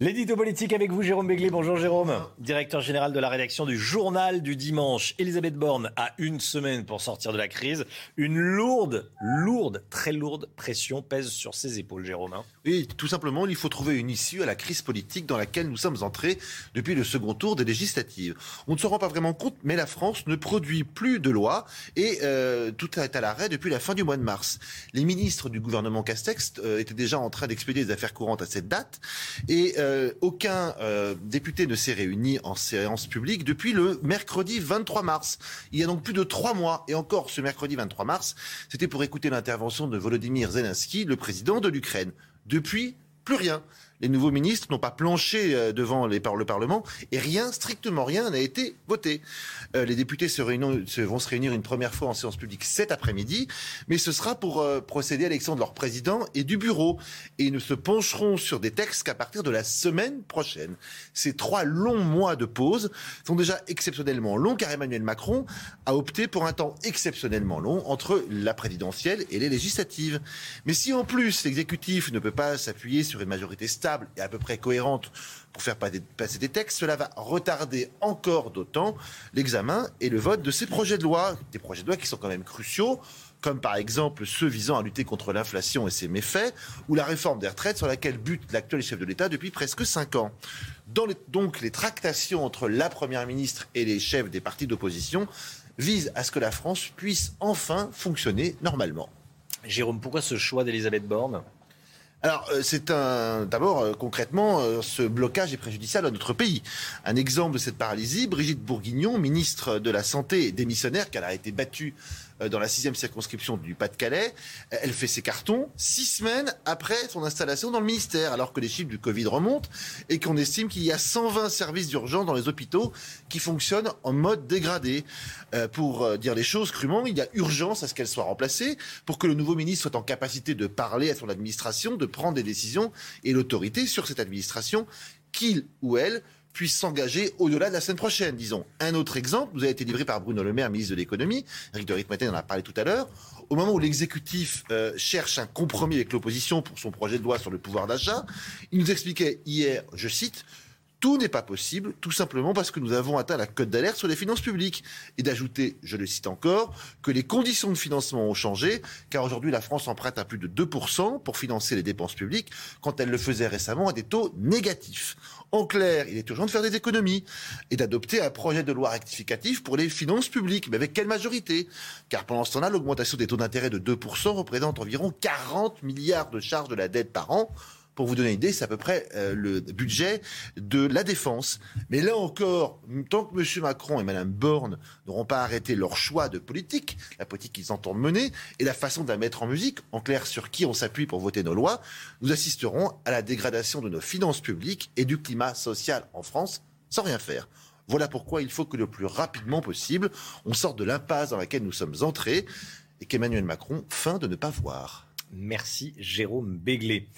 L'édito politique avec vous, Jérôme Béglé. Bonjour Jérôme, directeur général de la rédaction du Journal du Dimanche. Elisabeth Borne a une semaine pour sortir de la crise. Une lourde, lourde, très lourde pression pèse sur ses épaules, Jérôme. Hein. Oui, tout simplement, il faut trouver une issue à la crise politique dans laquelle nous sommes entrés depuis le second tour des législatives. On ne se rend pas vraiment compte, mais la France ne produit plus de lois et euh, tout est à l'arrêt depuis la fin du mois de mars. Les ministres du gouvernement Castex euh, étaient déjà en train d'expédier des affaires courantes à cette date et euh, euh, aucun euh, député ne s'est réuni en séance publique depuis le mercredi 23 mars. Il y a donc plus de trois mois. Et encore, ce mercredi 23 mars, c'était pour écouter l'intervention de Volodymyr Zelensky, le président de l'Ukraine. Depuis, plus rien les nouveaux ministres n'ont pas planché euh, devant le Parlement et rien, strictement rien, n'a été voté. Euh, les députés se, vont se réunir une première fois en séance publique cet après-midi, mais ce sera pour euh, procéder à l'élection de leur président et du bureau. Et ils ne se pencheront sur des textes qu'à partir de la semaine prochaine. Ces trois longs mois de pause sont déjà exceptionnellement longs car Emmanuel Macron a opté pour un temps exceptionnellement long entre la présidentielle et les législatives. Mais si en plus l'exécutif ne peut pas s'appuyer sur une majorité stable, et à peu près cohérente pour faire passer des textes, cela va retarder encore d'autant l'examen et le vote de ces projets de loi, des projets de loi qui sont quand même cruciaux comme par exemple ceux visant à lutter contre l'inflation et ses méfaits, ou la réforme des retraites sur laquelle bute l'actuel chef de l'État depuis presque cinq ans. Dans donc les tractations entre la Première ministre et les chefs des partis d'opposition visent à ce que la France puisse enfin fonctionner normalement. Jérôme, pourquoi ce choix d'Elisabeth Borne? Alors, euh, c'est un. D'abord, euh, concrètement, euh, ce blocage est préjudiciable à notre pays. Un exemple de cette paralysie, Brigitte Bourguignon, ministre de la Santé démissionnaire, car elle a été battue dans la sixième circonscription du Pas-de-Calais. Elle fait ses cartons six semaines après son installation dans le ministère, alors que les chiffres du Covid remontent et qu'on estime qu'il y a 120 services d'urgence dans les hôpitaux qui fonctionnent en mode dégradé. Euh, pour euh, dire les choses crûment, il y a urgence à ce qu'elle soit remplacée pour que le nouveau ministre soit en capacité de parler à son administration, de prendre des décisions et l'autorité sur cette administration qu'il ou elle puisse s'engager au-delà de la semaine prochaine, disons. Un autre exemple vous a été livré par Bruno Le Maire, ministre de l'économie. Eric de Ritmaten en a parlé tout à l'heure. Au moment où l'exécutif euh, cherche un compromis avec l'opposition pour son projet de loi sur le pouvoir d'achat, il nous expliquait hier, je cite, tout n'est pas possible, tout simplement parce que nous avons atteint la cote d'alerte sur les finances publiques. Et d'ajouter, je le cite encore, que les conditions de financement ont changé, car aujourd'hui la France emprunte à plus de 2% pour financer les dépenses publiques, quand elle le faisait récemment à des taux négatifs. En clair, il est urgent de faire des économies et d'adopter un projet de loi rectificatif pour les finances publiques. Mais avec quelle majorité? Car pendant ce temps-là, l'augmentation des taux d'intérêt de 2% représente environ 40 milliards de charges de la dette par an pour vous donner une idée, c'est à peu près euh, le budget de la défense. Mais là encore, tant que M. Macron et Mme Borne n'auront pas arrêté leur choix de politique, la politique qu'ils entendent mener, et la façon de la mettre en musique, en clair sur qui on s'appuie pour voter nos lois, nous assisterons à la dégradation de nos finances publiques et du climat social en France sans rien faire. Voilà pourquoi il faut que le plus rapidement possible, on sorte de l'impasse dans laquelle nous sommes entrés et qu'Emmanuel Macron feint de ne pas voir. Merci Jérôme Béglé.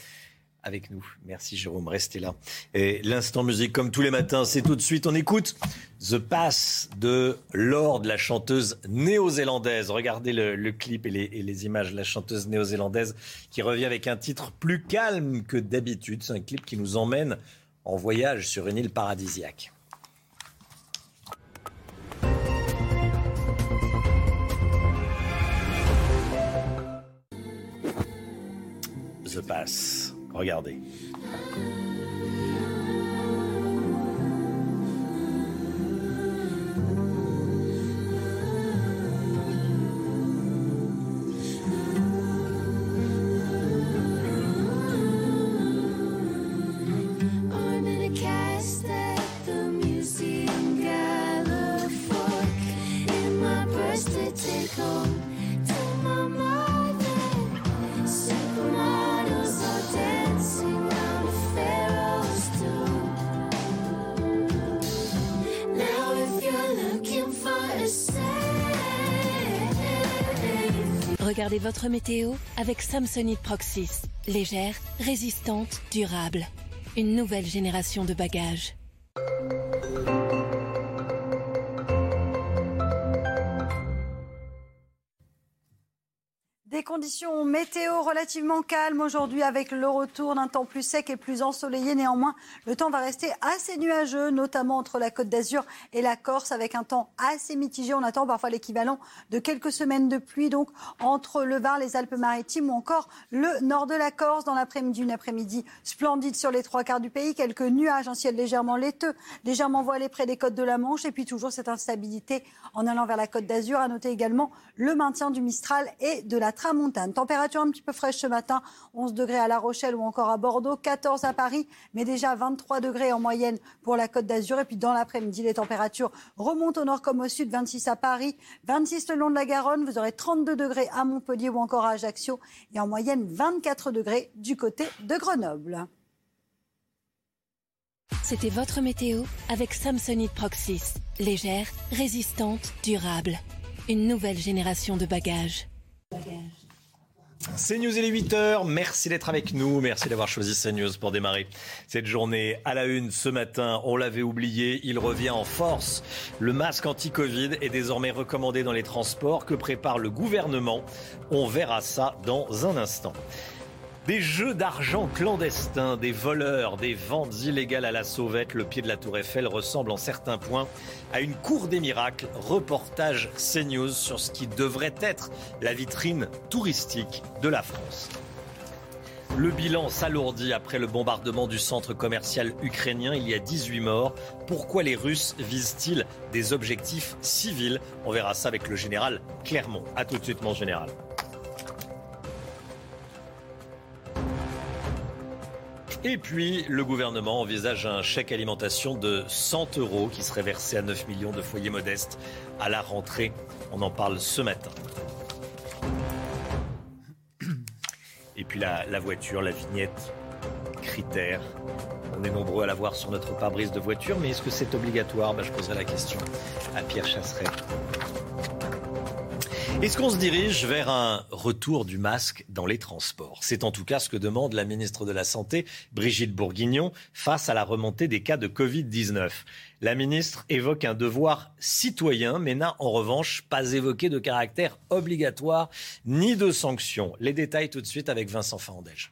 Avec nous. Merci Jérôme, restez là. Et l'instant musique, comme tous les matins, c'est tout de suite. On écoute The Pass de Lord, la chanteuse néo-zélandaise. Regardez le, clip et les, et les, images. La chanteuse néo-zélandaise qui revient avec un titre plus calme que d'habitude. C'est un clip qui nous emmène en voyage sur une île paradisiaque. The Pass. Regardez. Regardez votre météo avec Samsonite Proxys. Légère, résistante, durable. Une nouvelle génération de bagages. Des conditions météo relativement calmes aujourd'hui avec le retour d'un temps plus sec et plus ensoleillé. Néanmoins, le temps va rester assez nuageux, notamment entre la Côte d'Azur et la Corse, avec un temps assez mitigé. On attend parfois l'équivalent de quelques semaines de pluie, donc entre le Var, les Alpes-Maritimes ou encore le nord de la Corse. Dans l'après-midi, une après-midi splendide sur les trois quarts du pays. Quelques nuages, un ciel légèrement laiteux, légèrement voilé près des côtes de la Manche. Et puis toujours cette instabilité en allant vers la Côte d'Azur. À noter également le maintien du Mistral et de la tramontane. Température un petit peu fraîche ce matin, 11 degrés à La Rochelle ou encore à Bordeaux, 14 à Paris, mais déjà 23 degrés en moyenne pour la Côte d'Azur. Et puis dans l'après-midi, les températures remontent au nord comme au sud, 26 à Paris, 26 le long de la Garonne, vous aurez 32 degrés à Montpellier ou encore à Ajaccio et en moyenne 24 degrés du côté de Grenoble. C'était votre météo avec Samsonite Proxys. Légère, résistante, durable. Une nouvelle génération de bagages. C'est News, il est 8h. Merci d'être avec nous. Merci d'avoir choisi CNews pour démarrer cette journée à la une ce matin. On l'avait oublié, il revient en force. Le masque anti-Covid est désormais recommandé dans les transports. Que prépare le gouvernement? On verra ça dans un instant. Des jeux d'argent clandestins, des voleurs, des ventes illégales à la sauvette, le pied de la Tour Eiffel ressemble en certains points à une cour des miracles. Reportage CNews sur ce qui devrait être la vitrine touristique de la France. Le bilan s'alourdit après le bombardement du centre commercial ukrainien. Il y a 18 morts. Pourquoi les Russes visent-ils des objectifs civils? On verra ça avec le général Clermont. A tout de suite, mon général. Et puis, le gouvernement envisage un chèque alimentation de 100 euros qui serait versé à 9 millions de foyers modestes à la rentrée. On en parle ce matin. Et puis la, voiture, la vignette, critère. On est nombreux à la voir sur notre pare-brise de voiture, mais est-ce que c'est obligatoire? Ben, Je poserai la question à Pierre Chasseret. Est-ce qu'on se dirige vers un retour du masque dans les transports? C'est en tout cas ce que demande la ministre de la Santé, Brigitte Bourguignon, face à la remontée des cas de Covid-19. La ministre évoque un devoir citoyen, mais n'a en revanche pas évoqué de caractère obligatoire ni de sanction. Les détails tout de suite avec Vincent Fandège.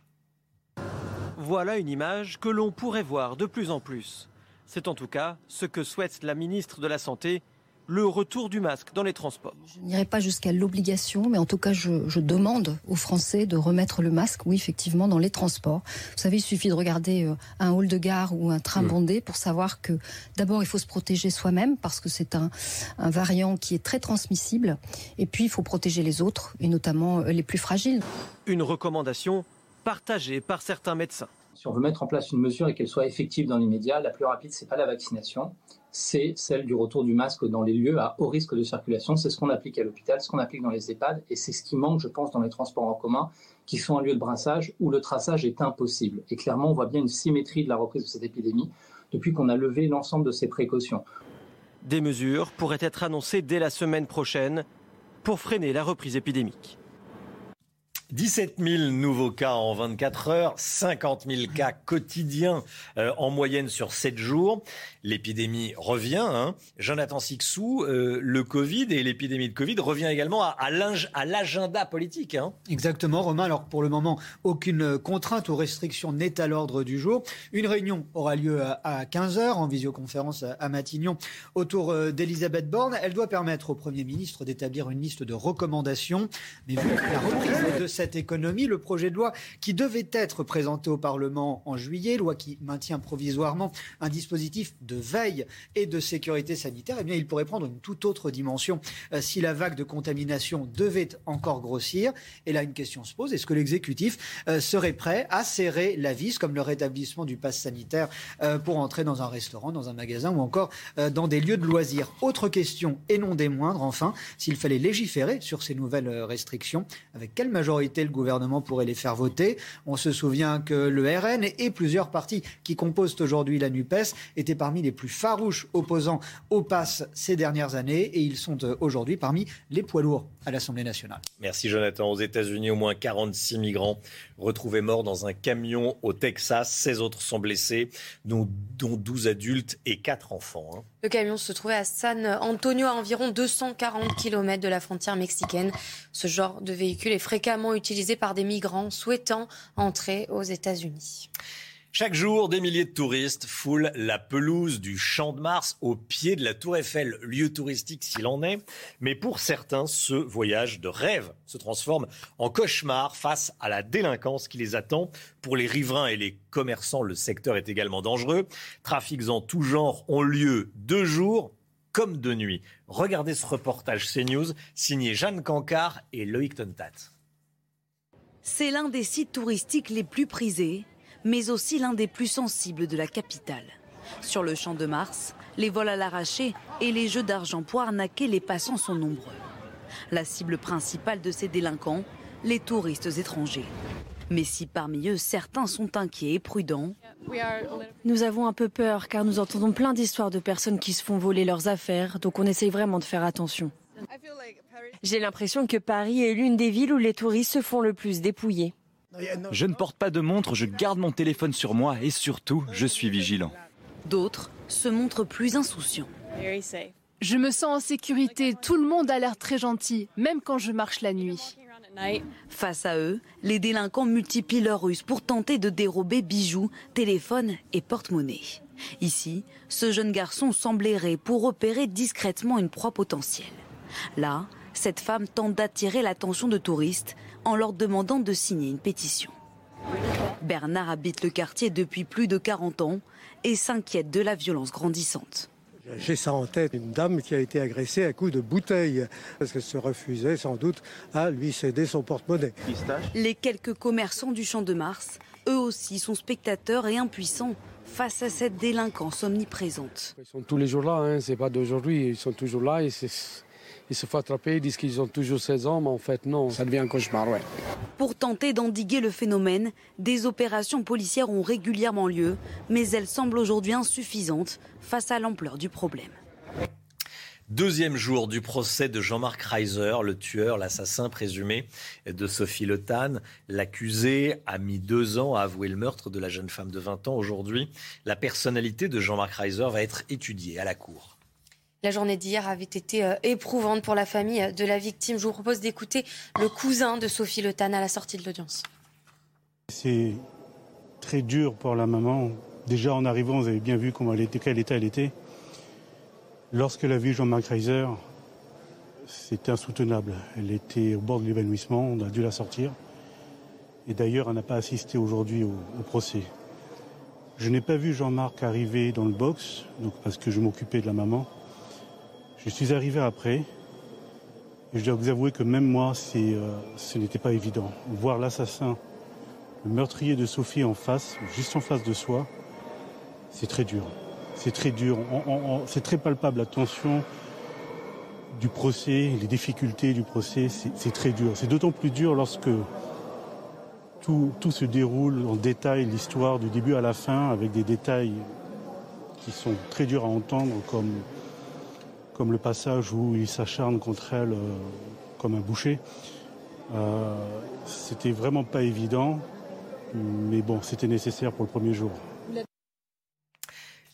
Voilà une image que l'on pourrait voir de plus en plus. C'est en tout cas ce que souhaite la ministre de la Santé le retour du masque dans les transports. Je n'irai pas jusqu'à l'obligation, mais en tout cas, je, demande aux Français de remettre le masque, oui, effectivement, dans les transports. Vous savez, il suffit de regarder euh, un hall de gare ou un train bondé pour savoir que d'abord, il faut se protéger soi-même parce que c'est un, un variant qui est très transmissible. Et puis, il faut protéger les autres, et notamment euh, les plus fragiles. Une recommandation partagée par certains médecins. Si on veut mettre en place une mesure et qu'elle soit effective dans l'immédiat, la plus rapide, c'est pas la vaccination, c'est celle du retour du masque dans les lieux à haut risque de circulation. C'est ce qu'on applique à l'hôpital, ce qu'on applique dans les EHPAD, et c'est ce qui manque, je pense, dans les transports en commun, qui sont un lieu de brassage où le traçage est impossible. Et clairement, on voit bien une symétrie de la reprise de cette épidémie depuis qu'on a levé l'ensemble de ces précautions. Des mesures pourraient être annoncées dès la semaine prochaine pour freiner la reprise épidémique. 17 000 nouveaux cas en 24 heures, 50 000 cas quotidiens euh, en moyenne sur 7 jours. L'épidémie revient. Hein. Jonathan Sixou, euh, le Covid et l'épidémie de Covid revient également à, à l'agenda politique. Hein. Exactement, Romain. Alors pour le moment, aucune contrainte ou restriction n'est à l'ordre du jour. Une réunion aura lieu à 15h en visioconférence à Matignon autour euh, d'Elisabeth Borne. Elle doit permettre au Premier ministre d'établir une liste de recommandations. Mais vu la reprise de cette économie, le projet de loi qui devait être présenté au Parlement en juillet, loi qui maintient provisoirement un dispositif de veille et de sécurité sanitaire, eh bien, il pourrait prendre une toute autre dimension euh, si la vague de contamination devait encore grossir. Et là, une question se pose est-ce que l'exécutif euh, serait prêt à serrer la vis, comme le rétablissement du pass sanitaire euh, pour entrer dans un restaurant, dans un magasin ou encore dans des lieux de loisirs? Autre question, et non des moindres, enfin, s'il fallait légiférer sur ces nouvelles restrictions, avec quelle majorité le gouvernement pourrait les faire voter On se souvient que le RN et plusieurs partis qui composent aujourd'hui la NUPES étaient parmi les plus farouches opposants au pass ces dernières années et ils sont euh, aujourd'hui parmi les poids lourds à l'Assemblée nationale. Merci Jonathan. Aux États-Unis, au moins 46 migrants retrouvés morts dans un camion au Texas. 16 autres sont blessés, dont, 12 adultes et 4 enfants. Le camion se trouvait à San Antonio, à environ 240 km de la frontière mexicaine. Ce genre de véhicule est fréquemment utilisé par des migrants souhaitant entrer aux États-Unis. Chaque jour, des milliers de touristes foulent la pelouse du Champ de Mars au pied de la Tour Eiffel, lieu touristique s'il en est. Mais pour certains, ce voyage de rêve se transforme en cauchemar face à la délinquance qui les attend. Pour les riverains et les commerçants, le secteur est également dangereux. Trafics en tout genre ont lieu de jour comme de nuit. Regardez ce reportage CNews signé Jeanne Cancard et Loïc Tontat. C'est l'un des sites touristiques les plus prisés mais aussi l'un des plus sensibles de la capitale. Sur le champ de Mars, les vols à l'arraché et les jeux d'argent pour arnaquer les passants sont nombreux. La cible principale de ces délinquants, les touristes étrangers. Mais si parmi eux certains sont inquiets et prudents, nous avons un peu peur car nous entendons plein d'histoires de personnes qui se font voler leurs affaires, donc on essaye vraiment de faire attention. J'ai l'impression que Paris est l'une des villes où les touristes se font le plus dépouiller. Je ne porte pas de montre, je garde mon téléphone sur moi et surtout, je suis vigilant. D'autres se montrent plus insouciants. Je me sens en sécurité, tout le monde a l'air très gentil, même quand je marche la nuit. Face à eux, les délinquants multiplient leurs ruses pour tenter de dérober bijoux, téléphones et porte-monnaie. Ici, ce jeune garçon semble errer pour opérer discrètement une proie potentielle. Là, cette femme tente d'attirer l'attention de touristes en leur demandant de signer une pétition. Bernard habite le quartier depuis plus de 40 ans et s'inquiète de la violence grandissante. J'ai ça en tête, une dame qui a été agressée à coups de bouteille, parce qu'elle se refusait sans doute à lui céder son porte-monnaie. Les quelques commerçants du Champ de Mars, eux aussi, sont spectateurs et impuissants face à cette délinquance omniprésente. Ils sont tous les jours là, hein, c'est pas d'aujourd'hui, ils sont toujours là et c'est ils se font attraper, ils disent qu'ils ont toujours 16 ans, mais en fait non, ça devient un cauchemar, ouais. Pour tenter d'endiguer le phénomène, des opérations policières ont régulièrement lieu, mais elles semblent aujourd'hui insuffisantes face à l'ampleur du problème. Deuxième jour du procès de Jean-Marc Reiser, le tueur, l'assassin présumé de Sophie Le L'accusé a mis deux ans à avouer le meurtre de la jeune femme de 20 ans. Aujourd'hui, la personnalité de Jean-Marc Reiser va être étudiée à la Cour. La journée d'hier avait été euh, éprouvante pour la famille de la victime. Je vous propose d'écouter le cousin de Sophie Le à la sortie de l'audience. C'est très dur pour la maman. Déjà en arrivant, vous avez bien vu comment quel état elle était. Lorsqu'elle a vu Jean-Marc Reiser, c'était insoutenable. Elle était au bord de l'évanouissement, on a dû la sortir. Et d'ailleurs, elle n'a pas assisté aujourd'hui au, au, procès. Je n'ai pas vu Jean-Marc arriver dans le box, parce que je m'occupais de la maman. Je suis arrivé après. Et je dois vous avouer que même moi, euh, ce n'était pas évident. Voir l'assassin, le meurtrier de Sophie en face, juste en face de soi, c'est très dur. C'est très dur. C'est très palpable la tension du procès, les difficultés du procès. C'est très dur. C'est d'autant plus dur lorsque tout, tout se déroule en détail, l'histoire du début à la fin, avec des détails qui sont très durs à entendre, comme comme le passage où il s'acharne contre elle euh, comme un boucher. Euh, c'était vraiment pas évident, mais bon, c'était nécessaire pour le premier jour.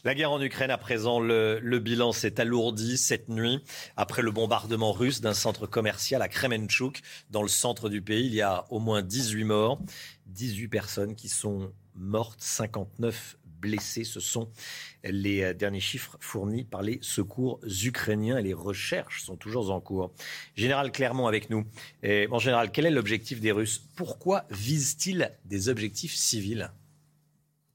La guerre en Ukraine, à présent, le, bilan s'est alourdi cette nuit après le bombardement russe d'un centre commercial à Kremenchuk, dans le centre du pays. Il y a au moins 18 morts, 18 personnes qui sont mortes, 59 blessés. Ce sont les euh, derniers chiffres fournis par les secours ukrainiens et les recherches sont toujours en cours. Général Clermont avec nous. Et, général, quel est l'objectif des Russes? Pourquoi visent-ils des objectifs civils?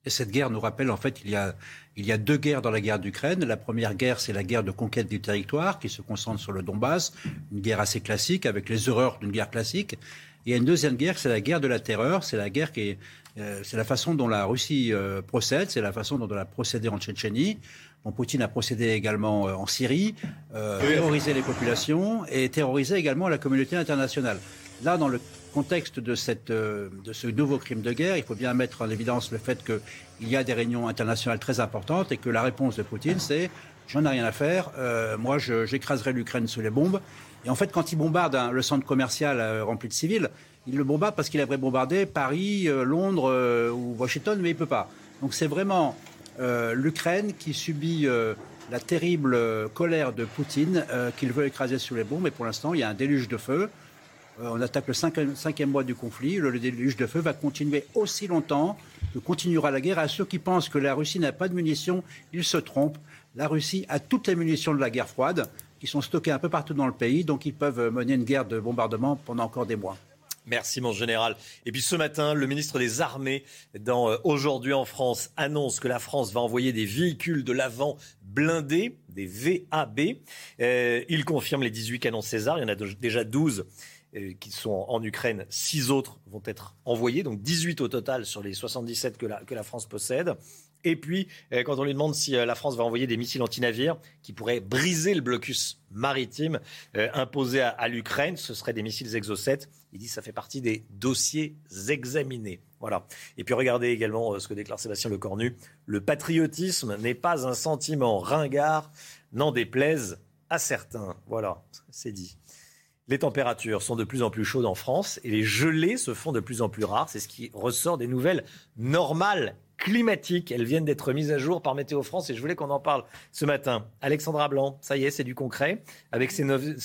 Et cette guerre nous rappelle, en fait, il y a, il y a deux guerres dans la guerre d'Ukraine. La première guerre, c'est la guerre de conquête du territoire qui se concentre sur le Donbass, une guerre assez classique avec les horreurs d'une guerre classique. Il y a une deuxième guerre, c'est la guerre de la terreur. C'est la guerre qui est euh, c'est la façon dont la Russie euh, procède, c'est la façon dont elle a procédé en Tchétchénie. Bon, Poutine a procédé également euh, en Syrie, terrorisé les populations et terrorisé également la communauté internationale. Là, dans le contexte de, cette, de ce nouveau crime de guerre, il faut bien mettre en évidence le fait qu'il y a des réunions internationales très importantes et que la réponse de Poutine, c'est j'en ai rien à faire, moi j'écraserai l'Ukraine sous les bombes. Et en fait, quand il bombarde le centre commercial rempli de civils, il le bombarde parce qu'il aimerait bombarder Paris, euh, Londres euh, ou Washington, mais il ne peut pas. Donc c'est vraiment euh, l'Ukraine qui subit la terrible colère de Poutine qu'il veut écraser sous les bombes. Et pour l'instant, il y a un déluge de feu. on attaque le cinquième, mois du conflit. Le, déluge de feu va continuer aussi longtemps que continuera la guerre. À ceux qui pensent que la Russie n'a pas de munitions, ils se trompent. La Russie a toutes les munitions de la guerre froide qui sont stockées un peu partout dans le pays. Donc ils peuvent mener une guerre de bombardement pendant encore des mois. Merci mon général. Et puis ce matin, le ministre des Armées, dans euh, Aujourd'hui en France, annonce que la France va envoyer des véhicules de l'avant blindés, des VAB. Euh, il confirme les 18 canons César. Il y en a déjà 12 euh, qui sont en Ukraine. 6 autres vont être envoyés, donc 18 au total sur les 77 que que la France possède. Et puis, euh, quand on lui demande si euh, la France va envoyer des missiles anti-navires qui pourraient briser le blocus maritime euh, imposé à, l'Ukraine, ce seraient des missiles Exocet. Il dit que ça fait partie des dossiers examinés. Voilà. Et puis regardez également ce que déclare Sébastien Lecornu. Le patriotisme n'est pas un sentiment ringard, n'en déplaise à certains. Voilà, c'est dit. Les températures sont de plus en plus chaudes en France et les gelées se font de plus en plus rares. C'est ce qui ressort des nouvelles normales climatiques. Elles viennent d'être mises à jour par Météo France et je voulais qu'on en parle ce matin. Alexandra Blanc, ça y est, c'est du concret. Avec ces,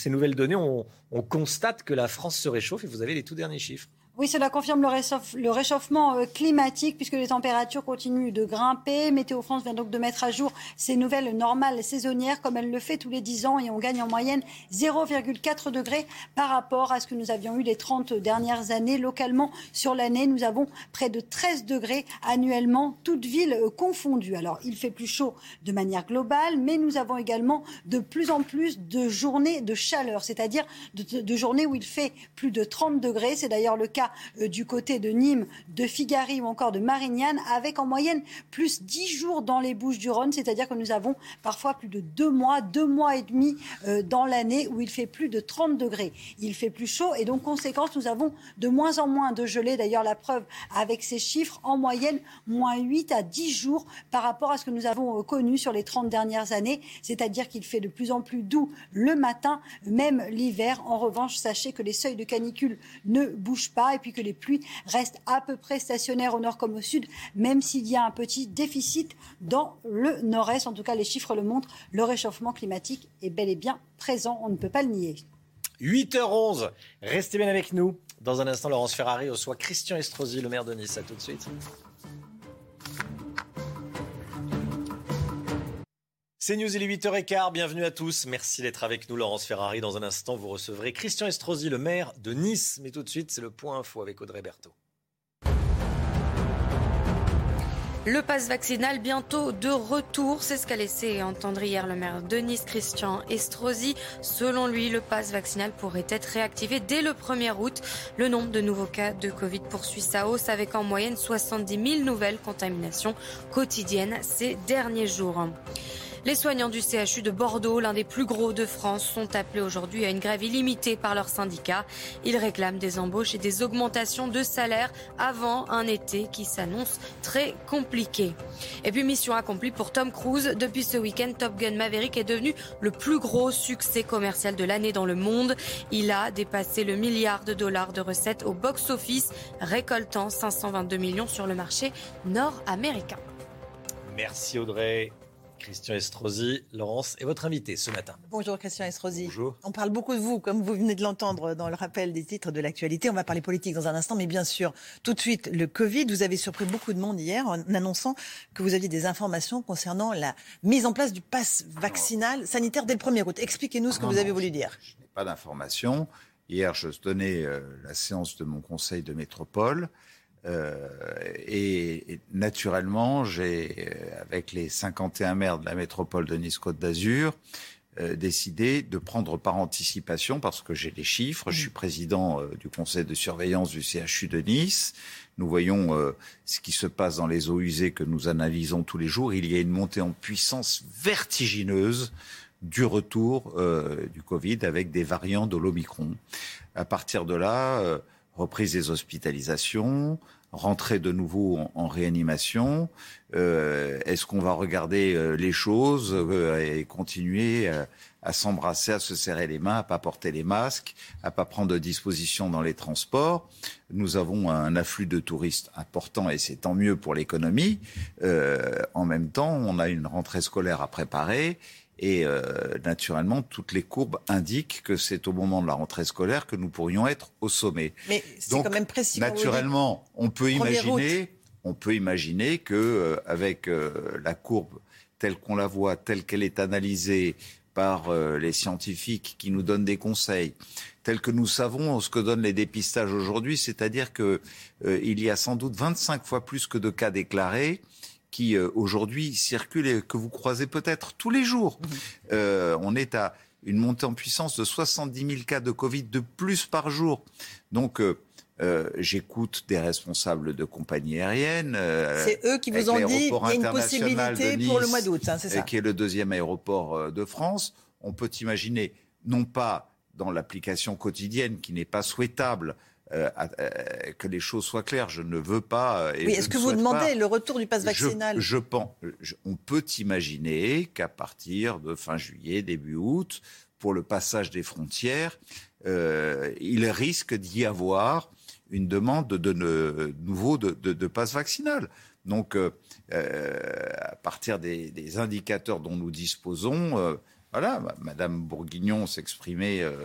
nouvelles données, on constate que la France se réchauffe et vous avez les tout derniers chiffres. Oui, cela confirme le, réchauffement euh, climatique puisque les températures continuent de grimper. Météo France vient donc de mettre à jour ces nouvelles normales saisonnières comme elle le fait tous les 10 ans et on gagne en moyenne 0,4 degrés par rapport à ce que nous avions eu les 30 dernières années. Localement, sur l'année, nous avons près de 13 degrés annuellement, toutes villes euh, confondues. Alors, il fait plus chaud de manière globale, mais nous avons également de plus en plus de journées de chaleur, c'est-à-dire de, de journées où il fait plus de 30 degrés. C'est d'ailleurs le cas euh, du côté de Nîmes, de Figari ou encore de Marignane, avec en moyenne plus 10 jours dans les Bouches du Rhône, c'est-à-dire que nous avons parfois plus de deux mois, deux mois et demi euh, dans l'année où il fait plus de 30 degrés. Il fait plus chaud et donc conséquence, nous avons de moins en moins de gelée. D'ailleurs, la preuve avec ces chiffres, en moyenne, moins 8 à 10 jours par rapport à ce que nous avons euh, connu sur les 30 dernières années, c'est-à-dire qu'il fait de plus en plus doux le matin, même l'hiver. En revanche, sachez que les seuils de canicule ne bougent pas et puis que les pluies restent à peu près stationnaires au nord comme au sud, même s'il y a un petit déficit dans le nord-est. En tout cas, les chiffres le montrent. Le réchauffement climatique est bel et bien présent. On ne peut pas le nier. 8h11. Restez bien avec nous. Dans un instant, Laurence Ferrari reçoit Christian Estrosi, le maire de Nice. À tout de suite. C'est News, il est 8h15, bienvenue à tous. Merci d'être avec nous, Laurence Ferrari. Dans un instant, vous recevrez Christian Estrosi, le maire de Nice. Mais tout de suite, c'est le point info avec Audrey Berthaud. Le pass vaccinal bientôt de retour, c'est ce qu'a laissé entendre hier le maire de Nice, Christian Estrosi. Selon lui, le pass vaccinal pourrait être réactivé dès le 1er août. Le nombre de nouveaux cas de Covid poursuit sa hausse avec en moyenne 70 000 nouvelles contaminations quotidiennes ces derniers jours. Les soignants du CHU de Bordeaux, l'un des plus gros de France, sont appelés aujourd'hui à une grève illimitée par leur syndicat. Ils réclament des embauches et des augmentations de salaire avant un été qui s'annonce très compliqué. Et puis mission accomplie pour Tom Cruise. Depuis ce week-end, Top Gun Maverick est devenu le plus gros succès commercial de l'année dans le monde. Il a dépassé le milliard de dollars de recettes au box-office, récoltant 522 millions sur le marché nord-américain. Merci Audrey. Christian Estrosi, Laurence est votre invité ce matin. Bonjour Christian Estrosi. Bonjour. On parle beaucoup de vous, comme vous venez de l'entendre dans le rappel des titres de l'actualité. On va parler politique dans un instant, mais bien sûr, tout de suite, le Covid. Vous avez surpris beaucoup de monde hier en annonçant que vous aviez des informations concernant la mise en place du pass vaccinal sanitaire dès le 1er août. Expliquez-nous ce que Non, vous avez non, voulu dire. Je n'ai pas d'informations. Hier, je tenais euh, la séance de mon conseil de métropole. Euh, et, et naturellement, j'ai, euh, avec les 51 maires de la métropole de Nice-Côte d'Azur, euh, décidé de prendre par anticipation, parce que j'ai les chiffres, je suis président euh, du conseil de surveillance du CHU de Nice, nous voyons euh, ce qui se passe dans les eaux usées que nous analysons tous les jours, il y a une montée en puissance vertigineuse du retour euh, du Covid avec des variants de l'Omicron. À partir de là, euh, reprise des hospitalisations, rentrée de nouveau en, réanimation. Euh, Est-ce qu'on va regarder euh, les choses euh, et continuer euh, à s'embrasser, à se serrer les mains, à pas porter les masques, à pas prendre de dispositions dans les transports? Nous avons un afflux de touristes important et c'est tant mieux pour l'économie. En même temps, on a une rentrée scolaire à préparer. Et euh, naturellement, toutes les courbes indiquent que c'est au moment de la rentrée scolaire que nous pourrions être au sommet. Mais c'est quand même précis. Naturellement, on peut imaginer, on peut imaginer que euh, avec euh, la courbe telle qu'on la voit, telle qu'elle est analysée par les scientifiques qui nous donnent des conseils, tels que nous savons ce que donnent les dépistages aujourd'hui, c'est-à-dire que il y a sans doute 25 fois plus que de cas déclarés qui euh, aujourd'hui circulent et que vous croisez peut-être tous les jours. Euh, on est à une montée en puissance de 70 000 cas de Covid de plus par jour. Donc, euh, j'écoute des responsables de compagnies aériennes. C'est eux qui vous ont dit l'aéroport il y a une possibilité pour le mois d'août, hein, c'est ça Qui est le deuxième aéroport de France. On peut imaginer, non pas dans l'application quotidienne qui n'est pas souhaitable, euh, euh, que les choses soient claires. Je ne veux pas. euh, et Oui, est-ce que vous demandez pas- le retour du pass je- vaccinal? je, pense, je- on peut imaginer qu'à partir de fin juillet, début août, pour le passage des frontières, euh, il risque d'y avoir une demande de, nouveau de, de, de passe vaccinal. Donc, à partir des, des indicateurs dont nous disposons, voilà, ma- Madame Bourguignon s'exprimait euh,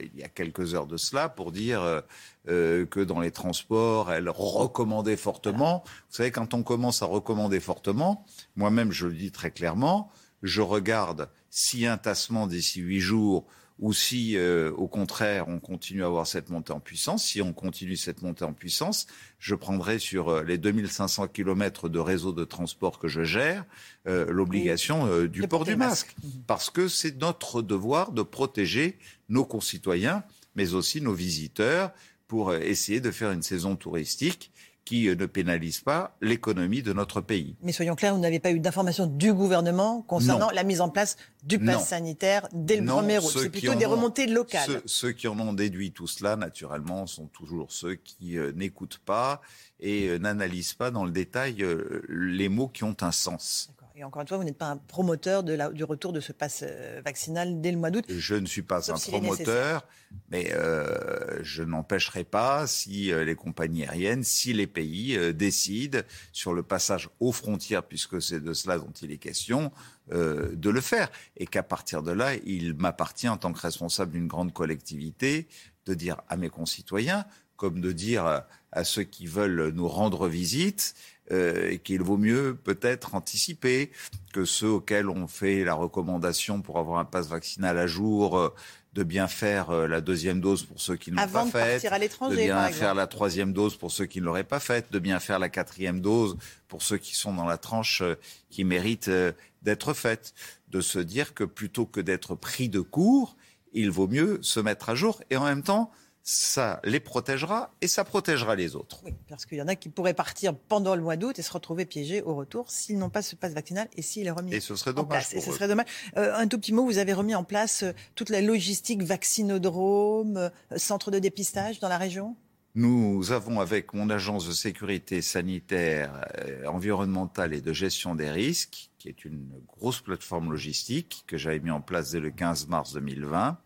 il y a quelques heures de cela pour dire euh, euh, que dans les transports, elle recommandait fortement. Vous savez, quand on commence à recommander fortement, moi-même je le dis très clairement, je regarde si un tassement d'ici huit jours ou si, euh, au contraire, on continue à avoir cette montée en puissance. Si on continue cette montée en puissance, je prendrai sur euh, les 2500 kilomètres de réseau de transport que je gère euh, l'obligation euh, du port du masque. Parce que c'est notre devoir de protéger nos concitoyens, mais aussi nos visiteurs, pour euh, essayer de faire une saison touristique qui euh, ne pénalise pas l'économie de notre pays. Mais soyons clairs, vous n'avez pas eu d'informations du gouvernement concernant Non. la mise en place du pass Non. sanitaire dès le Non, 1er août. C'est plutôt des ont- remontées locales. Ceux, ceux qui en ont déduit tout cela, naturellement, sont toujours ceux qui euh, n'écoutent pas et euh, n'analysent pas dans le détail euh, les mots qui ont un sens. Et encore une fois, vous n'êtes pas un promoteur de la- du retour de ce pass euh, vaccinal dès le mois d'août. Je ne suis pas un promoteur, mais euh, je n'empêcherai pas si euh, les compagnies aériennes, si les pays euh, décident sur le passage aux frontières, puisque c'est de cela dont il est question, euh, de le faire. Et qu'à partir de là, il m'appartient en tant que responsable d'une grande collectivité de dire à mes concitoyens, comme de dire à ceux qui veulent nous rendre visite, euh, qu'il vaut mieux peut-être anticiper que ceux auxquels on fait la recommandation pour avoir un passe vaccinal à jour, euh, de bien faire euh, la deuxième dose pour ceux qui ne l'ont pas faite, de bien faire la troisième dose pour ceux qui ne l'auraient pas faite, de bien faire la quatrième dose pour ceux qui sont dans la tranche euh, qui mérite euh, d'être faite, de se dire que plutôt que d'être pris de court, il vaut mieux se mettre à jour et en même temps ça les protégera et ça protégera les autres. Oui, parce qu'il y en a qui pourraient partir pendant le mois d'août et se retrouver piégés au retour s'ils n'ont pas ce passe vaccinal et s'il est remis Et ce serait en dommage. place. Et ce eux. serait dommage. Euh, un tout petit mot, vous avez remis en place euh, toute la logistique vaccinodrome, euh, centre de dépistage dans la région? Nous avons, avec mon agence de sécurité sanitaire, euh, environnementale et de gestion des risques, qui est une grosse plateforme logistique que j'avais mis en place dès le 15 mars 2020,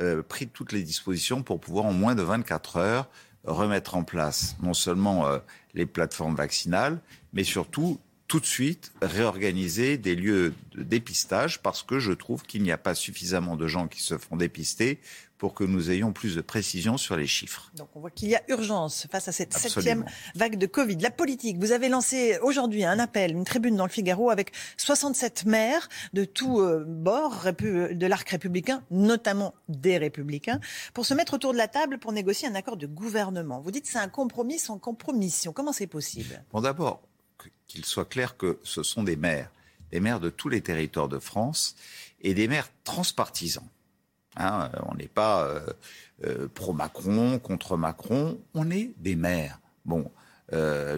euh, pris toutes les dispositions pour pouvoir, en moins de 24 heures, remettre en place non seulement euh, les plateformes vaccinales, mais surtout tout de suite réorganiser des lieux de dépistage parce que je trouve qu'il n'y a pas suffisamment de gens qui se font dépister pour que nous ayons plus de précision sur les chiffres. Donc on voit qu'il y a urgence face à cette Absolument. septième vague de Covid. La politique, vous avez lancé aujourd'hui un appel, une tribune dans le Figaro avec 67 maires de tous euh, bords de l'arc républicain, notamment des républicains, pour se mettre autour de la table pour négocier un accord de gouvernement. Vous dites c'est un compromis sans compromission. Comment c'est possible? Bon, d'abord, qu'il soit clair que ce sont des maires, des maires de tous les territoires de France et des maires transpartisans. Hein, euh, on n'est pas euh, euh, pro-Macron, contre Macron, on est des maires. Bon,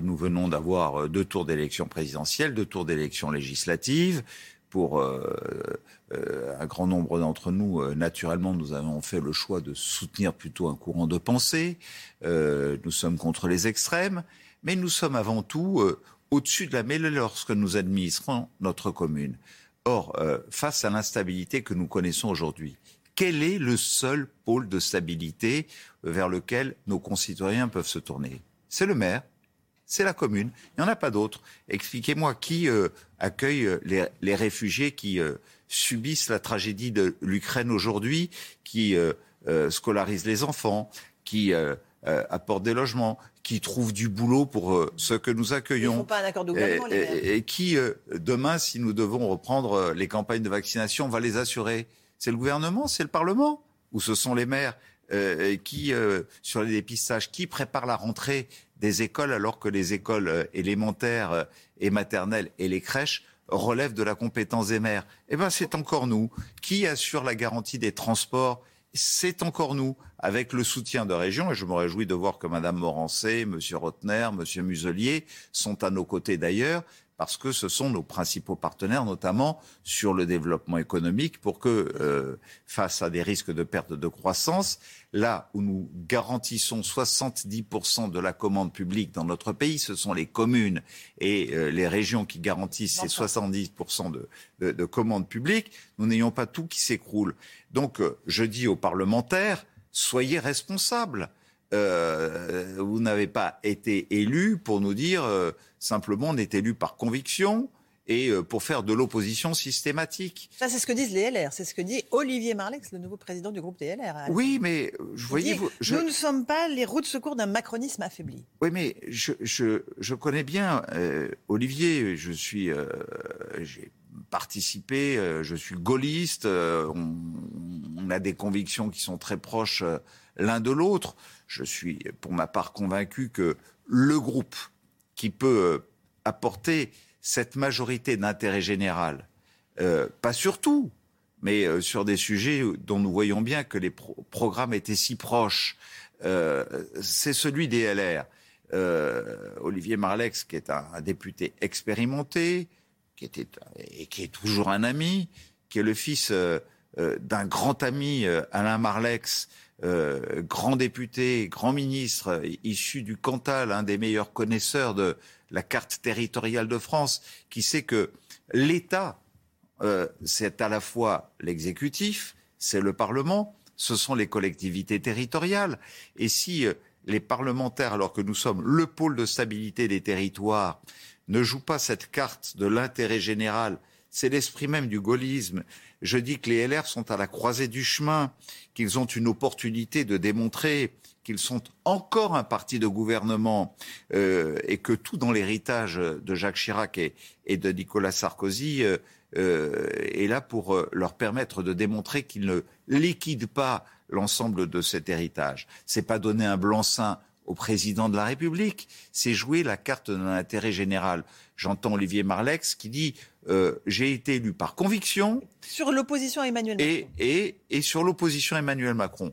nous venons d'avoir deux tours d'élections présidentielles, deux tours d'élections législatives. Pour un grand nombre d'entre nous, naturellement, nous avons fait le choix de soutenir plutôt un courant de pensée. Nous sommes contre les extrêmes, mais nous sommes avant tout au-dessus de la mêlée lorsque nous administrons notre commune. Or, face à l'instabilité que nous connaissons aujourd'hui, quel est le seul pôle de stabilité vers lequel nos concitoyens peuvent se tourner? C'est le maire, c'est la commune. Il n'y en a pas d'autre. Expliquez-moi qui euh, accueille euh, les, les réfugiés qui euh, subissent la tragédie de l'Ukraine aujourd'hui, qui euh, euh, scolarise les enfants, qui euh, euh, apporte des logements, qui trouve du boulot pour euh, ceux que nous accueillons. font pas un accord de gouvernement, Et, les qui, euh, demain, si nous devons reprendre euh, les campagnes de vaccination, va les assurer? C'est le gouvernement C'est le Parlement. Ou ce sont les maires euh, qui, euh, sur les dépistages, qui préparent la rentrée des écoles alors que les écoles euh, élémentaires et maternelles et les crèches relèvent de la compétence des maires. Eh ben, c'est encore nous. Qui assure la garantie des transports. C'est encore nous, avec le soutien de régions, et je me réjouis de voir que Madame Morancé, Monsieur Rotner, Monsieur Muselier sont à nos côtés d'ailleurs, parce que ce sont nos principaux partenaires, notamment sur le développement économique, pour que, euh, face à des risques de perte de croissance, là où nous garantissons 70% de la commande publique dans notre pays, ce sont les communes et euh, les régions qui garantissent ces 70% de, de, de commandes publiques, nous n'ayons pas tout qui s'écroule. Donc, euh, je dis aux parlementaires, soyez responsables. Euh, vous n'avez pas été élus pour nous dire euh, simplement on est élu par conviction et euh, pour faire de l'opposition systématique. Ça, c'est ce que disent les LR. C'est ce que dit Olivier Marlex, le nouveau président du groupe des LR. Oui, mais euh, je voyais dit, vous. je- Nous ne sommes pas les roues de secours d'un macronisme affaibli. Oui, mais je, je, je connais bien euh, Olivier. Je suis, euh, j'ai participé. euh, je suis gaulliste. on, on a des convictions qui sont très proches l'un de l'autre. Je suis, pour ma part, convaincu que le groupe qui peut euh, apporter cette majorité d'intérêt général, euh, pas sur tout, mais euh, sur des sujets dont nous voyons bien que les pro- programmes étaient si proches, euh, c'est celui des LR. Olivier Marlex, qui est un, député expérimenté, qui était et qui est toujours un ami, qui est le fils d'un grand ami, Alain Marlex, euh, grand député, grand ministre, issu du Cantal, un des meilleurs connaisseurs de la carte territoriale de France, qui sait que l'État, euh, c'est à la fois l'exécutif, c'est le Parlement, ce sont les collectivités territoriales. Et si euh, les parlementaires, alors que nous sommes le pôle de stabilité des territoires, ne jouent pas cette carte de l'intérêt général, c'est l'esprit même du gaullisme. Je dis que les LR sont à la croisée du chemin, qu'ils ont une opportunité de démontrer qu'ils sont encore un parti de gouvernement euh, et que tout dans l'héritage de Jacques Chirac et, de Nicolas Sarkozy euh, euh, est là pour euh, leur permettre de démontrer qu'ils ne liquident pas l'ensemble de cet héritage. C'est pas donner un blanc-seing au président de la République, c'est jouer la carte de l'intérêt général. J'entends Olivier Marlex qui dit euh, j'ai été élu par conviction Sur l'opposition à Emmanuel Macron. et, et, et sur l'opposition à Emmanuel Macron.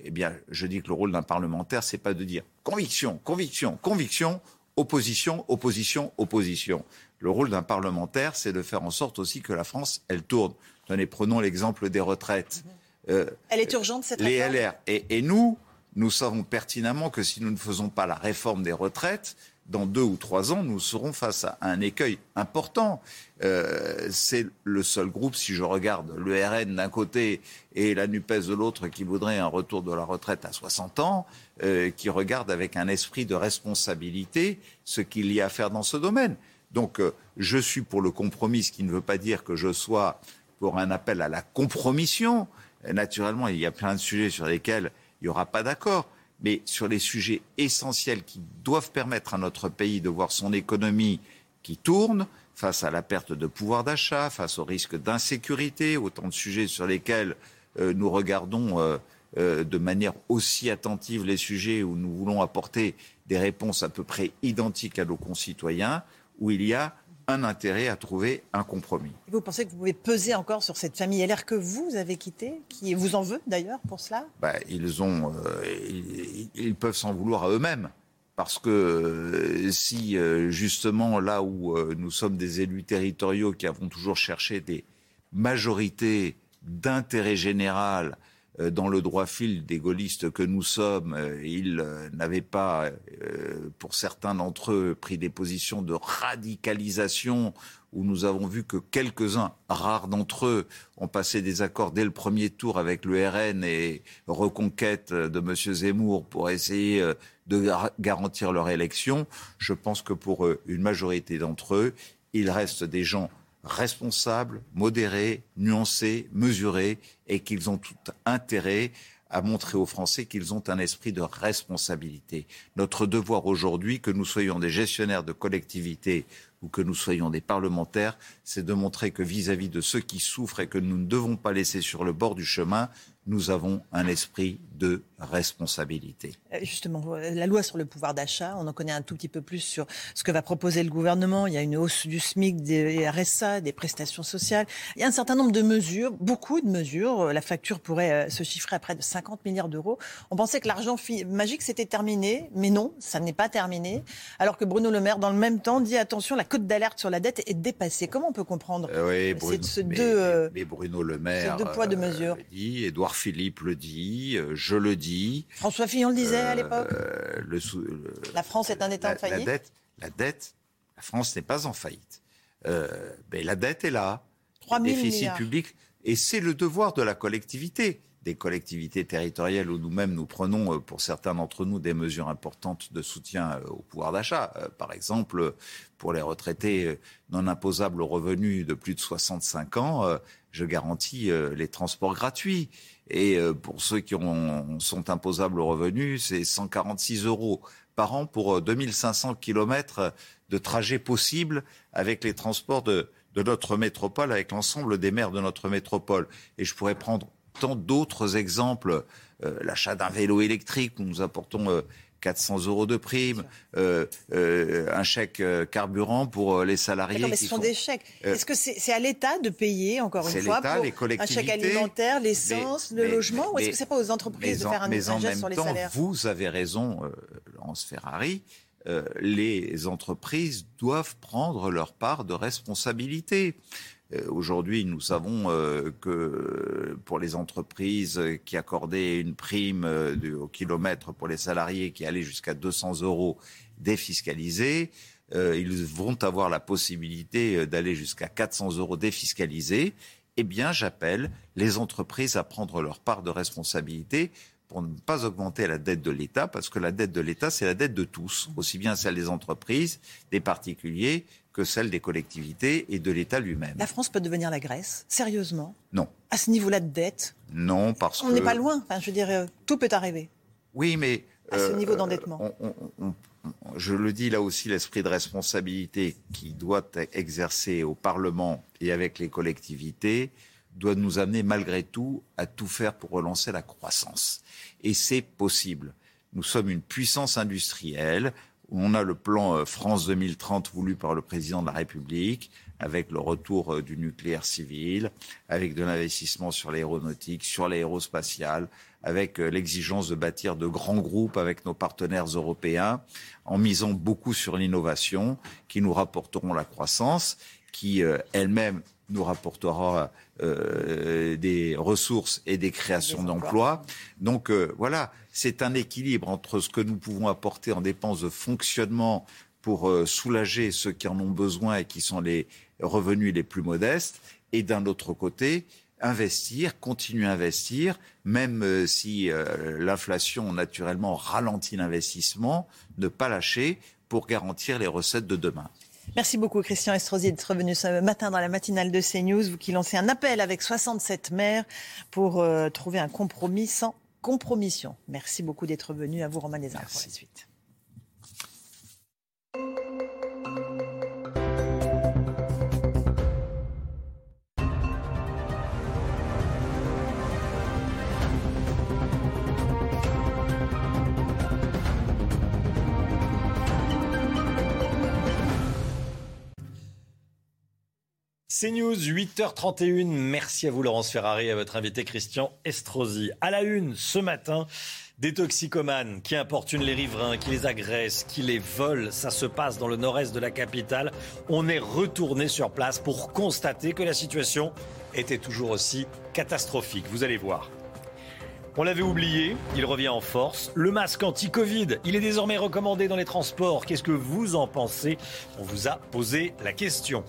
eh bien, je dis que le rôle d'un parlementaire, c'est pas de dire conviction, conviction, conviction, opposition, opposition, opposition. Le rôle d'un parlementaire, c'est de faire en sorte aussi que la France, elle tourne. Tenez, prenons l'exemple des retraites. Euh, elle est urgente, cette les réforme? LR. Et, et nous, nous savons pertinemment que si nous ne faisons pas la réforme des retraites, dans deux ou trois ans, nous serons face à un écueil important. Euh, c'est le seul groupe, si je regarde le RN d'un côté et la NUPES de l'autre, qui voudrait un retour de la retraite à 60 ans, euh, qui regarde avec un esprit de responsabilité ce qu'il y a à faire dans ce domaine. Donc, euh, je suis pour le compromis, ce qui ne veut pas dire que je sois pour un appel à la compromission. Naturellement, il y a plein de sujets sur lesquels il n'y aura pas d'accord mais sur les sujets essentiels qui doivent permettre à notre pays de voir son économie qui tourne face à la perte de pouvoir d'achat, face au risque d'insécurité, autant de sujets sur lesquels euh, nous regardons euh, euh, de manière aussi attentive les sujets où nous voulons apporter des réponses à peu près identiques à nos concitoyens, où il y a un intérêt à trouver un compromis. Vous pensez que vous pouvez peser encore sur cette famille LR que vous avez quittée, qui vous en veut d'ailleurs pour cela? Bah, ils, ont, euh, ils, peuvent s'en vouloir à eux-mêmes. Parce que euh, si euh, justement là où nous sommes des élus territoriaux qui avons toujours cherché des majorités d'intérêt général dans le droit fil des gaullistes que nous sommes, euh, ils euh, n'avaient pas, pour certains d'entre eux, pris des positions de radicalisation où nous avons vu que quelques-uns, rares d'entre eux, ont passé des accords dès le premier tour avec le RN et reconquête de M. Zemmour pour essayer de garantir leur élection. Je pense que pour une majorité d'entre eux, il reste des gens responsables, modérés, nuancés, mesurés, et qu'ils ont tout intérêt à montrer aux Français qu'ils ont un esprit de responsabilité. Notre devoir aujourd'hui, que nous soyons des gestionnaires de collectivités ou que nous soyons des parlementaires, c'est de montrer que vis-à-vis -vis de ceux qui souffrent et que nous ne devons pas laisser sur le bord du chemin, nous avons un esprit de responsabilité. Euh, justement, la loi sur le pouvoir d'achat, on en connaît un tout petit peu plus sur ce que va proposer le gouvernement. Il y a une hausse du SMIC, des RSA, des prestations sociales. Il y a un certain nombre de mesures, beaucoup de mesures. La facture pourrait euh, se chiffrer à près de 50 milliards d'euros. On pensait que l'argent magique c'était terminé, mais non, ça n'est pas terminé. Alors que Bruno Le Maire, dans le même temps, dit attention, la cote d'alerte sur la dette est dépassée. Comment on peut comprendre euh, oui, Bruno, ce mais, deux, mais, Bruno Le Maire, deux poids, deux mesures. dit, Edouard Philippe le dit, je le dis. François Fillon le disait à l'époque. Euh, le, la France est un État la, en faillite. La dette, la dette, la France n'est pas en faillite. Euh, mais la dette est là. 3 000 déficit milliards. public. Et c'est le devoir de la collectivité, des collectivités territoriales où nous-mêmes nous prenons, euh, pour certains d'entre nous, des mesures importantes de soutien au pouvoir d'achat. Par exemple, pour les retraités non imposables aux revenus de plus de 65 ans, je garantis les transports gratuits. Et pour ceux qui ont, sont imposables aux revenus, c'est 146 euros par an pour 2500 kilomètres de trajets possibles avec les transports de, notre métropole, avec l'ensemble des maires de notre métropole. Et je pourrais prendre tant d'autres exemples. Euh, L'achat d'un vélo électrique, où nous apportons euh, 400 euros de prime, euh, un chèque carburant pour les salariés. Non, mais ce sont, sont, des chèques. Est-ce que c'est est à l'État de payer, encore une fois, pour les un chèque alimentaire, l'essence, le mais, logement mais, Ou est-ce que c'est pas aux entreprises de faire un, mais un en geste même sur les temps, salaires Vous avez raison, Laurence Ferrari. Euh, les entreprises doivent prendre leur part de responsabilité. Euh, Aujourd'hui, nous savons euh, que pour les entreprises qui accordaient une prime de, au kilomètre pour les salariés qui allait jusqu'à 200 euros défiscalisés, ils vont avoir la possibilité d'aller jusqu'à 400 euros défiscalisés. Eh bien, j'appelle les entreprises à prendre leur part de responsabilité pour ne pas augmenter la dette de l'État, parce que la dette de l'État, c'est la dette de tous, aussi bien celle des entreprises, des particuliers, que celle des collectivités et de l'État lui-même. La France peut devenir la Grèce, sérieusement? Non. À ce niveau-là de dette? Non, parce on que... n'est pas loin, enfin, je dirais, tout peut arriver. Oui, mais... À ce euh, niveau d'endettement. On, on, on, je le dis là aussi, l'esprit de responsabilité qui doit exercer au Parlement et avec les collectivités doit nous amener malgré tout à tout faire pour relancer la croissance. Et c'est possible. Nous sommes une puissance industrielle. On a le plan France 2030 voulu par le président de la République, avec le retour euh, du nucléaire civil, avec de l'investissement sur l'aéronautique, sur l'aérospatiale, avec euh, l'exigence de bâtir de grands groupes avec nos partenaires européens, en misant beaucoup sur l'innovation, qui nous rapporteront la croissance, qui euh, elle-même nous rapportera euh, des ressources et des créations d'emplois. Donc euh, voilà, c'est un équilibre entre ce que nous pouvons apporter en dépenses de fonctionnement pour euh, soulager ceux qui en ont besoin et qui sont les revenus les plus modestes, et d'un autre côté, investir, continuer à investir, même si l'inflation naturellement ralentit l'investissement, ne pas lâcher pour garantir les recettes de demain. Merci beaucoup Christian Estrosi d'être revenu ce matin dans la matinale de CNews, vous qui lancez un appel avec 67 maires pour euh, trouver un compromis sans compromission. Merci beaucoup d'être venu. À vous Romain Desarts pour la suite. C'est News, 8h31. Merci à vous, Laurence Ferrari, et à votre invité Christian Estrosi. À la une, ce matin, des toxicomanes qui importunent les riverains, qui les agressent, qui les volent. Ça se passe dans le nord-est de la capitale. On est retourné sur place pour constater que la situation était toujours aussi catastrophique. Vous allez voir. On l'avait oublié, il revient en force. Le masque anti-Covid, il est désormais recommandé dans les transports. Qu'est-ce que vous en pensez? On vous a posé la question.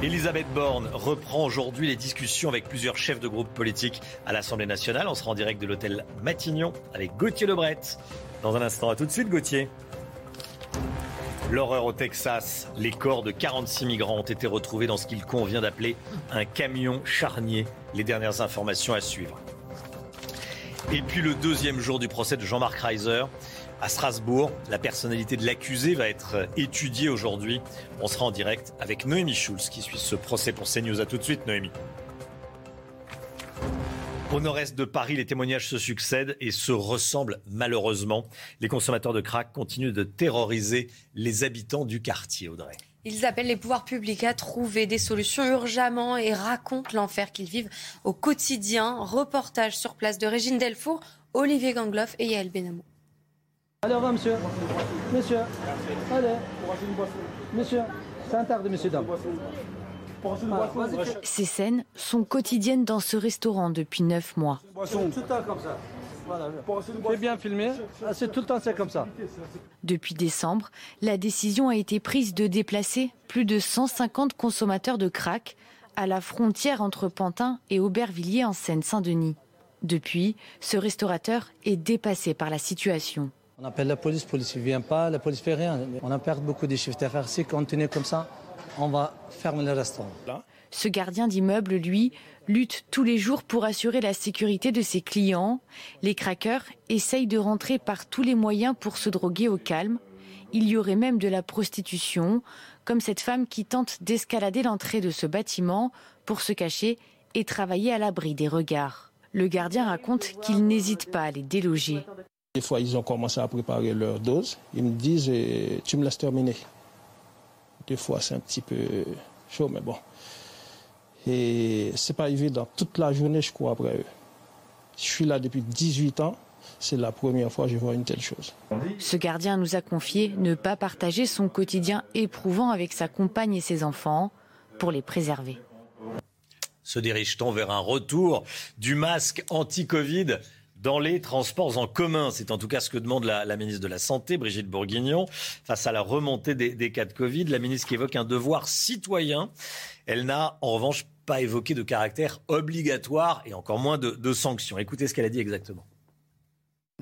Elisabeth Borne reprend aujourd'hui les discussions avec plusieurs chefs de groupes politiques à l'Assemblée nationale. On sera en direct de l'hôtel Matignon avec Gauthier Lebret. Dans un instant, à tout de suite Gauthier. L'horreur au Texas. Les corps de 46 migrants ont été retrouvés dans ce qu'il convient d'appeler un camion charnier. Les dernières informations à suivre. Et puis le deuxième jour du procès de Jean-Marc Reiser. À Strasbourg, la personnalité de l'accusé va être étudiée aujourd'hui. On sera en direct avec Noémie Schulz qui suit ce procès pour CNews. À tout de suite, Noémie. Au nord-est de Paris, les témoignages se succèdent et se ressemblent malheureusement. Les consommateurs de crack continuent de terroriser les habitants du quartier, Audrey. Ils appellent les pouvoirs publics à trouver des solutions urgemment et racontent l'enfer qu'ils vivent au quotidien. Reportage sur place de Régine Delfour, Olivier Gangloff et Yael Benamou. Allez, au revoir, monsieur. Monsieur. Allez. Monsieur. C'est interdit, monsieur, dame. Ces scènes sont quotidiennes dans ce restaurant depuis neuf mois. Tout le temps comme ça. Voilà. C'est bien filmé. Ah, C'est tout le temps c'est comme ça. Depuis décembre, la décision a été prise de déplacer plus de 150 consommateurs de crack à la frontière entre Pantin et Aubervilliers en Seine-Saint-Denis. Depuis, ce restaurateur est dépassé par la situation. On appelle la police, la police ne vient pas, la police ne fait rien. On a perdu beaucoup de chiffres d'affaires. Si on continue comme ça, on va fermer le restaurant. Ce gardien d'immeuble, lui, lutte tous les jours pour assurer la sécurité de ses clients. Les craqueurs essayent de rentrer par tous les moyens pour se droguer au calme. Il y aurait même de la prostitution, comme cette femme qui tente d'escalader l'entrée de ce bâtiment pour se cacher et travailler à l'abri des regards. Le gardien raconte qu'il n'hésite pas à les déloger. Des fois, ils ont commencé à préparer leur dose. Ils me disent, eh, tu me laisses terminer. Des fois, c'est un petit peu chaud, mais bon. Et c'est pas évident. Toute la journée, je cours après eux. Je suis là depuis 18 ans. C'est la première fois que je vois une telle chose. Ce gardien nous a confié ne pas partager son quotidien éprouvant avec sa compagne et ses enfants pour les préserver. Se dirige-t-on vers un retour du masque anti-Covid? Dans les transports en commun. C'est en tout cas ce que demande la, ministre de la Santé, Brigitte Bourguignon, face à la remontée des, des, cas de Covid. La ministre qui évoque un devoir citoyen. Elle n'a en revanche pas évoqué de caractère obligatoire et encore moins de, de sanctions. Écoutez ce qu'elle a dit exactement.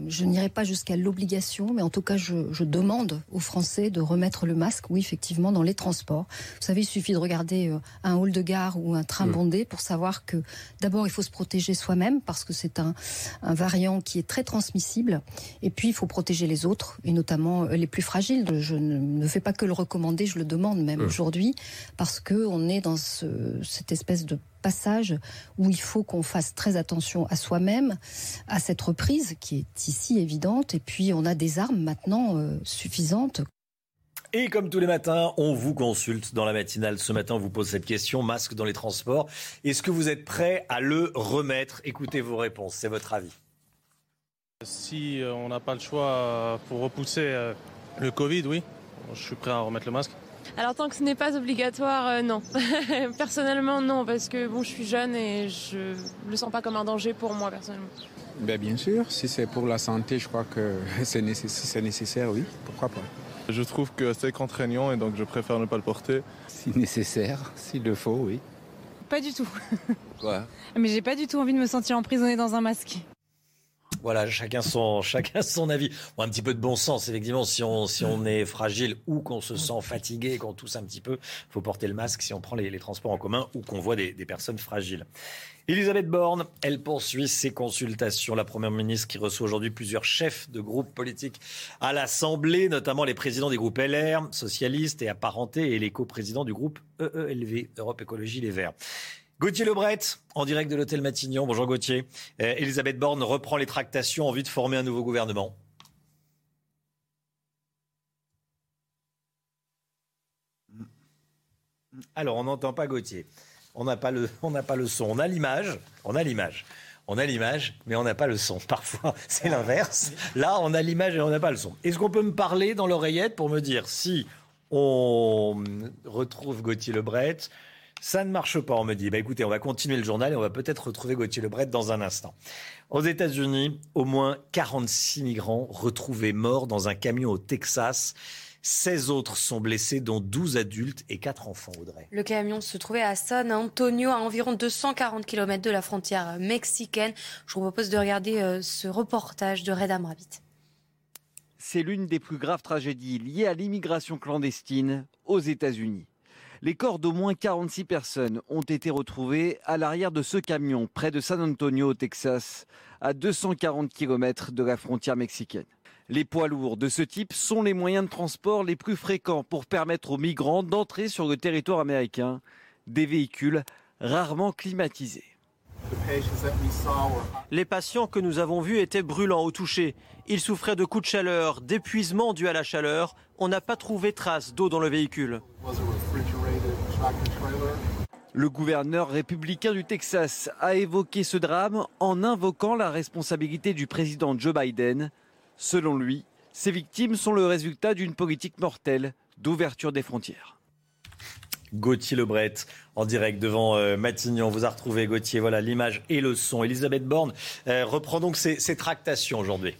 Je n'irai pas jusqu'à l'obligation, mais en tout cas, je, je, demande aux Français de remettre le masque, oui, effectivement, dans les transports. Vous savez, il suffit de regarder euh, un hall de gare ou un train bondé pour savoir que d'abord, il faut se protéger soi-même parce que c'est un, un, variant qui est très transmissible. Et puis, il faut protéger les autres, et notamment euh, les plus fragiles. Je ne, ne fais pas que le recommander, je le demande même mmh. aujourd'hui, parce que on est dans ce, cette espèce de passage où il faut qu'on fasse très attention à soi-même, à cette reprise qui est ici évidente, et puis on a des armes maintenant euh, suffisantes. Et comme tous les matins, on vous consulte dans la matinale. Ce matin, on vous pose cette question, masque dans les transports. Est-ce que vous êtes prêt à le remettre? Écoutez vos réponses, c'est votre avis. Si euh, on n'a pas le choix euh, pour repousser le Covid, oui, je suis prêt à remettre le masque. Alors tant que ce n'est pas obligatoire, non. personnellement, non, parce que bon, je suis jeune et je le sens pas comme un danger pour moi personnellement. Ben, bien sûr, si c'est pour la santé, je crois que c'est nécessaire, nécessaire, oui, pourquoi pas. Je trouve que c'est contraignant et donc je préfère ne pas le porter. Si nécessaire, s'il le faut, oui. Pas du tout. Ouais. Mais j'ai pas du tout envie de me sentir emprisonnée dans un masque. Voilà, chacun son, chacun son avis. Un petit peu de bon sens, effectivement. Si on, si on est fragile ou qu'on se sent fatigué, qu'on tousse un petit peu, faut porter le masque si on prend les, les transports en commun ou qu'on voit des, des personnes fragiles. Elisabeth Borne, elle poursuit ses consultations. La Première ministre qui reçoit aujourd'hui plusieurs chefs de groupes politiques à l'Assemblée, notamment les présidents des groupes LR, socialistes et apparentés, et les coprésidents du groupe EELV, Europe Écologie Les Verts. Gauthier Lebret, en direct de l'hôtel Matignon. Bonjour Gauthier. Euh, Elisabeth Borne reprend les tractations en vue de former un nouveau gouvernement. Alors, on n'entend pas Gauthier. On n'a pas, le, pas le son. On a l'image. On a l'image. On a l'image, mais on n'a pas le son. Parfois, c'est l'inverse. Là, on a l'image et on n'a pas le son. Est-ce qu'on peut me parler dans l'oreillette pour me dire si on retrouve Gauthier Lebret ça ne marche pas, on me dit. Bah, écoutez, on va continuer le journal et on va peut-être retrouver Gauthier Lebret dans un instant. Aux États-Unis, au moins 46 migrants retrouvés morts dans un camion au Texas. 16 autres sont blessés, dont 12 adultes et 4 enfants, Audrey. Le camion se trouvait à San Antonio, à environ 240 km de la frontière mexicaine. Je vous propose de regarder euh, ce reportage de Reda Rabbit. C'est l'une des plus graves tragédies liées à l'immigration clandestine aux États-Unis. Les corps d'au moins 46 personnes ont été retrouvés à l'arrière de ce camion près de San Antonio au Texas, à 240 km de la frontière mexicaine. Les poids lourds de ce type sont les moyens de transport les plus fréquents pour permettre aux migrants d'entrer sur le territoire américain, des véhicules rarement climatisés. Les patients que nous avons vus étaient brûlants au toucher. Ils souffraient de coups de chaleur, d'épuisement dû à la chaleur. On n'a pas trouvé trace d'eau dans le véhicule. Le gouverneur républicain du Texas a évoqué ce drame en invoquant la responsabilité du président Joe Biden. Selon lui, ces victimes sont le résultat d'une politique mortelle d'ouverture des frontières. Gauthier Lebret en direct devant euh, Matignon. On vous a retrouvé Gauthier, voilà l'image et le son. Elisabeth Borne euh, reprend donc ses, ses tractations aujourd'hui.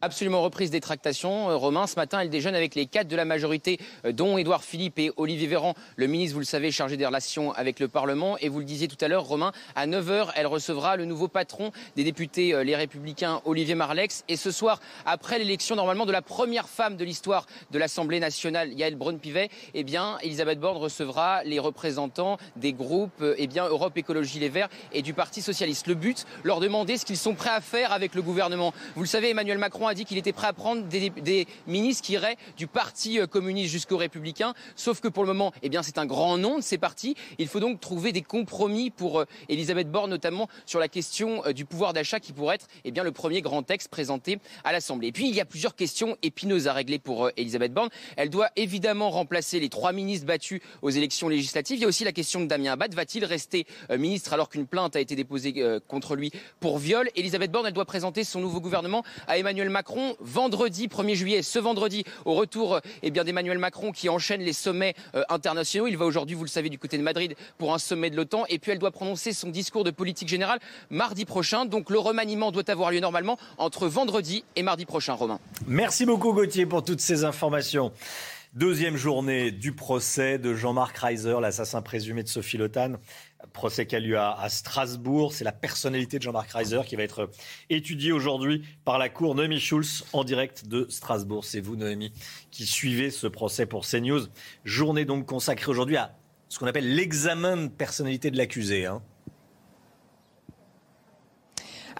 Absolument reprise des tractations. Euh, Romain, ce matin, elle déjeune avec les quatre de la majorité, euh, dont Édouard Philippe et Olivier Véran, le ministre, vous le savez, chargé des relations avec le Parlement. Et vous le disiez tout à l'heure, Romain, à 9h, elle recevra le nouveau patron des députés euh, Les Républicains, Olivier Marlex. Et ce soir, après l'élection normalement de la première femme de l'histoire de l'Assemblée nationale, Yael Braun-Pivet, eh bien, Elisabeth Borne recevra les représentants des groupes eh bien, Europe Écologie Les Verts et du Parti Socialiste. Le but, leur demander ce qu'ils sont prêts à faire avec le gouvernement. Vous le savez, Emmanuel Macron a dit qu'il était prêt à prendre des, ministres qui iraient du Parti communiste jusqu'aux Républicains. Sauf que pour le moment, eh bien, c'est un grand nom de ces partis. Il faut donc trouver des compromis pour euh, Elisabeth Borne, notamment sur la question euh, du pouvoir d'achat qui pourrait être eh bien, le premier grand texte présenté à l'Assemblée. Et puis, il y a plusieurs questions épineuses à régler pour euh, Elisabeth Borne. Elle doit évidemment remplacer les trois ministres battus aux élections législatives. Il y a aussi la question de Damien Abad. Va-t-il rester ministre alors qu'une plainte a été déposée contre lui pour viol? Elisabeth Borne, elle doit présenter son nouveau gouvernement à Emmanuel Macron vendredi 1er juillet, ce vendredi, au retour eh d'Emmanuel Macron qui enchaîne les sommets euh, internationaux. Il va aujourd'hui, vous le savez, du côté de Madrid pour un sommet de l'OTAN. Et puis elle doit prononcer son discours de politique générale mardi prochain. Donc le remaniement doit avoir lieu normalement entre vendredi et mardi prochain, Romain. Merci beaucoup Gauthier pour toutes ces informations. Deuxième journée du procès de Jean-Marc Reiser, l'assassin présumé de Sophie Lotan. Procès qui a lieu à, à Strasbourg. C'est la personnalité de Jean-Marc Reiser qui va être étudiée aujourd'hui par la Cour Noémie Schulz en direct de Strasbourg. C'est vous, Noémie, qui suivez ce procès pour CNews. Journée donc consacrée aujourd'hui à ce qu'on appelle l'examen de personnalité de l'accusé. Hein.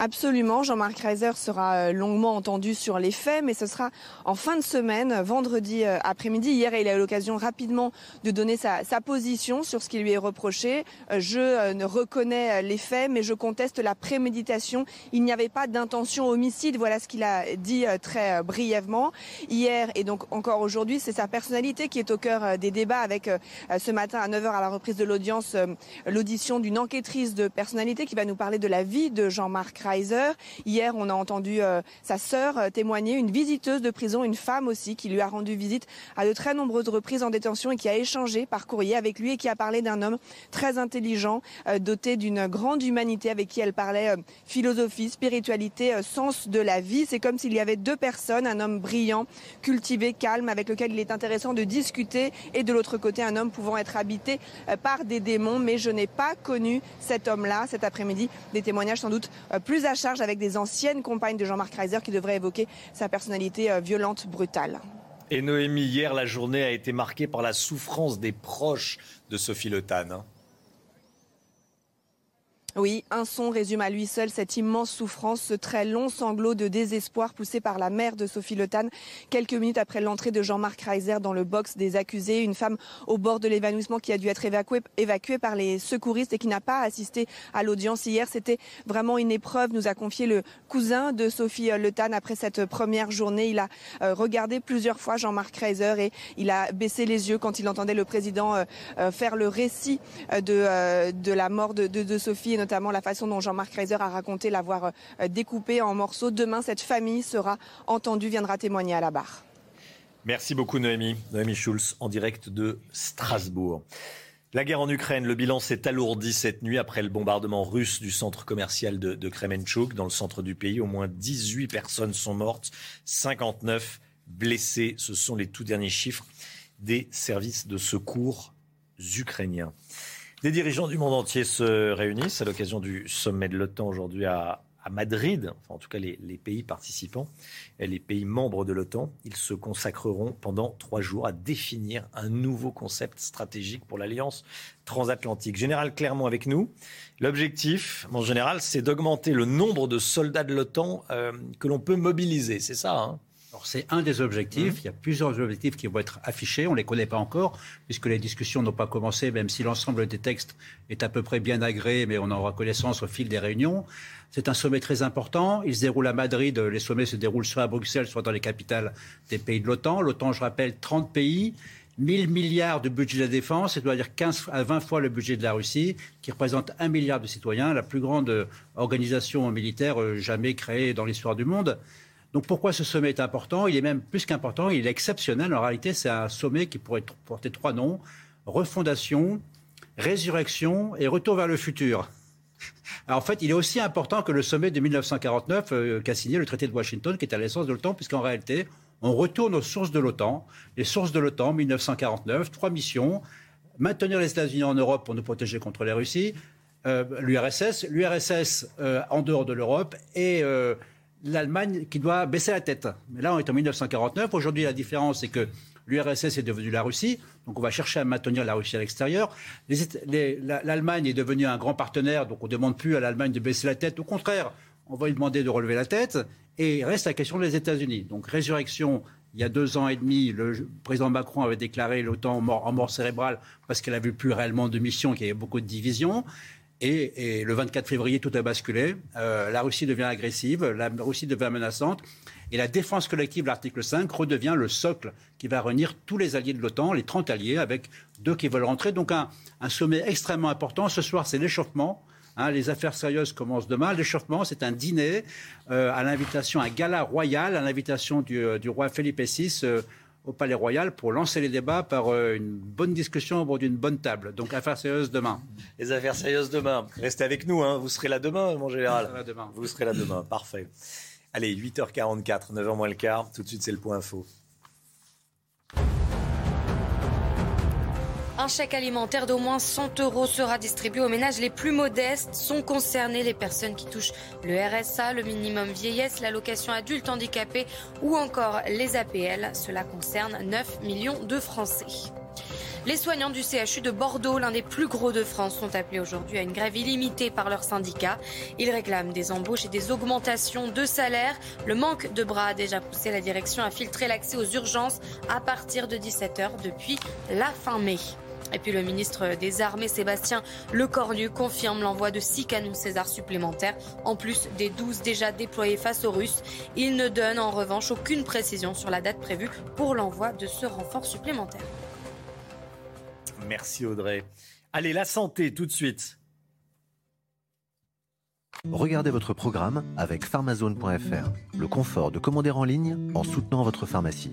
Absolument. Jean-Marc Reiser sera euh, longuement entendu sur les faits, mais ce sera en fin de semaine, vendredi euh, après-midi. Hier, il a eu l'occasion rapidement de donner sa, sa, position sur ce qui lui est reproché. Euh, je ne reconnais les faits, mais je conteste la préméditation. Il n'y avait pas d'intention homicide. Voilà ce qu'il a dit très brièvement. Hier et donc encore aujourd'hui, c'est sa personnalité qui est au cœur des débats avec ce matin à 9h à la reprise de l'audience, l'audition d'une enquêtrice de personnalité qui va nous parler de la vie de Jean-Marc Hier, on a entendu euh, sa sœur euh, témoigner, une visiteuse de prison, une femme aussi, qui lui a rendu visite à de très nombreuses reprises en détention et qui a échangé par courrier avec lui et qui a parlé d'un homme très intelligent, euh, doté d'une grande humanité, avec qui elle parlait philosophie, spiritualité, sens de la vie. C'est comme s'il y avait deux personnes, un homme brillant, cultivé, calme, avec lequel il est intéressant de discuter, et de l'autre côté, un homme pouvant être habité par des démons. Mais je n'ai pas connu cet homme-là cet après-midi. Des témoignages sans doute plus à charge avec des anciennes compagnes de Jean-Marc Reiser qui devraient évoquer sa personnalité euh, violente, brutale. Et Noémie, hier, la journée a été marquée par la souffrance des proches de Sophie Le Tan. Oui, un son résume à lui seul cette immense souffrance, ce très long sanglot de désespoir poussé par la mère de Sophie Le quelques minutes après l'entrée de Jean-Marc Reiser dans le box des accusés, une femme au bord de l'évanouissement qui a dû être évacuée, par les secouristes et qui n'a pas assisté à l'audience hier. C'était vraiment une épreuve, nous a confié le cousin de Sophie Le après cette première journée. Il a euh, regardé plusieurs fois Jean-Marc Reiser et il a baissé les yeux quand il entendait le président euh, euh, faire le récit de, la mort de, Sophie la façon dont Jean-Marc Reiser a raconté l'avoir euh, découpé en morceaux. Demain, cette famille sera entendue, viendra témoigner à la barre. Merci beaucoup Noémie. Noémie Schulz en direct de Strasbourg. La guerre en Ukraine, le bilan s'est alourdi cette nuit après le bombardement russe du centre commercial de, de Kremenchuk dans le centre du pays. Au moins 18 personnes sont mortes, 59 blessées. Ce sont les tout derniers chiffres des services de secours ukrainiens. Des dirigeants du monde entier se réunissent à l'occasion du sommet de l'OTAN aujourd'hui à, Madrid, enfin en tout cas les, pays participants, et les pays membres de l'OTAN. Ils se consacreront pendant trois jours à définir un nouveau concept stratégique pour l'alliance transatlantique. Général Clermont avec nous. L'objectif, mon général, c'est d'augmenter le nombre de soldats de l'OTAN euh, que l'on peut mobiliser. C'est ça hein? C'est un des objectifs. Mmh. Il y a plusieurs objectifs qui vont être affichés. On ne les connaît pas encore, puisque les discussions n'ont pas commencé, même si l'ensemble des textes est à peu près bien agréé, mais on en aura connaissance au fil des réunions. C'est un sommet très important. Il se déroule à Madrid. Les sommets se déroulent soit à Bruxelles, soit dans les capitales des pays de l'OTAN. L'OTAN, je rappelle, 30 pays. 1000 milliards de budget de la défense, c'est-à-dire 15 à 20 fois le budget de la Russie, qui représente un milliard de citoyens, la plus grande organisation militaire euh, jamais créée dans l'histoire du monde. Donc pourquoi ce sommet est important? Il est même plus qu'important, il est exceptionnel. En réalité, c'est un sommet qui pourrait porter trois noms refondation, résurrection et retour vers le futur. en fait, il est aussi important que le sommet de 1949 euh, qu'a signé le traité de Washington, qui est à l'essence de l'OTAN, puisqu'en réalité, on retourne aux sources de l'OTAN. Les sources de l'OTAN, 1949, trois missions maintenir les États-Unis en Europe pour nous protéger contre la Russie, euh, l'URSS, l'URSS euh, en dehors de l'Europe et l'Allemagne qui doit baisser la tête. Mais là, on est en 1949. Aujourd'hui, la différence, c'est que l'URSS est devenue la Russie. Donc, on va chercher à maintenir la Russie à l'extérieur. L'Allemagne est devenue un grand partenaire. Donc, on ne demande plus à l'Allemagne de baisser la tête. Au contraire, on va lui demander de relever la tête. Et reste la question des États-Unis. Donc, résurrection. Il y a deux ans et demi, le président Macron avait déclaré l'OTAN en mort, en mort cérébrale parce qu'elle n'avait plus réellement de mission, qu'il y avait beaucoup de divisions. Et, le 24 février, tout a basculé. Euh, la Russie devient agressive, la Russie devient menaçante. Et la défense collective, l'article 5, redevient le socle qui va réunir tous les alliés de l'OTAN, les 30 alliés, avec deux qui veulent rentrer. Donc un, sommet extrêmement important. Ce soir, c'est l'échauffement. Hein, les affaires sérieuses commencent demain. L'échauffement, c'est un dîner euh, à l'invitation, un gala royal à l'invitation du, euh, roi Philippe VI au Palais Royal pour lancer les débats par euh, une bonne discussion au bord d'une bonne table. Donc affaires sérieuses demain. Les affaires sérieuses demain. Restez avec nous, hein. vous serez là demain, mon général. demain. Vous serez là demain, parfait. Allez, 8h44, 9h moins le quart, tout de suite c'est le point info. Un chèque alimentaire d'au moins 100 euros sera distribué aux ménages les plus modestes. Sont concernées les personnes qui touchent le RSA, le minimum vieillesse, l'allocation adulte handicapé ou encore les APL. Cela concerne 9 millions de Français. Les soignants du CHU de Bordeaux, l'un des plus gros de France, sont appelés aujourd'hui à une grève illimitée par leur syndicat. Ils réclament des embauches et des augmentations de salaire. Le manque de bras a déjà poussé la direction à filtrer l'accès aux urgences à partir de 17h depuis la fin mai. Et puis le ministre des Armées, Sébastien Lecornu, confirme l'envoi de six canons César supplémentaires, en plus des 12 déjà déployés face aux Russes. Il ne donne en revanche aucune précision sur la date prévue pour l'envoi de ce renfort supplémentaire. Merci Audrey. Allez, la santé tout de suite. Regardez votre programme avec pharmazone.fr, le confort de commander en ligne en soutenant votre pharmacie.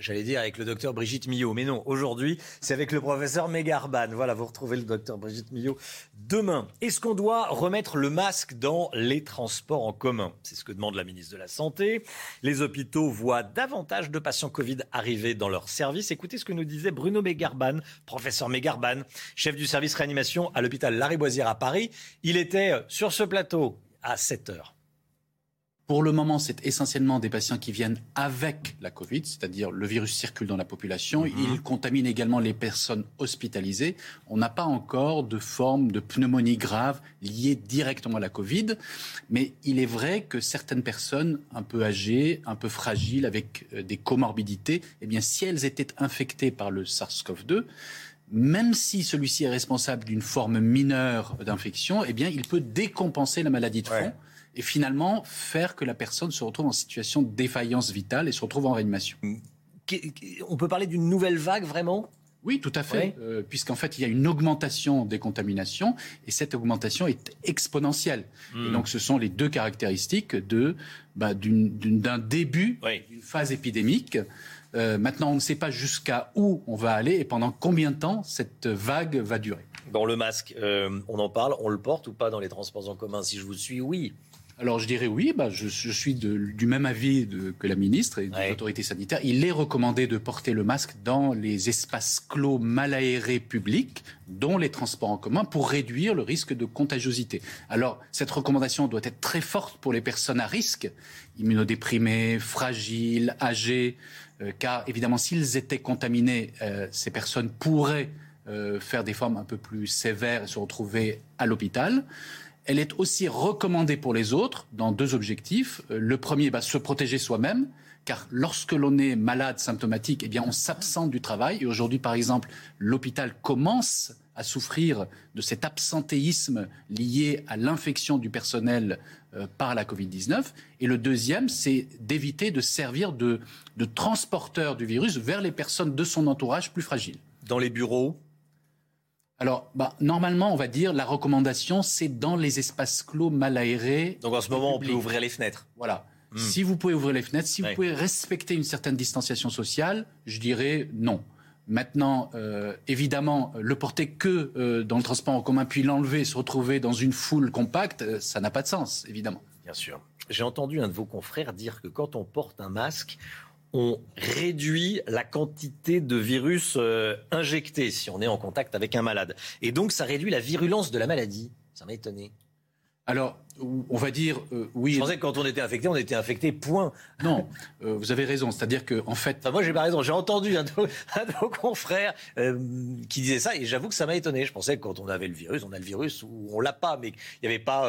J'allais dire avec le docteur Brigitte Millot, mais non, aujourd'hui, c'est avec le professeur Megarban. Voilà, vous retrouvez le docteur Brigitte Millot demain. Est-ce qu'on doit remettre le masque dans les transports en commun? C'est ce que demande la ministre de la Santé. Les hôpitaux voient davantage de patients Covid arriver dans leur service. Écoutez ce que nous disait Bruno Megarban, professeur Megarban, chef du service réanimation à l'hôpital Lariboisière à Paris. Il était sur ce plateau à 7 heures. Pour le moment, c'est essentiellement des patients qui viennent avec la Covid, c'est-à-dire le virus circule dans la population. Mhm. Il contamine également les personnes hospitalisées. On n'a pas encore de forme de pneumonie grave liée directement à la Covid. Mais il est vrai que certaines personnes un peu âgées, un peu fragiles, avec euh, des comorbidités, eh bien, si elles étaient infectées par le SARS-CoV-2, même si celui-ci est responsable d'une forme mineure d'infection, eh bien, il peut décompenser la maladie de fond et finalement faire que la personne se retrouve en situation de défaillance vitale et se retrouve en réanimation. On peut parler d'une nouvelle vague vraiment? Oui, tout à fait, euh, puisqu'en fait, il y a une augmentation des contaminations, et cette augmentation est exponentielle. Et donc, ce sont les deux caractéristiques de, bah, d'une- d'une- d'un début d'une phase épidémique. Euh, maintenant, on ne sait pas jusqu'à où on va aller et pendant combien de temps cette vague va durer. Dans le masque, euh, on en parle, on le porte ou pas dans les transports en commun? Si je vous suis, oui. Alors je dirais oui, bah, je, je suis de- du même avis de- que la ministre et des autorités sanitaires. Il est recommandé de porter le masque dans les espaces clos mal aérés publics, dont les transports en commun, pour réduire le risque de contagiosité. Alors cette recommandation doit être très forte pour les personnes à risque, immunodéprimées, fragiles, âgées, euh, car évidemment s'ils étaient contaminés, euh, ces personnes pourraient euh, faire des formes un peu plus sévères et se retrouver à l'hôpital. Elle est aussi recommandée pour les autres dans deux objectifs. Euh, Le premier, bah, se protéger soi-même, car lorsque l'on est malade symptomatique, eh bien, on s'absente du travail. Et aujourd'hui, par exemple, l'hôpital commence à souffrir de cet absentéisme lié à l'infection du personnel euh, par la Covid-19. Et le deuxième, c'est d'éviter de servir de, de transporteur du virus vers les personnes de son entourage plus fragiles. Dans les bureaux alors, bah, normalement, on va dire la recommandation, c'est dans les espaces clos mal aérés. Donc en ce moment, on peut ouvrir les fenêtres. Voilà. Hmm. Si vous pouvez ouvrir les fenêtres, si Ouais. vous pouvez respecter une certaine distanciation sociale, je dirais non. Maintenant, euh, évidemment, le porter que euh, dans le transport en commun, puis l'enlever, se retrouver dans une foule compacte, euh, ça n'a pas de sens, évidemment. Bien sûr. J'ai entendu un de vos confrères dire que quand on porte un masque, on réduit la quantité de virus euh, injecté si on est en contact avec un malade. Et donc, ça réduit la virulence de la maladie. Ça m'a étonné. Alors, on va dire euh, oui. Je pensais que quand on était infecté, on était infecté, point. Non, euh, vous avez raison. C'est-à-dire que, en fait. Enfin, moi, j'ai pas raison. J'ai entendu un de vos, un de vos confrères euh, qui disait ça, et j'avoue que ça m'a étonné. Je pensais que quand on avait le virus, on a le virus ou on l'a pas, mais il n'y avait pas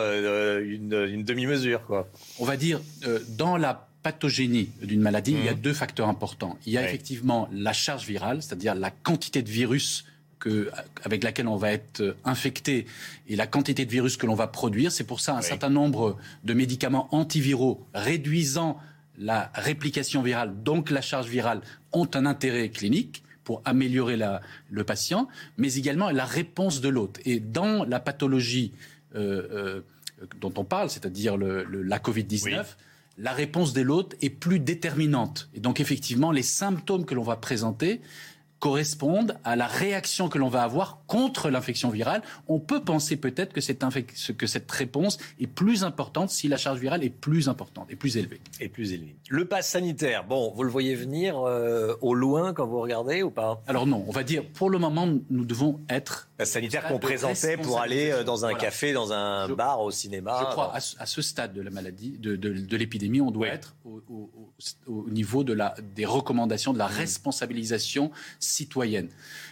une, une demi-mesure, quoi. on va dire, dans la pathogénie d'une maladie, il y a Mhm. deux facteurs importants. Il y a effectivement la charge virale, c'est-à-dire la quantité de virus que, avec laquelle on va être euh, infecté et la quantité de virus que l'on va produire. C'est pour ça un certain nombre de médicaments antiviraux réduisant la réplication virale, donc la charge virale, ont un intérêt clinique pour améliorer la- le patient, mais également la réponse de l'autre. Et dans la pathologie euh, euh, dont on parle, c'est-à-dire le- le- la Covid-19, la réponse de l'autre est plus déterminante. Et donc effectivement, les symptômes que l'on va présenter correspondent à la réaction que l'on va avoir contre l'infection virale. On peut penser peut-être que cette, que cette réponse est plus importante si la charge virale est plus importante et plus élevée. Et plus élevée. Le pass sanitaire, bon, vous le voyez venir euh, au loin quand vous regardez ou pas? Alors non, on va dire pour le moment, nous devons être... Sanitaire qu'on présentait pour aller euh, dans un café, dans un bar, au cinéma. Je crois, à, ce stade de la maladie, de, de, l'épidémie, on doit être au, au, niveau de la, des recommandations, de la mmh. responsabilisation citoyenne.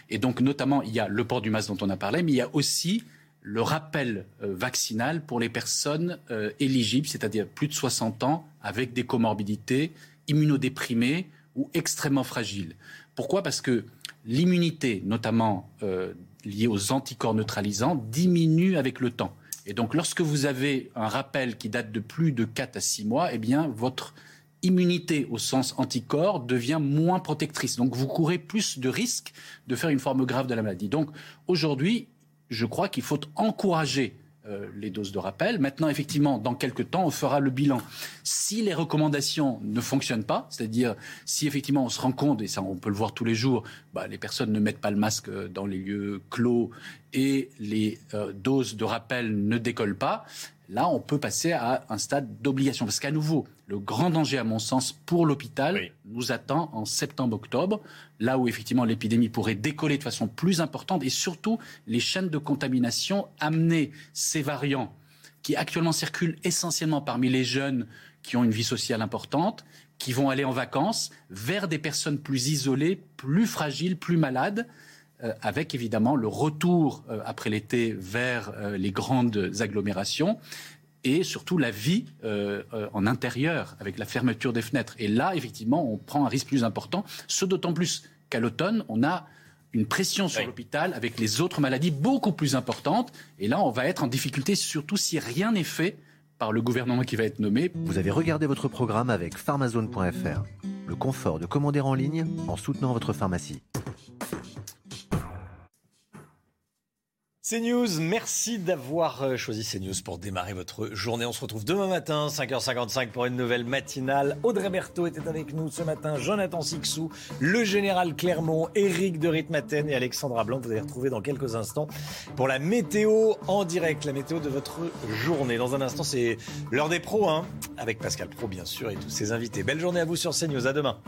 Et donc, notamment, il y a le port du masque dont on a parlé, mais il y a aussi le rappel euh, vaccinal pour les personnes euh, éligibles, c'est-à-dire plus de 60 ans, avec des comorbidités, immunodéprimées ou extrêmement fragiles. Pourquoi? Parce que l'immunité, notamment euh, liée aux anticorps neutralisants, diminue avec le temps. Et donc, lorsque vous avez un rappel qui date de plus de 4 à 6 mois, eh bien, votre immunité au sens anticorps devient moins protectrice. Donc vous courez plus de risques de faire une forme grave de la maladie. Donc aujourd'hui, je crois qu'il faut encourager les doses de rappel. Maintenant, effectivement, dans quelques temps, on fera le bilan. Si les recommandations ne fonctionnent pas, c'est-à-dire si effectivement on se rend compte, et ça on peut le voir tous les jours, bah, les personnes ne mettent pas le masque euh, dans les lieux clos et les euh, doses de rappel ne décollent pas, là on peut passer à un stade d'obligation. Parce qu'à nouveau, le grand danger, à mon sens, pour l'hôpital nous attend en septembre-octobre, là où effectivement l'épidémie pourrait décoller de façon plus importante et surtout les chaînes de contamination amener ces variants qui actuellement circulent essentiellement parmi les jeunes qui ont une vie sociale importante, qui vont aller en vacances, vers des personnes plus isolées, plus fragiles, plus malades. Euh, avec évidemment le retour euh, après l'été vers euh, les grandes agglomérations et surtout la vie euh, euh, en intérieur, avec la fermeture des fenêtres. Et là, effectivement, on prend un risque plus important, ce d'autant plus qu'à l'automne, on a une pression sur l'hôpital avec les autres maladies beaucoup plus importantes. Et là, on va être en difficulté, surtout si rien n'est fait par le gouvernement qui va être nommé. Vous avez regardé votre programme avec pharmazone.fr, le confort de commander en ligne en soutenant votre pharmacie. CNews, merci d'avoir euh, choisi CNews pour démarrer votre journée. On se retrouve demain matin, 5h55 pour une nouvelle matinale. Audrey Berthaud était avec nous ce matin, Jonathan Sixou, le général Clermont, Eric de Ritmaten et Alexandra Blanc. Vous allez retrouver dans quelques instants pour la météo en direct, la météo de votre journée. Dans un instant, c'est l'heure des pros, hein, avec Pascal Pro bien sûr et tous ses invités. Belle journée à vous sur CNews, à demain.